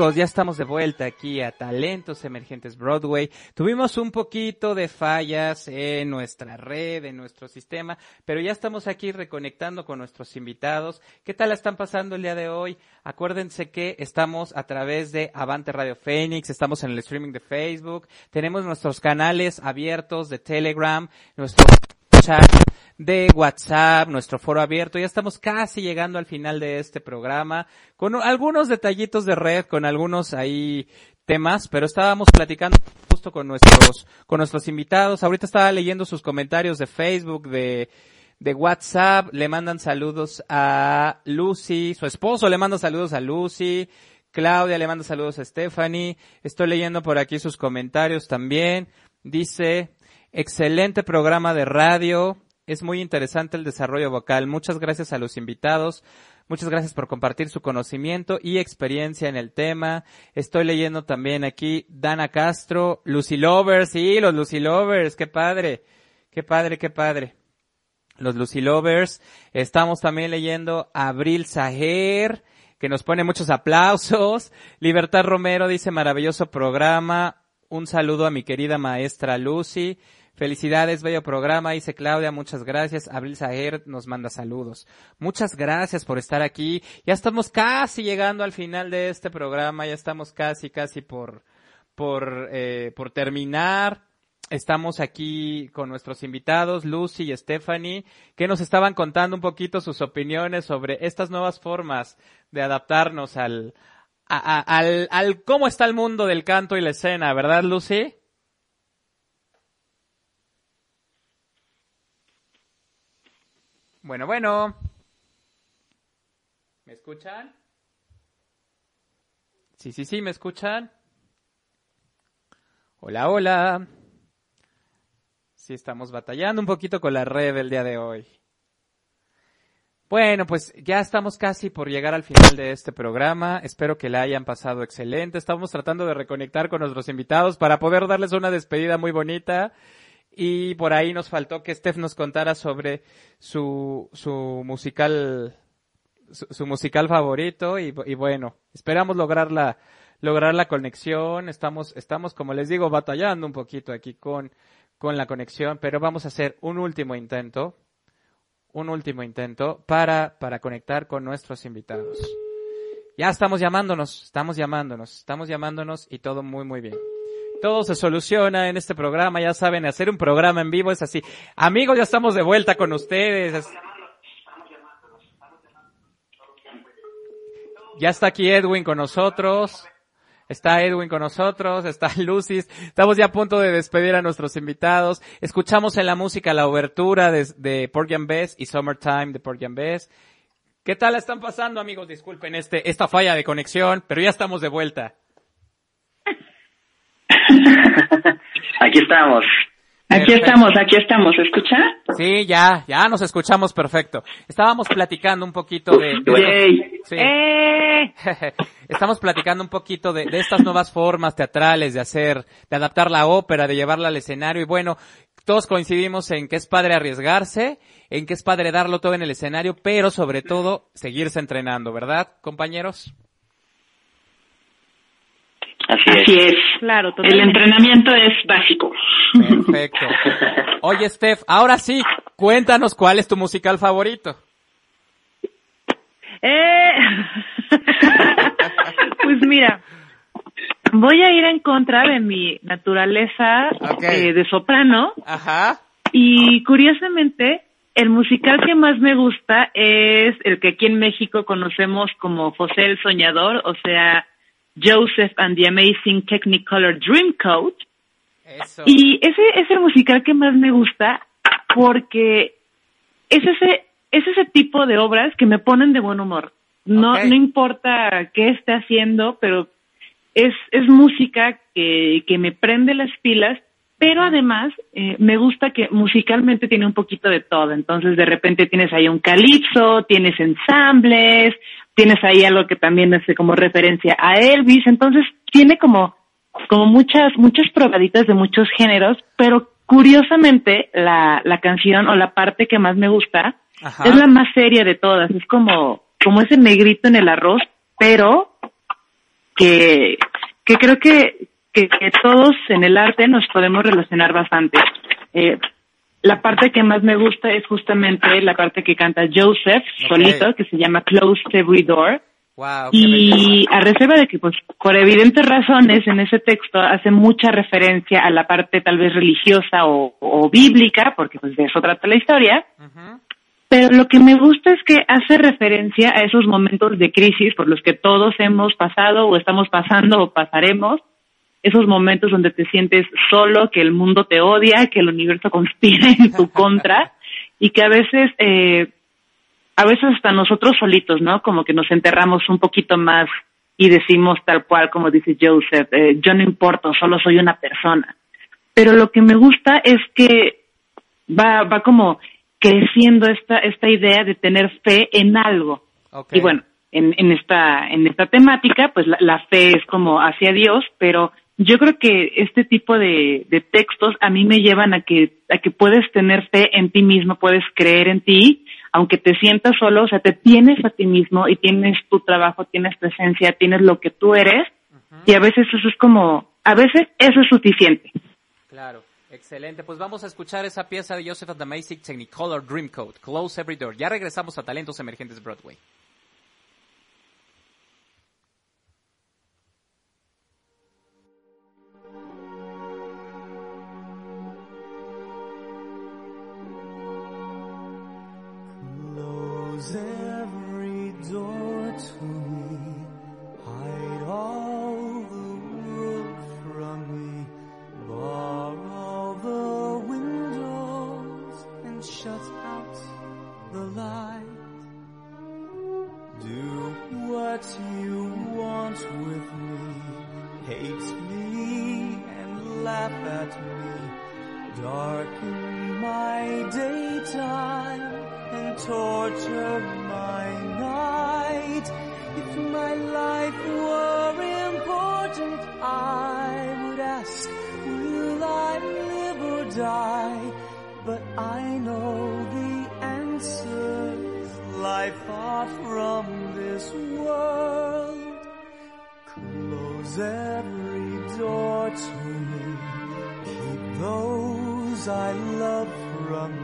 Amigos, ya estamos de vuelta aquí a Talentos Emergentes Broadway. Tuvimos un poquito de fallas en nuestra red, en nuestro sistema, pero ya estamos aquí reconectando con nuestros invitados. ¿Qué tal están pasando el día de hoy? Acuérdense que estamos a través de Avante Radio Phoenix, estamos en el streaming de Facebook, tenemos nuestros canales abiertos de Telegram, nuestro chat de WhatsApp, nuestro foro abierto. Ya estamos casi llegando al final de este programa, con algunos detallitos de red, con algunos ahí temas, pero estábamos platicando justo con nuestros, con nuestros invitados. Ahorita estaba leyendo sus comentarios de Facebook, de, de WhatsApp, le mandan saludos a Lucy, su esposo le manda saludos a Lucy, Claudia le manda saludos a Stephanie, estoy leyendo por aquí sus comentarios también, dice, excelente programa de radio, es muy interesante el desarrollo vocal. Muchas gracias a los invitados. Muchas gracias por compartir su conocimiento y experiencia en el tema. Estoy leyendo también aquí Dana Castro, Lucy Lovers, sí, los Lucy Lovers, qué padre, qué padre, qué padre. Los Lucy Lovers. Estamos también leyendo Abril Sager, que nos pone muchos aplausos. Libertad Romero dice maravilloso programa. Un saludo a mi querida maestra Lucy. Felicidades, bello programa, dice Claudia, muchas gracias. Abril Sager nos manda saludos. Muchas gracias por estar aquí. Ya estamos casi llegando al final de este programa, ya estamos casi, casi por, por, eh, por terminar. Estamos aquí con nuestros invitados, Lucy y Stephanie, que nos estaban contando un poquito sus opiniones sobre estas nuevas formas de adaptarnos al, al, al cómo está el mundo del canto y la escena, ¿verdad, Lucy? Bueno, bueno. ¿Me escuchan? Sí, sí, sí, ¿me escuchan? Hola, hola. Sí, estamos batallando un poquito con la red el día de hoy. Bueno, pues ya estamos casi por llegar al final de este programa. Espero que la hayan pasado excelente. Estamos tratando de reconectar con nuestros invitados para poder darles una despedida muy bonita. Y por ahí nos faltó que Steph nos contara sobre su, su musical, su, musical favorito y, y, bueno, esperamos lograr la, lograr la conexión. Estamos, estamos, como les digo, batallando un poquito aquí con, con la conexión, pero vamos a hacer un último intento, un último intento para, para conectar con nuestros invitados. Ya estamos llamándonos, estamos llamándonos, estamos llamándonos y todo muy, muy bien todo se soluciona en este programa, ya saben, hacer un programa en vivo es así. Amigos, ya estamos de vuelta con ustedes. Ya está aquí Edwin con nosotros. Está Edwin con nosotros, está Lucy. Estamos ya a punto de despedir a nuestros invitados. Escuchamos en la música la obertura de, de Porgy and Bess y Summertime de Porgy and Bess. ¿Qué tal están pasando, amigos? Disculpen este, esta falla de conexión, pero ya estamos de vuelta. aquí estamos. Aquí estamos, aquí estamos, ¿escucha? Sí, ya, ya nos escuchamos perfecto. Estábamos platicando un poquito de... sí. ¡Eh! Estamos platicando un poquito de, de estas nuevas formas teatrales de hacer, de adaptar la ópera, de llevarla al escenario y bueno, todos coincidimos en que es padre arriesgarse, en que es padre darlo todo en el escenario, pero sobre todo seguirse entrenando, ¿verdad, compañeros? Así, es. Claro, El entrenamiento es básico. Perfecto. Oye, Steph, ahora sí, cuéntanos cuál es tu musical favorito. Eh... pues mira, voy a ir en contra de mi naturaleza eh, de soprano. Ajá. Y curiosamente, el musical que más me gusta es el que aquí en México conocemos como José el Soñador, o sea, Joseph and the Amazing Technicolor Dreamcoat. Y ese es el musical que más me gusta porque es ese, es ese tipo de obras que me ponen de buen humor. No, no importa qué esté haciendo, pero es, es música que, que me prende las pilas, pero además eh, me gusta que musicalmente tiene un poquito de todo. Entonces de repente tienes ahí un calipso, tienes ensambles, tienes ahí algo que también hace como referencia a Elvis, entonces tiene como, como muchas, muchas probaditas de muchos géneros, pero curiosamente la, la canción o la parte que más me gusta es la más seria de todas, es como, como ese negrito en el arroz, pero que, que creo que, que, que todos en el arte nos podemos relacionar bastante. Eh, la parte que más me gusta es justamente la parte que canta Joseph solito, que se llama Close Every Door. Wow, Y a reserva de que, pues, por evidentes razones, en ese texto hace mucha referencia a la parte tal vez religiosa o, o bíblica, porque pues de eso trata la historia. Pero lo que me gusta es que hace referencia a esos momentos de crisis por los que todos hemos pasado o estamos pasando o pasaremos. Esos momentos donde te sientes solo, que el mundo te odia, que el universo conspira en tu contra y que a veces eh, a veces hasta nosotros solitos, ¿no? Como que nos enterramos un poquito más y decimos tal cual, como dice Joseph, eh, yo no importo, solo soy una persona. Pero lo que me gusta es que va, va como creciendo esta, esta idea de tener fe en algo. Y bueno, en, en esta, en esta temática, pues la, la fe es como hacia Dios, pero yo creo que este tipo de, de textos a mí me llevan a que, a que puedes tener fe en ti mismo, puedes creer en ti, aunque te sientas solo, o sea, te tienes a ti mismo y tienes tu trabajo, tienes presencia, tienes lo que tú eres, y a veces eso es como, a veces eso es suficiente. Claro, excelente. Pues vamos a escuchar esa pieza de Joseph and the Amazing Technicolor Dreamcoat, Close Every Door. Ya regresamos a Talentos Emergentes Broadway. Laugh at me. Darken my daytime and torture my night. If my life were important, I would ask, will I live or die? But I know the answers lie far from this world. Close every door to me. I love from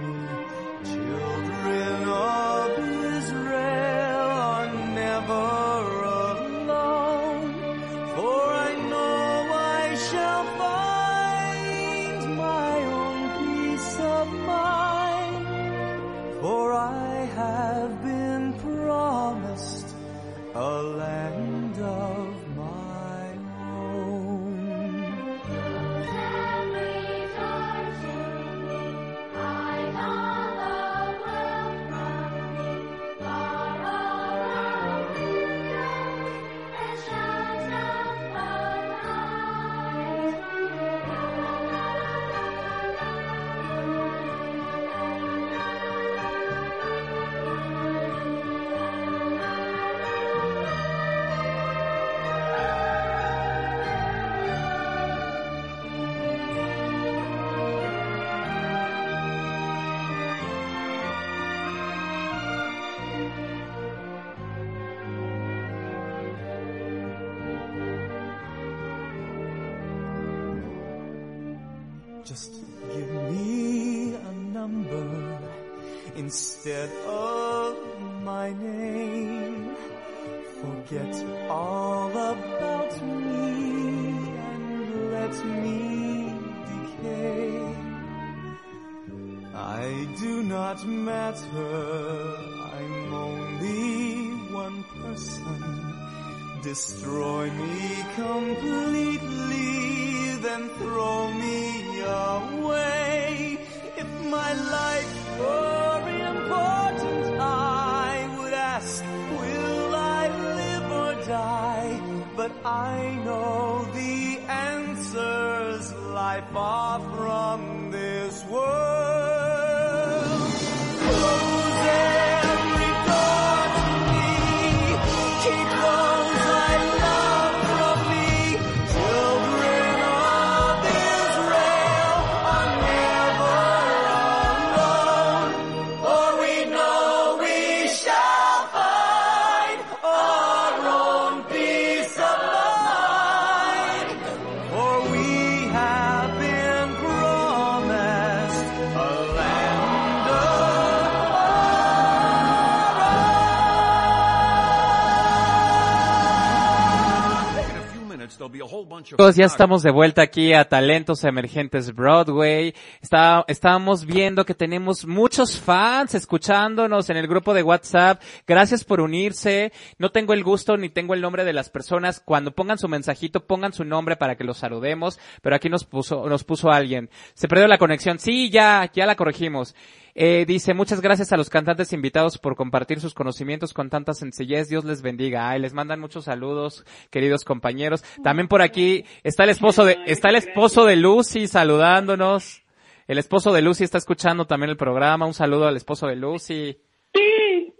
Chicos, ya estamos de vuelta aquí a Talentos Emergentes Broadway. Está, estábamos viendo que tenemos muchos fans escuchándonos en el grupo de WhatsApp. Gracias por unirse. No tengo el gusto ni tengo el nombre de las personas. Cuando pongan su mensajito, pongan su nombre para que los saludemos. Pero aquí nos puso, nos puso alguien. Se perdió la conexión. Sí, ya, ya la corregimos. Eh, dice, muchas gracias a los cantantes invitados por compartir sus conocimientos con tanta sencillez. Dios les bendiga. Ay, les mandan muchos saludos, queridos compañeros. También por aquí está el esposo de, está el esposo de Lucy saludándonos. El esposo de Lucy está escuchando también el programa. Un saludo al esposo de Lucy. Sí.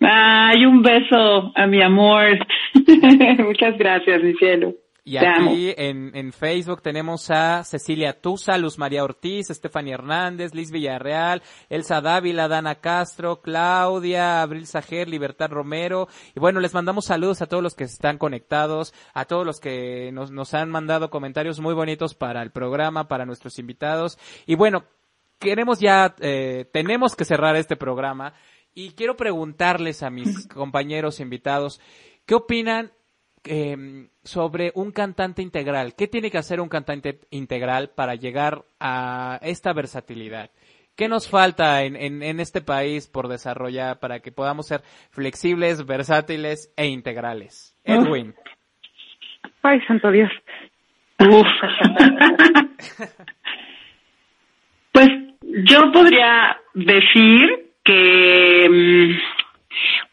Ay, un beso a mi amor. muchas gracias, mi cielo. Y aquí en, en, Facebook tenemos a Cecilia Tusa, Luz María Ortiz, Estefania Hernández, Liz Villarreal, Elsa Dávila, Dana Castro, Claudia, Abril Sajer, Libertad Romero. Y bueno, les mandamos saludos a todos los que están conectados, a todos los que nos, nos han mandado comentarios muy bonitos para el programa, para nuestros invitados. Y bueno, queremos ya, eh, tenemos que cerrar este programa. Y quiero preguntarles a mis compañeros invitados, ¿qué opinan eh, sobre un cantante integral. ¿Qué tiene que hacer un cantante integral para llegar a esta versatilidad? ¿Qué nos falta en, en, en, este país por desarrollar para que podamos ser flexibles, versátiles e integrales? Edwin. Ay, santo Dios. pues yo podría decir que mm,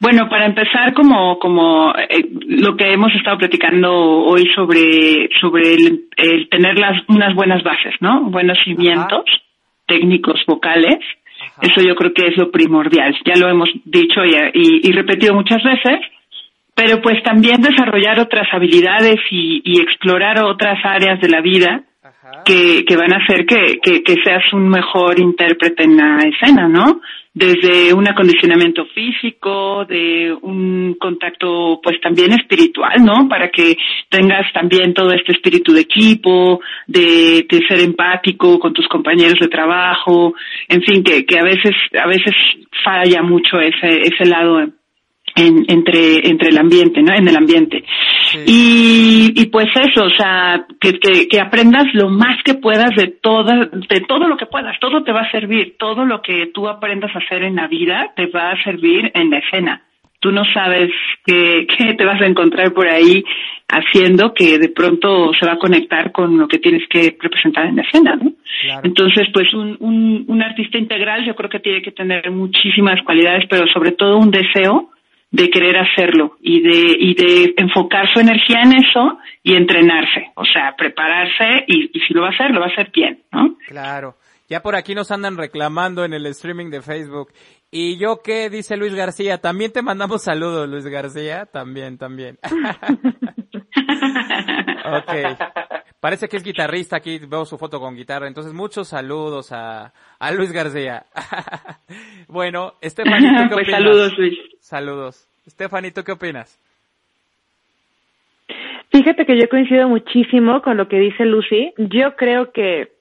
bueno, para empezar, como, como eh, lo que hemos estado platicando hoy sobre, sobre el, el tener las, unas buenas bases, ¿no? Buenos cimientos técnicos vocales. Eso yo creo que es lo primordial. Ya lo hemos dicho y, y, y repetido muchas veces. Pero pues también desarrollar otras habilidades y, y explorar otras áreas de la vida que, que van a hacer que, que, que seas un mejor intérprete en la escena, ¿no? Desde un acondicionamiento físico, de un contacto pues también espiritual, ¿no? Para que tengas también todo este espíritu de equipo, de, ser empático con tus compañeros de trabajo, en fin, que, que a veces, a veces falla mucho ese, ese lado en, entre, entre el ambiente, ¿no? En el ambiente. Y, y pues eso, o sea, que, que, que, aprendas lo más que puedas de toda, de todo lo que puedas, todo te va a servir, todo lo que tú aprendas a hacer en la vida te va a servir en la escena. Tú no sabes qué, qué te vas a encontrar por ahí haciendo que de pronto se va a conectar con lo que tienes que representar en la escena, ¿no? Claro. Entonces, pues un, un, un artista integral yo creo que tiene que tener muchísimas cualidades, pero sobre todo un deseo de querer hacerlo y de, y de enfocar su energía en eso y entrenarse, o sea, prepararse y, y, si lo va a hacer, lo va a hacer bien, ¿no? Claro. Ya por aquí nos andan reclamando en el streaming de Facebook. ¿Y yo qué? Dice Luis García. También te mandamos saludos, Luis García. También, también. ok. Parece que es guitarrista, aquí veo su foto con guitarra, entonces muchos saludos a, a Luis García. bueno, Estefanito, ¿qué pues opinas? saludos, Luis. Saludos. Estefanito, ¿qué opinas? Fíjate que yo coincido muchísimo con lo que dice Lucy. Yo creo que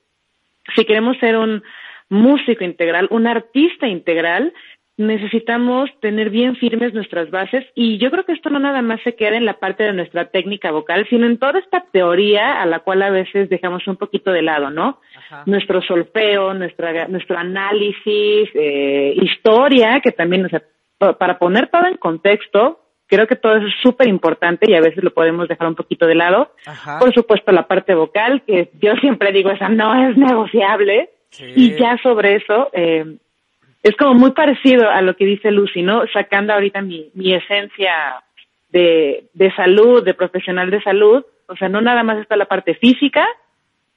si queremos ser un músico integral, un artista integral, necesitamos tener bien firmes nuestras bases y yo creo que esto no nada más se queda en la parte de nuestra técnica vocal, sino en toda esta teoría a la cual a veces dejamos un poquito de lado, ¿no? Ajá. Nuestro solfeo, nuestra, nuestro análisis, eh, historia, que también, o sea, para poner todo en contexto, creo que todo eso es súper importante y a veces lo podemos dejar un poquito de lado. Ajá. Por supuesto, la parte vocal, que yo siempre digo, esa no es negociable. Sí. Y ya sobre eso, eh, es como muy parecido a lo que dice Lucy, ¿no? Sacando ahorita mi, mi esencia de, de salud, de profesional de salud, o sea, no nada más está la parte física,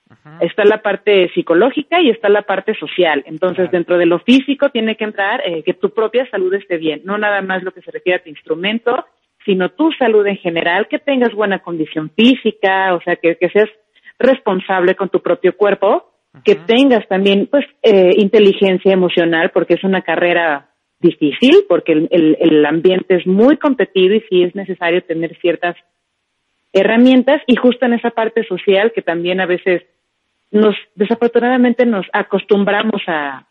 Ajá. está la parte psicológica y está la parte social. Entonces, claro. dentro de lo físico tiene que entrar eh, que tu propia salud esté bien, no nada más lo que se refiere a tu instrumento, sino tu salud en general, que tengas buena condición física, o sea, que, que seas responsable con tu propio cuerpo que tengas también pues eh, inteligencia emocional porque es una carrera difícil porque el, el, el, ambiente es muy competido y sí es necesario tener ciertas herramientas y justo en esa parte social que también a veces nos desafortunadamente nos acostumbramos a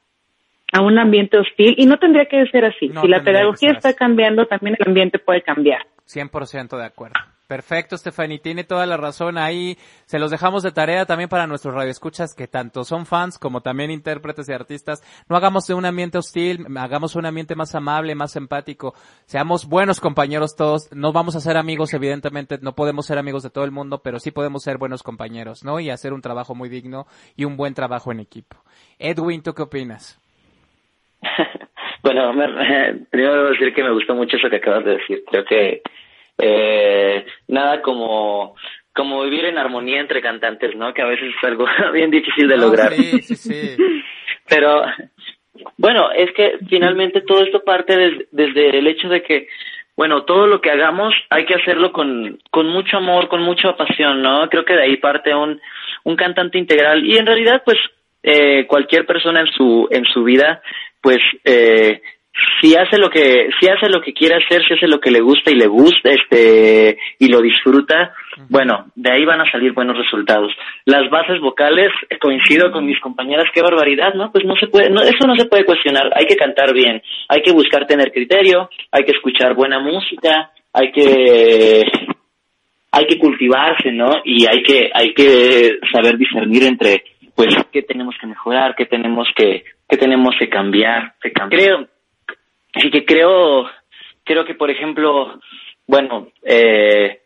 a un ambiente hostil y no tendría que ser así. No si la pedagogía está cambiando, también el ambiente puede cambiar. 100% de acuerdo. Perfecto, Stephanie, tiene toda la razón. Ahí se los dejamos de tarea también para nuestros radioescuchas que tanto son fans como también intérpretes y artistas. No hagamos de un ambiente hostil, hagamos un ambiente más amable, más empático. Seamos buenos compañeros todos. No vamos a ser amigos, evidentemente, no podemos ser amigos de todo el mundo, pero sí podemos ser buenos compañeros, ¿no? Y hacer un trabajo muy digno y un buen trabajo en equipo. Edwin, ¿tú qué opinas? bueno, primero debo decir que me gustó mucho eso que acabas de decir. Creo que eh, nada como como vivir en armonía entre cantantes, ¿no? Que a veces es algo bien difícil de lograr. Sí, sí, sí. Pero bueno, es que finalmente todo esto parte des, desde el hecho de que bueno, todo lo que hagamos hay que hacerlo con, con mucho amor, con mucha pasión, ¿no? Creo que de ahí parte un, un cantante integral y en realidad pues eh, cualquier persona en su, en su vida pues eh, si hace lo que si hace lo que quiere hacer si hace lo que le gusta y le gusta este y lo disfruta bueno de ahí van a salir buenos resultados. Las bases vocales coincido con mis compañeras qué barbaridad no pues no se puede no, eso no se puede cuestionar. Hay que cantar bien hay que buscar tener criterio hay que escuchar buena música hay que hay que cultivarse no y hay que hay que saber discernir entre pues qué tenemos que mejorar qué tenemos que qué tenemos que cambiar, que cambiar. creo Así que creo, creo que por ejemplo, bueno, eh,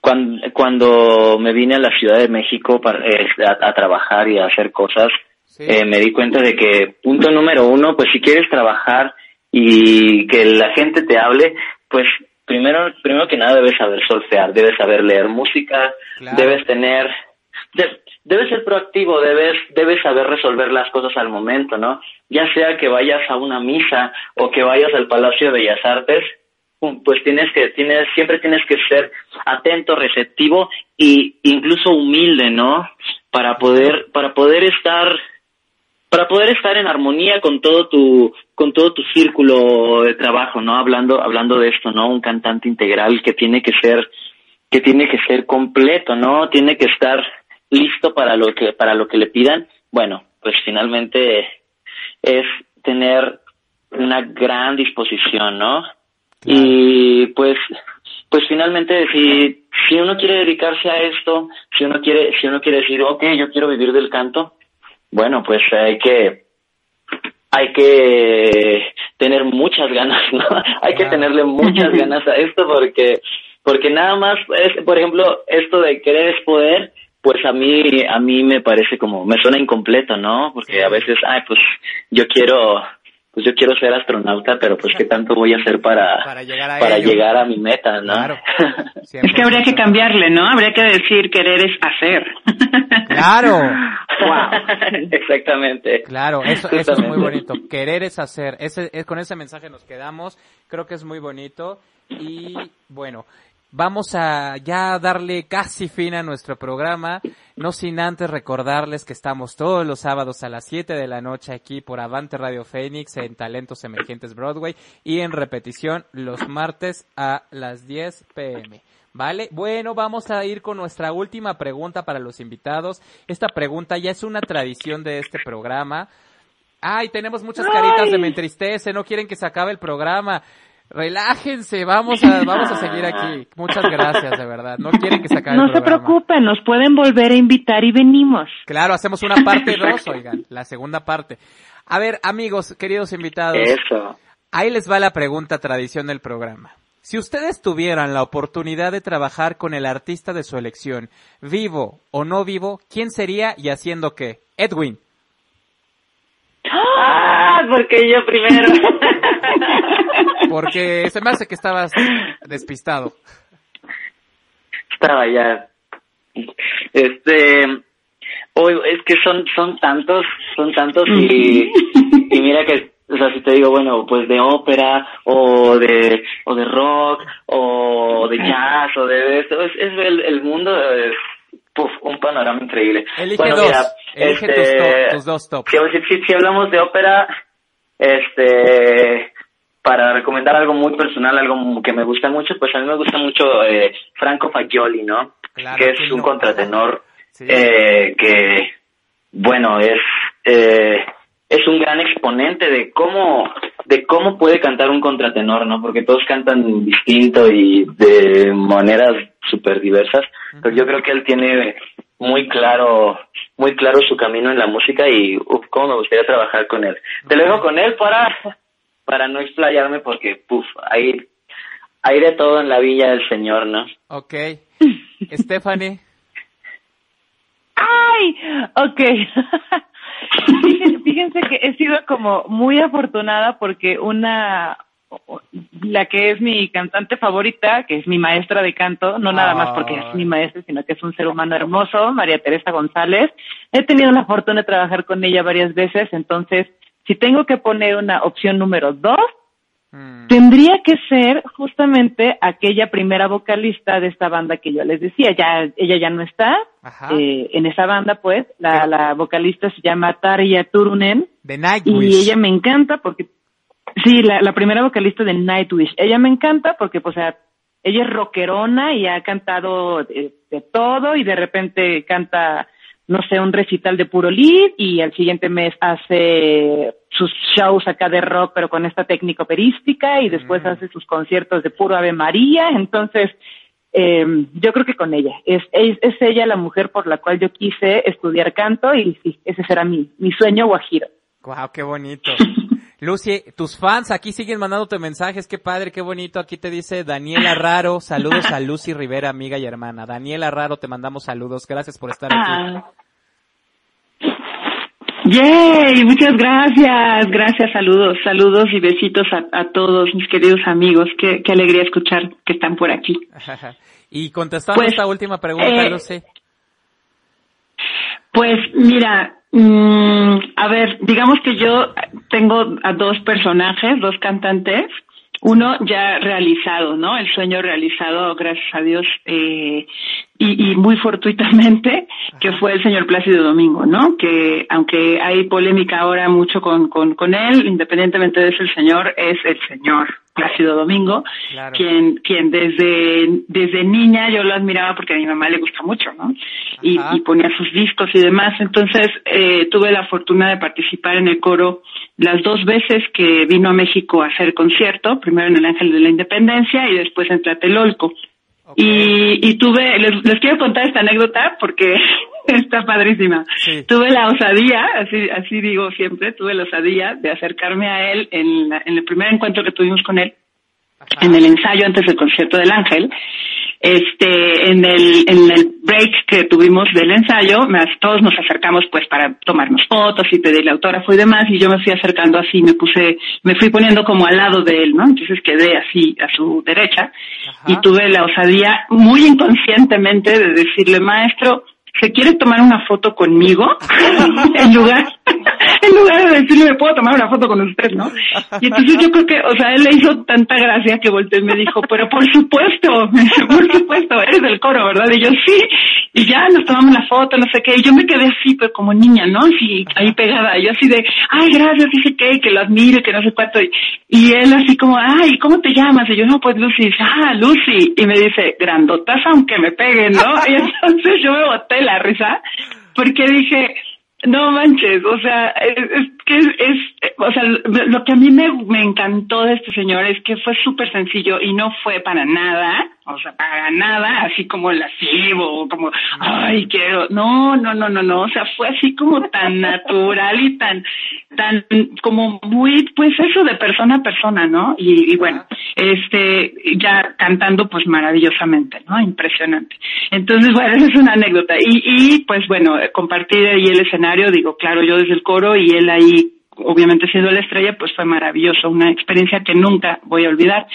cuando, cuando me vine a la Ciudad de México para, eh, a, a, trabajar y a hacer cosas, sí. eh, me di cuenta de que punto número uno, pues si quieres trabajar y que la gente te hable, pues primero, primero que nada debes saber solfear, debes saber leer música, claro. debes tener, de, debes ser proactivo, debes, debes saber resolver las cosas al momento, ¿no? Ya sea que vayas a una misa o que vayas al Palacio de Bellas Artes, pues tienes que, tienes, siempre tienes que ser atento, receptivo e incluso humilde, ¿no? Para poder, para poder estar, para poder estar en armonía con todo tu, con todo tu círculo de trabajo, ¿no? Hablando, hablando de esto, ¿no? Un cantante integral que tiene que ser, que tiene que ser completo, ¿no? Tiene que estar listo para lo que para lo que le pidan bueno pues finalmente es tener una gran disposición no claro. y pues pues finalmente si si uno quiere dedicarse a esto si uno quiere si uno quiere decir okay yo quiero vivir del canto bueno pues hay que hay que tener muchas ganas no hay que tenerle muchas ganas a esto porque porque nada más es por ejemplo esto de querer es poder pues a mí a mí me parece como me suena incompleto no porque a veces ay pues yo quiero pues yo quiero ser astronauta pero pues qué tanto voy a hacer para para llegar a, para llegar a mi meta no claro. es que habría que cambiarle no habría que decir querer es hacer. Claro. Wow. exactamente. Claro eso, eso es muy bonito. Querer es hacer. Ese es, con ese mensaje nos quedamos. Creo que es muy bonito. Y bueno Vamos a ya darle casi fin a nuestro programa, no sin antes recordarles que estamos todos los sábados a las 7 de la noche aquí por Avante Radio Fénix en Talentos Emergentes Broadway y en repetición los martes a las 10 pm. ¿Vale? Bueno, vamos a ir con nuestra última pregunta para los invitados. Esta pregunta ya es una tradición de este programa. Ay, tenemos muchas caritas de me entristece, no quieren que se acabe el programa. Relájense, vamos a, vamos a seguir aquí. Muchas gracias, de verdad. No quieren que se acabe No el se preocupen, nos pueden volver a invitar y venimos. Claro, hacemos una parte dos, oigan, la segunda parte. A ver, amigos, queridos invitados. Eso. Ahí les va la pregunta tradición del programa. Si ustedes tuvieran la oportunidad de trabajar con el artista de su elección, vivo o no vivo, ¿quién sería y haciendo qué? Edwin. Ah, porque yo primero. Porque se me hace que estabas despistado. Estaba ya. Este. Hoy es que son son tantos, son tantos y, y mira que o sea, si te digo, bueno, pues de ópera o de o de rock o de jazz o de esto, es, es el, el mundo es puf, un panorama increíble. Elige bueno, dos, mira, elige este, tus, top, tus dos top. Si, si, si hablamos de ópera, este para recomendar algo muy personal, algo que me gusta mucho, pues a mí me gusta mucho eh, Franco Fagioli, ¿no? Claro, que es un no. contratenor Sí. eh, que, bueno, es eh, es un gran exponente de cómo de cómo puede cantar un contratenor, ¿no? Porque todos cantan distinto y de maneras súper diversas, pero yo creo que él tiene muy claro muy claro su camino en la música y uf, cómo me gustaría trabajar con él. Te lo dejo con él para para no explayarme porque puf, hay hay de todo en la villa del señor, ¿no? Ok. Stephanie. ¡Ay! Ok. Fíjense, fíjense que he sido como muy afortunada porque una, la que es mi cantante favorita, que es mi maestra de canto, no nada más porque es mi maestra, sino que es un ser humano hermoso, María Teresa González. He tenido la fortuna de trabajar con ella varias veces, entonces, si tengo que poner una opción número dos, tendría que ser justamente aquella primera vocalista de esta banda que yo les decía. Ya ella ya no está eh, en esa banda, pues. La, la vocalista se llama Tarja Turunen De y Nightwish. ella me encanta porque sí, la, la primera vocalista de Nightwish. Ella me encanta porque, pues, o sea, ella es rockerona y ha cantado de, de todo y de repente canta no sé, un recital de puro lead y al siguiente mes hace sus shows acá de rock, pero con esta técnica operística y después hace sus conciertos de puro Ave María. Entonces, eh, yo creo que con ella. Es, es, es ella la mujer por la cual yo quise estudiar canto y sí, ese será mi, mi sueño guajiro. Wow, qué bonito. Lucy, tus fans aquí siguen mandándote mensajes, qué padre, qué bonito. Aquí te dice Daniela Raro, saludos a Lucy Rivera, amiga y hermana. Daniela Raro, te mandamos saludos, gracias por estar aquí. Ah. Yay, muchas gracias, gracias, saludos, saludos y besitos a, a todos mis queridos amigos. Qué, qué alegría escuchar que están por aquí. y contestando Pues, esta última pregunta, eh, Lucy. Pues mira, mm, a ver, digamos que yo tengo a dos personajes, dos cantantes, uno ya realizado, ¿no? El sueño realizado, gracias a Dios, eh, y, y muy fortuitamente, que fue el señor Plácido Domingo, ¿no? Que aunque hay polémica ahora mucho con, con, con él, independientemente de eso, el señor es el señor Plácido Domingo, Claro. quien, quien desde, desde niña yo lo admiraba porque a mi mamá le gusta mucho, ¿no? Y, y ponía sus discos y demás. Entonces, eh, tuve la fortuna de participar en el coro las dos veces que vino a México a hacer concierto, primero en el Ángel de la Independencia y después en Tlatelolco. Y, y tuve, les, les quiero contar esta anécdota porque está padrísima. Tuve la osadía, así, así digo siempre, tuve la osadía de acercarme a él en, la- en el primer encuentro que tuvimos con él, en el ensayo antes del concierto del Ángel. Este, en el, en el break que tuvimos del ensayo, todos nos acercamos pues para tomarnos fotos y pedirle autógrafo y demás, y yo me fui acercando así, me puse, me fui poniendo como al lado de él, ¿no? Entonces quedé así a su derecha y tuve la osadía muy inconscientemente de decirle, maestro, ¿se quiere tomar una foto conmigo? en lugar, en lugar de decirle, ¿me puedo tomar una foto con usted, no? Y entonces yo creo que, o sea, él le hizo tanta gracia que volteó y me dijo, pero por supuesto, por supuesto, eres del coro, ¿verdad? Y yo, sí, y ya nos tomamos la foto, no sé qué, y yo me quedé así, pero como niña, ¿no? Así, ahí pegada, y yo así de, ay, gracias, dice que, que lo admiro, que no sé cuánto, y, y él así como, ay, ¿cómo te llamas? Y yo, no, pues Lucy, ah, Lucy, y me dice, grandotas aunque me peguen, ¿no? Y entonces yo me boté la risa, porque dije, no manches, o sea, es, que es, es- o sea, lo que a mí me, me encantó de este señor es que fue súper sencillo y no fue para nada, o sea, para nada, así como lascivo, o como, ay, quiero, no, no, no, no, no, o sea, fue así como tan natural y tan, tan, como muy, pues eso de persona a persona, ¿no? Y, y bueno, este, ya cantando pues maravillosamente, ¿no? Impresionante. Entonces, bueno, esa es una anécdota. Y, y pues bueno, compartir ahí el escenario, digo, claro, yo desde el coro y él ahí, obviamente siendo la estrella, pues fue maravilloso, una experiencia que nunca voy a olvidar.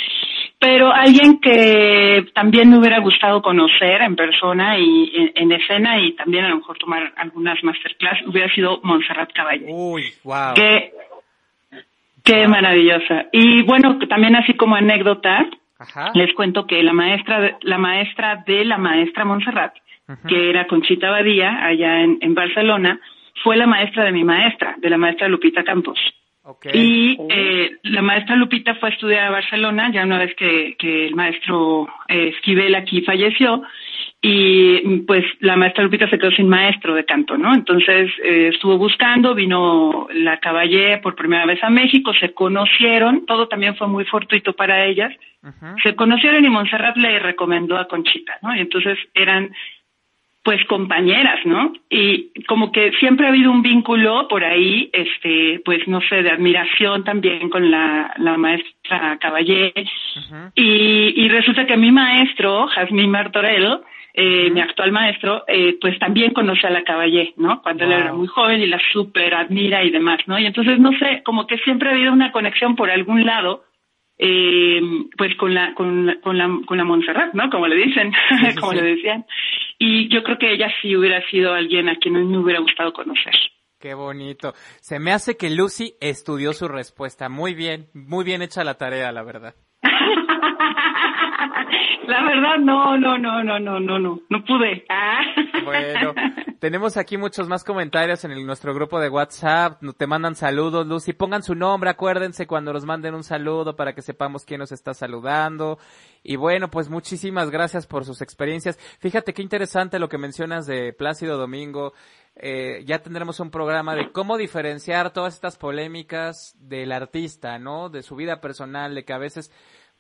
Pero alguien que también me hubiera gustado conocer en persona y en, en escena y también a lo mejor tomar algunas masterclass hubiera sido Montserrat Caballé. Uy, wow. Qué, qué maravillosa. Y bueno, también así como anécdota, les cuento que la maestra, la maestra de la maestra Montserrat, que era Conchita Badía, allá en, en Barcelona, fue la maestra de mi maestra, de la maestra Lupita Campos. Y eh, la maestra Lupita fue a estudiar a Barcelona, ya una vez que, que el maestro eh, Esquivel aquí falleció, y pues la maestra Lupita se quedó sin maestro de canto, ¿no? Entonces eh, estuvo buscando, vino la Caballé por primera vez a México, se conocieron, todo también fue muy fortuito para ellas, se conocieron y Montserrat le recomendó a Conchita, ¿no? Y entonces eran pues compañeras, ¿no? Y como que siempre ha habido un vínculo por ahí, este, pues no sé, de admiración también con la, la maestra Caballé. y, y resulta que mi maestro, Jazmín Martorell, eh, mi actual maestro, eh, pues también conoce a la Caballé, ¿no? Cuando él era muy joven y la súper admira y demás, ¿no? Y entonces, no sé, como que siempre ha habido una conexión por algún lado, eh, pues con la, con, la, con la, con la Montserrat, ¿no? Como le dicen, como le decían. Y yo creo que ella sí hubiera sido alguien a quien me hubiera gustado conocer. Qué bonito. Se me hace que Lucy estudió su respuesta. Muy bien, muy bien hecha la tarea, la verdad. La verdad, no, no, no, no, no, no, no, no pude. Ah. Bueno, tenemos aquí muchos más comentarios en el, nuestro grupo de WhatsApp. Te mandan saludos, Lucy. Pongan su nombre, acuérdense cuando nos manden un saludo para que sepamos quién nos está saludando. Y bueno, pues muchísimas gracias por sus experiencias. Fíjate qué interesante lo que mencionas de Plácido Domingo. Eh, ya tendremos un programa de cómo diferenciar todas estas polémicas del artista, ¿no? De su vida personal, de que a veces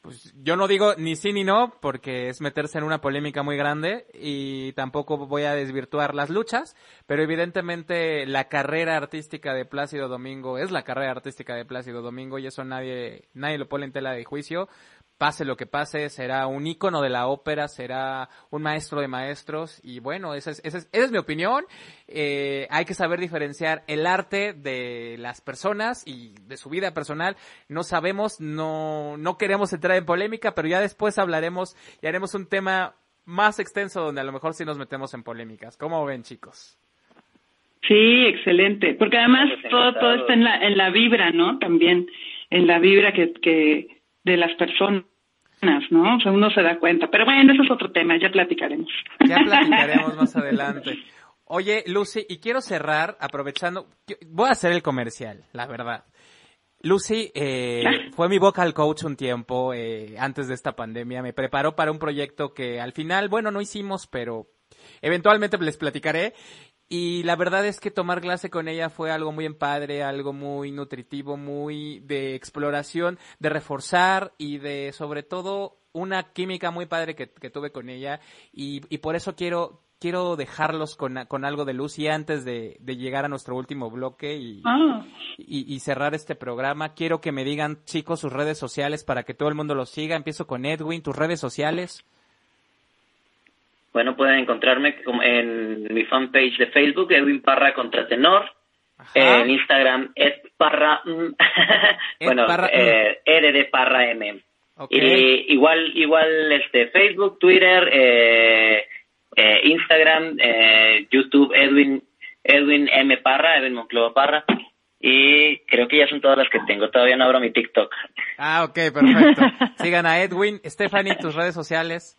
pues yo no digo ni sí ni no, porque es meterse en una polémica muy grande y tampoco voy a desvirtuar las luchas, pero evidentemente la carrera artística de Plácido Domingo es la carrera artística de Plácido Domingo y eso nadie, nadie lo pone en tela de juicio pase lo que pase, será un ícono de la ópera, será un maestro de maestros y bueno, esa es, esa es, esa es mi opinión. Eh, hay que saber diferenciar el arte de las personas y de su vida personal. No sabemos, no, no queremos entrar en polémica, pero ya después hablaremos y haremos un tema más extenso donde a lo mejor sí nos metemos en polémicas. ¿Cómo ven chicos? Sí, excelente, porque además todo, todo está en la, en la vibra, ¿no? También en la vibra que, que de las personas, ¿no? O sea, uno se da cuenta. Pero bueno, eso es otro tema, ya platicaremos. Ya platicaremos más adelante. Oye, Lucy, y quiero cerrar aprovechando, voy a hacer el comercial, la verdad. Lucy eh, fue mi vocal coach un tiempo eh, antes de esta pandemia. Me preparó para un proyecto que al final, bueno, no hicimos, pero eventualmente les platicaré. Y la verdad es que tomar clase con ella fue algo muy padre, algo muy nutritivo, muy de exploración, de reforzar y de sobre todo una química muy padre que, tuve con ella y, y, por eso quiero quiero dejarlos con, con algo de luz y antes de, de, llegar a nuestro último bloque y, ah. y, y, cerrar este programa. Quiero que me digan, chicos, sus redes sociales para que todo el mundo los siga. Empiezo con Edwin, tus redes sociales. Bueno, pueden encontrarme en mi fanpage de Facebook, Edwin Parra Contratenor. En Instagram, Ed Parra. Bueno, Parra, eh, M. Y igual, igual este Facebook, Twitter, eh, eh, Instagram, eh, YouTube, Edwin, Edwin M. Parra, Edwin Monclova Parra. Y creo que ya son todas las que tengo. Todavía no abro mi TikTok. Ah, ok, perfecto. Sigan a Edwin. Stephanie, tus redes sociales.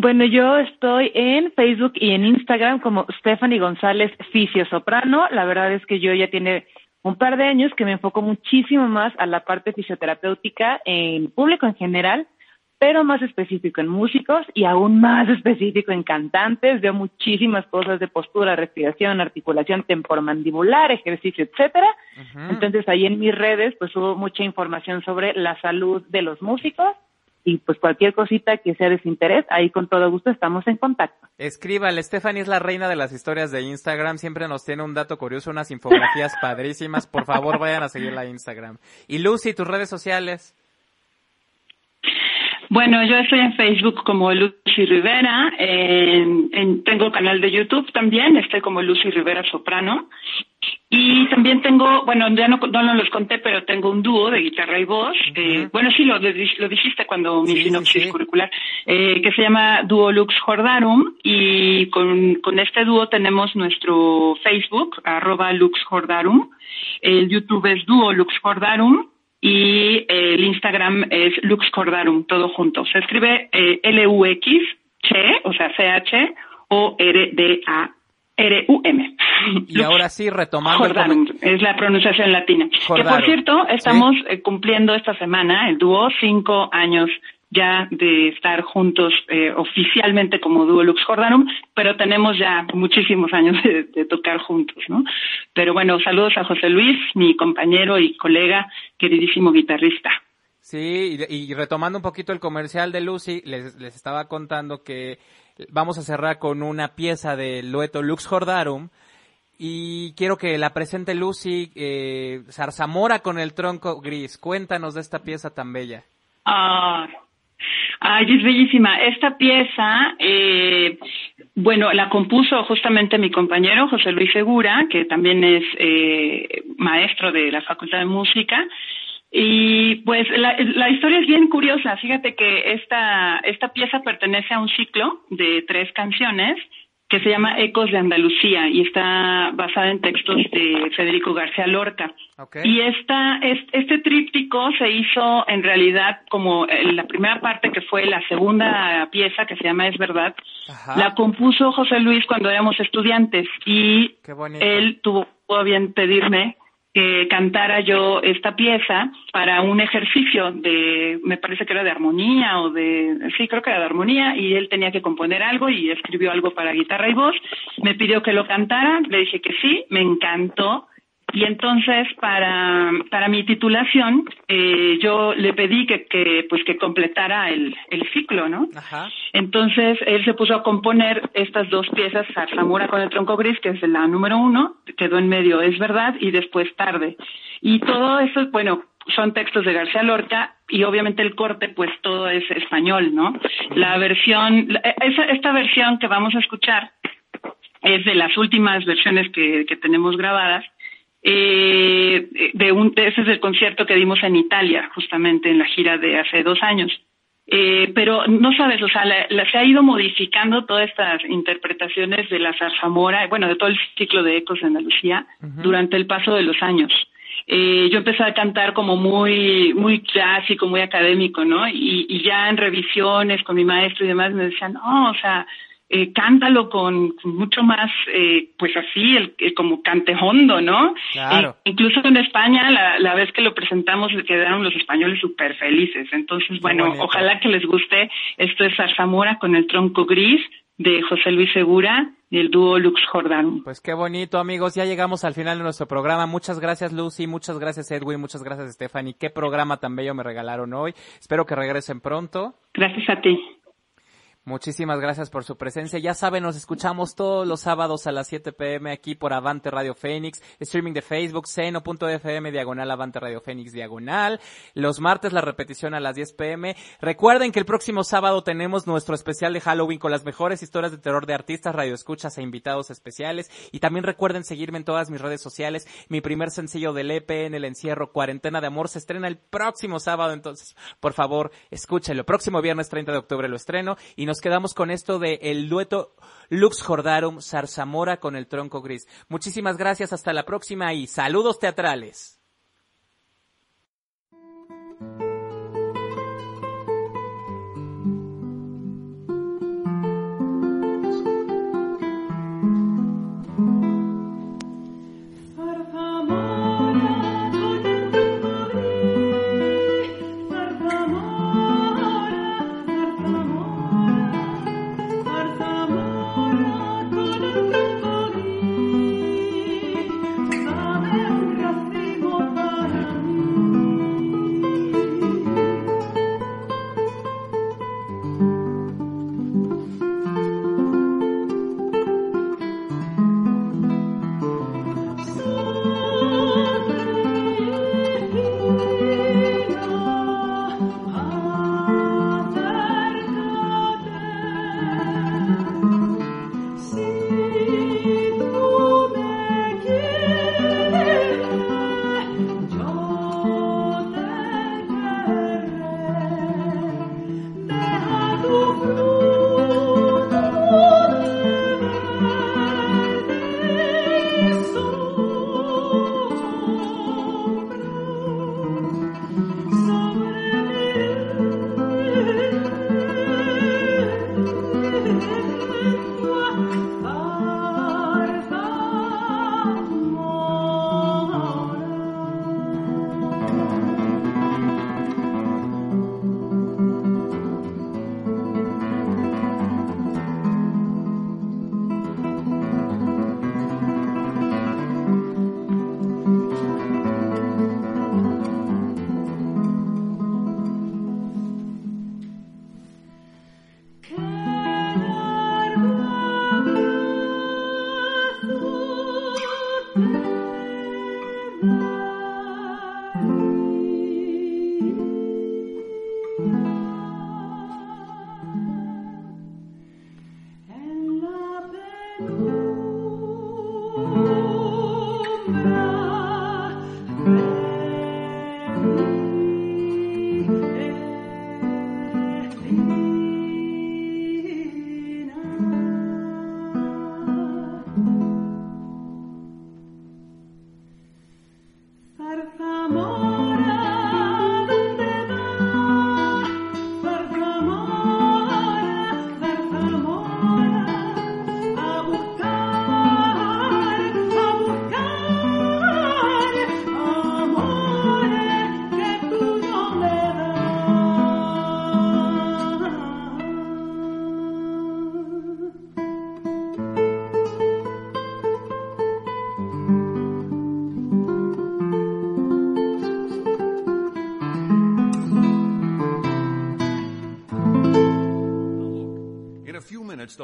Bueno, yo estoy en Facebook y en Instagram como Stephanie González Fisio Soprano. La verdad es que yo ya tiene un par de años que me enfoco muchísimo más a la parte fisioterapéutica en público en general, pero más específico en músicos y aún más específico en cantantes. Veo muchísimas cosas de postura, respiración, articulación temporomandibular, ejercicio, etcétera. Entonces ahí en mis redes pues hubo mucha información sobre la salud de los músicos y pues cualquier cosita que sea de su interés, ahí con todo gusto estamos en contacto. Escríbale, Stephanie es la reina de las historias de Instagram, siempre nos tiene un dato curioso, unas infografías padrísimas, por favor vayan a seguirla en Instagram. Y Lucy, tus redes sociales. Bueno, yo estoy en Facebook como Lucy Rivera, en, en, tengo canal de YouTube también, estoy como Lucy Rivera Soprano. Y también tengo, bueno, ya no, no los conté, pero tengo un dúo de guitarra y voz. eh, bueno, sí, lo, lo dijiste cuando mi Sí, sinopsis sí, sí. curricular, eh, que se llama Dúo Lux Jordarum. Y con, con este dúo tenemos nuestro Facebook, arroba Lux Jordarum. El YouTube es Dúo Lux Jordarum. Y eh, el Instagram es Lux Jordarum, todo junto. Se escribe eh, L-U-X, Che, o sea, C-H, o R-D-A. R-U-M. Y ahora sí, retomando es la pronunciación latina. Que por cierto, estamos eh, cumpliendo esta semana, el dúo, cinco años ya de estar juntos eh, oficialmente como dúo Lux Jordanum, pero tenemos ya muchísimos años de, tocar juntos, ¿no? Pero bueno, saludos a José Luis, mi compañero y colega, queridísimo guitarrista. Sí, y, retomando un poquito el comercial de Lucy, les, les estaba contando que vamos a cerrar con una pieza del dueto Lux Jordarum, y quiero que la presente Lucy eh, Zarzamora con el tronco gris. Cuéntanos de esta pieza tan bella. Ah, Ay, es bellísima. Esta pieza, eh, bueno, la compuso justamente mi compañero José Luis Segura, que también es eh, maestro de la Facultad de Música. Y pues la, la, historia es bien curiosa. Fíjate que esta, esta pieza pertenece a un ciclo de tres canciones que se llama Ecos de Andalucía y está basada en textos de Federico García Lorca. Y esta, este tríptico se hizo en realidad como la primera parte que fue la segunda pieza que se llama Es Verdad, la compuso José Luis cuando éramos estudiantes y él tuvo bien pedirme que cantara yo esta pieza para un ejercicio de, me parece que era de armonía o de, sí, creo que era de armonía, y él tenía que componer algo y escribió algo para guitarra y voz. Me pidió que lo cantara, le dije que sí, me encantó y entonces, para, para mi titulación, eh, yo le pedí que, que, pues, que completara el, el ciclo, ¿no? Ajá. Entonces, él se puso a componer estas dos piezas, Zarzamora con el tronco gris, que es la número uno, quedó en medio, es verdad, y después tarde. Y todo eso, bueno, son textos de García Lorca y obviamente el corte, pues todo es español, ¿no? La versión, esa, esta versión que vamos a escuchar es de las últimas versiones que, que tenemos grabadas eh, de un, ese es el concierto que dimos en Italia, justamente en la gira de hace dos años. Eh, pero no sabes, o sea, se ha ido modificando todas estas interpretaciones de la zarzamora, bueno, de todo el ciclo de ecos de Andalucía durante el paso de los años. Eh, yo empecé a cantar como muy, muy clásico, muy académico, ¿no? Y, y ya en revisiones con mi maestro y demás me decían, no, o sea, eh, cántalo con, mucho más, eh, pues así, el, como cantejondo, ¿no? Claro. Eh, incluso en España, la, la vez que lo presentamos, quedaron los españoles súper felices. Entonces, bueno, ojalá que les guste. Esto es Zarzamora con el tronco gris de José Luis Segura y el dúo Lux Jordán. Pues qué bonito, amigos. Ya llegamos al final de nuestro programa. Muchas gracias, Lucy. Muchas gracias, Edwin. Muchas gracias, Stephanie. Qué programa tan bello me regalaron hoy. Espero que regresen pronto. Gracias a ti. Muchísimas gracias por su presencia. Ya saben, nos escuchamos todos los sábados a las 7 pm aquí por Avante Radio Fénix, streaming de Facebook, seno.fm, diagonal Avante Radio Fénix, diagonal. Los martes la repetición a las 10 pm. Recuerden que el próximo sábado tenemos nuestro especial de Halloween con las mejores historias de terror de artistas, radioescuchas e invitados especiales. Y también recuerden seguirme en todas mis redes sociales. Mi primer sencillo del EP en el encierro, Cuarentena de Amor, se estrena el próximo sábado. Entonces, por favor, escúchenlo. Próximo viernes 30 de octubre lo estreno y nos quedamos con esto de el dueto Lux Jordarum Zarzamora con el tronco gris. Muchísimas gracias, hasta la próxima y saludos teatrales.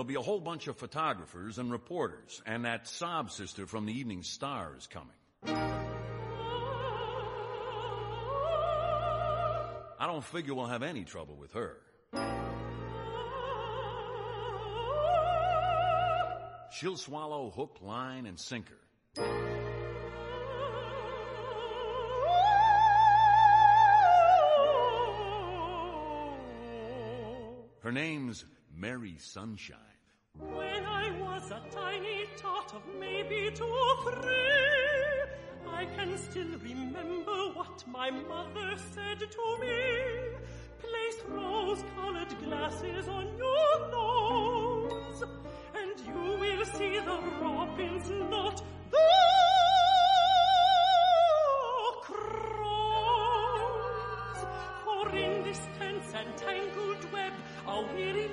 Be a whole bunch of photographers and reporters, and that sob sister from the Evening Star is coming. I don't figure we'll have any trouble with her. She'll swallow hook, line, and sinker. Her name's Mary Sunshine. When I was a tiny tot of maybe two or three, I can still remember what my mother said to me. Place rose-colored glasses on your nose, and you will see the robins, not the crows. For in this dense and tangled web, a weary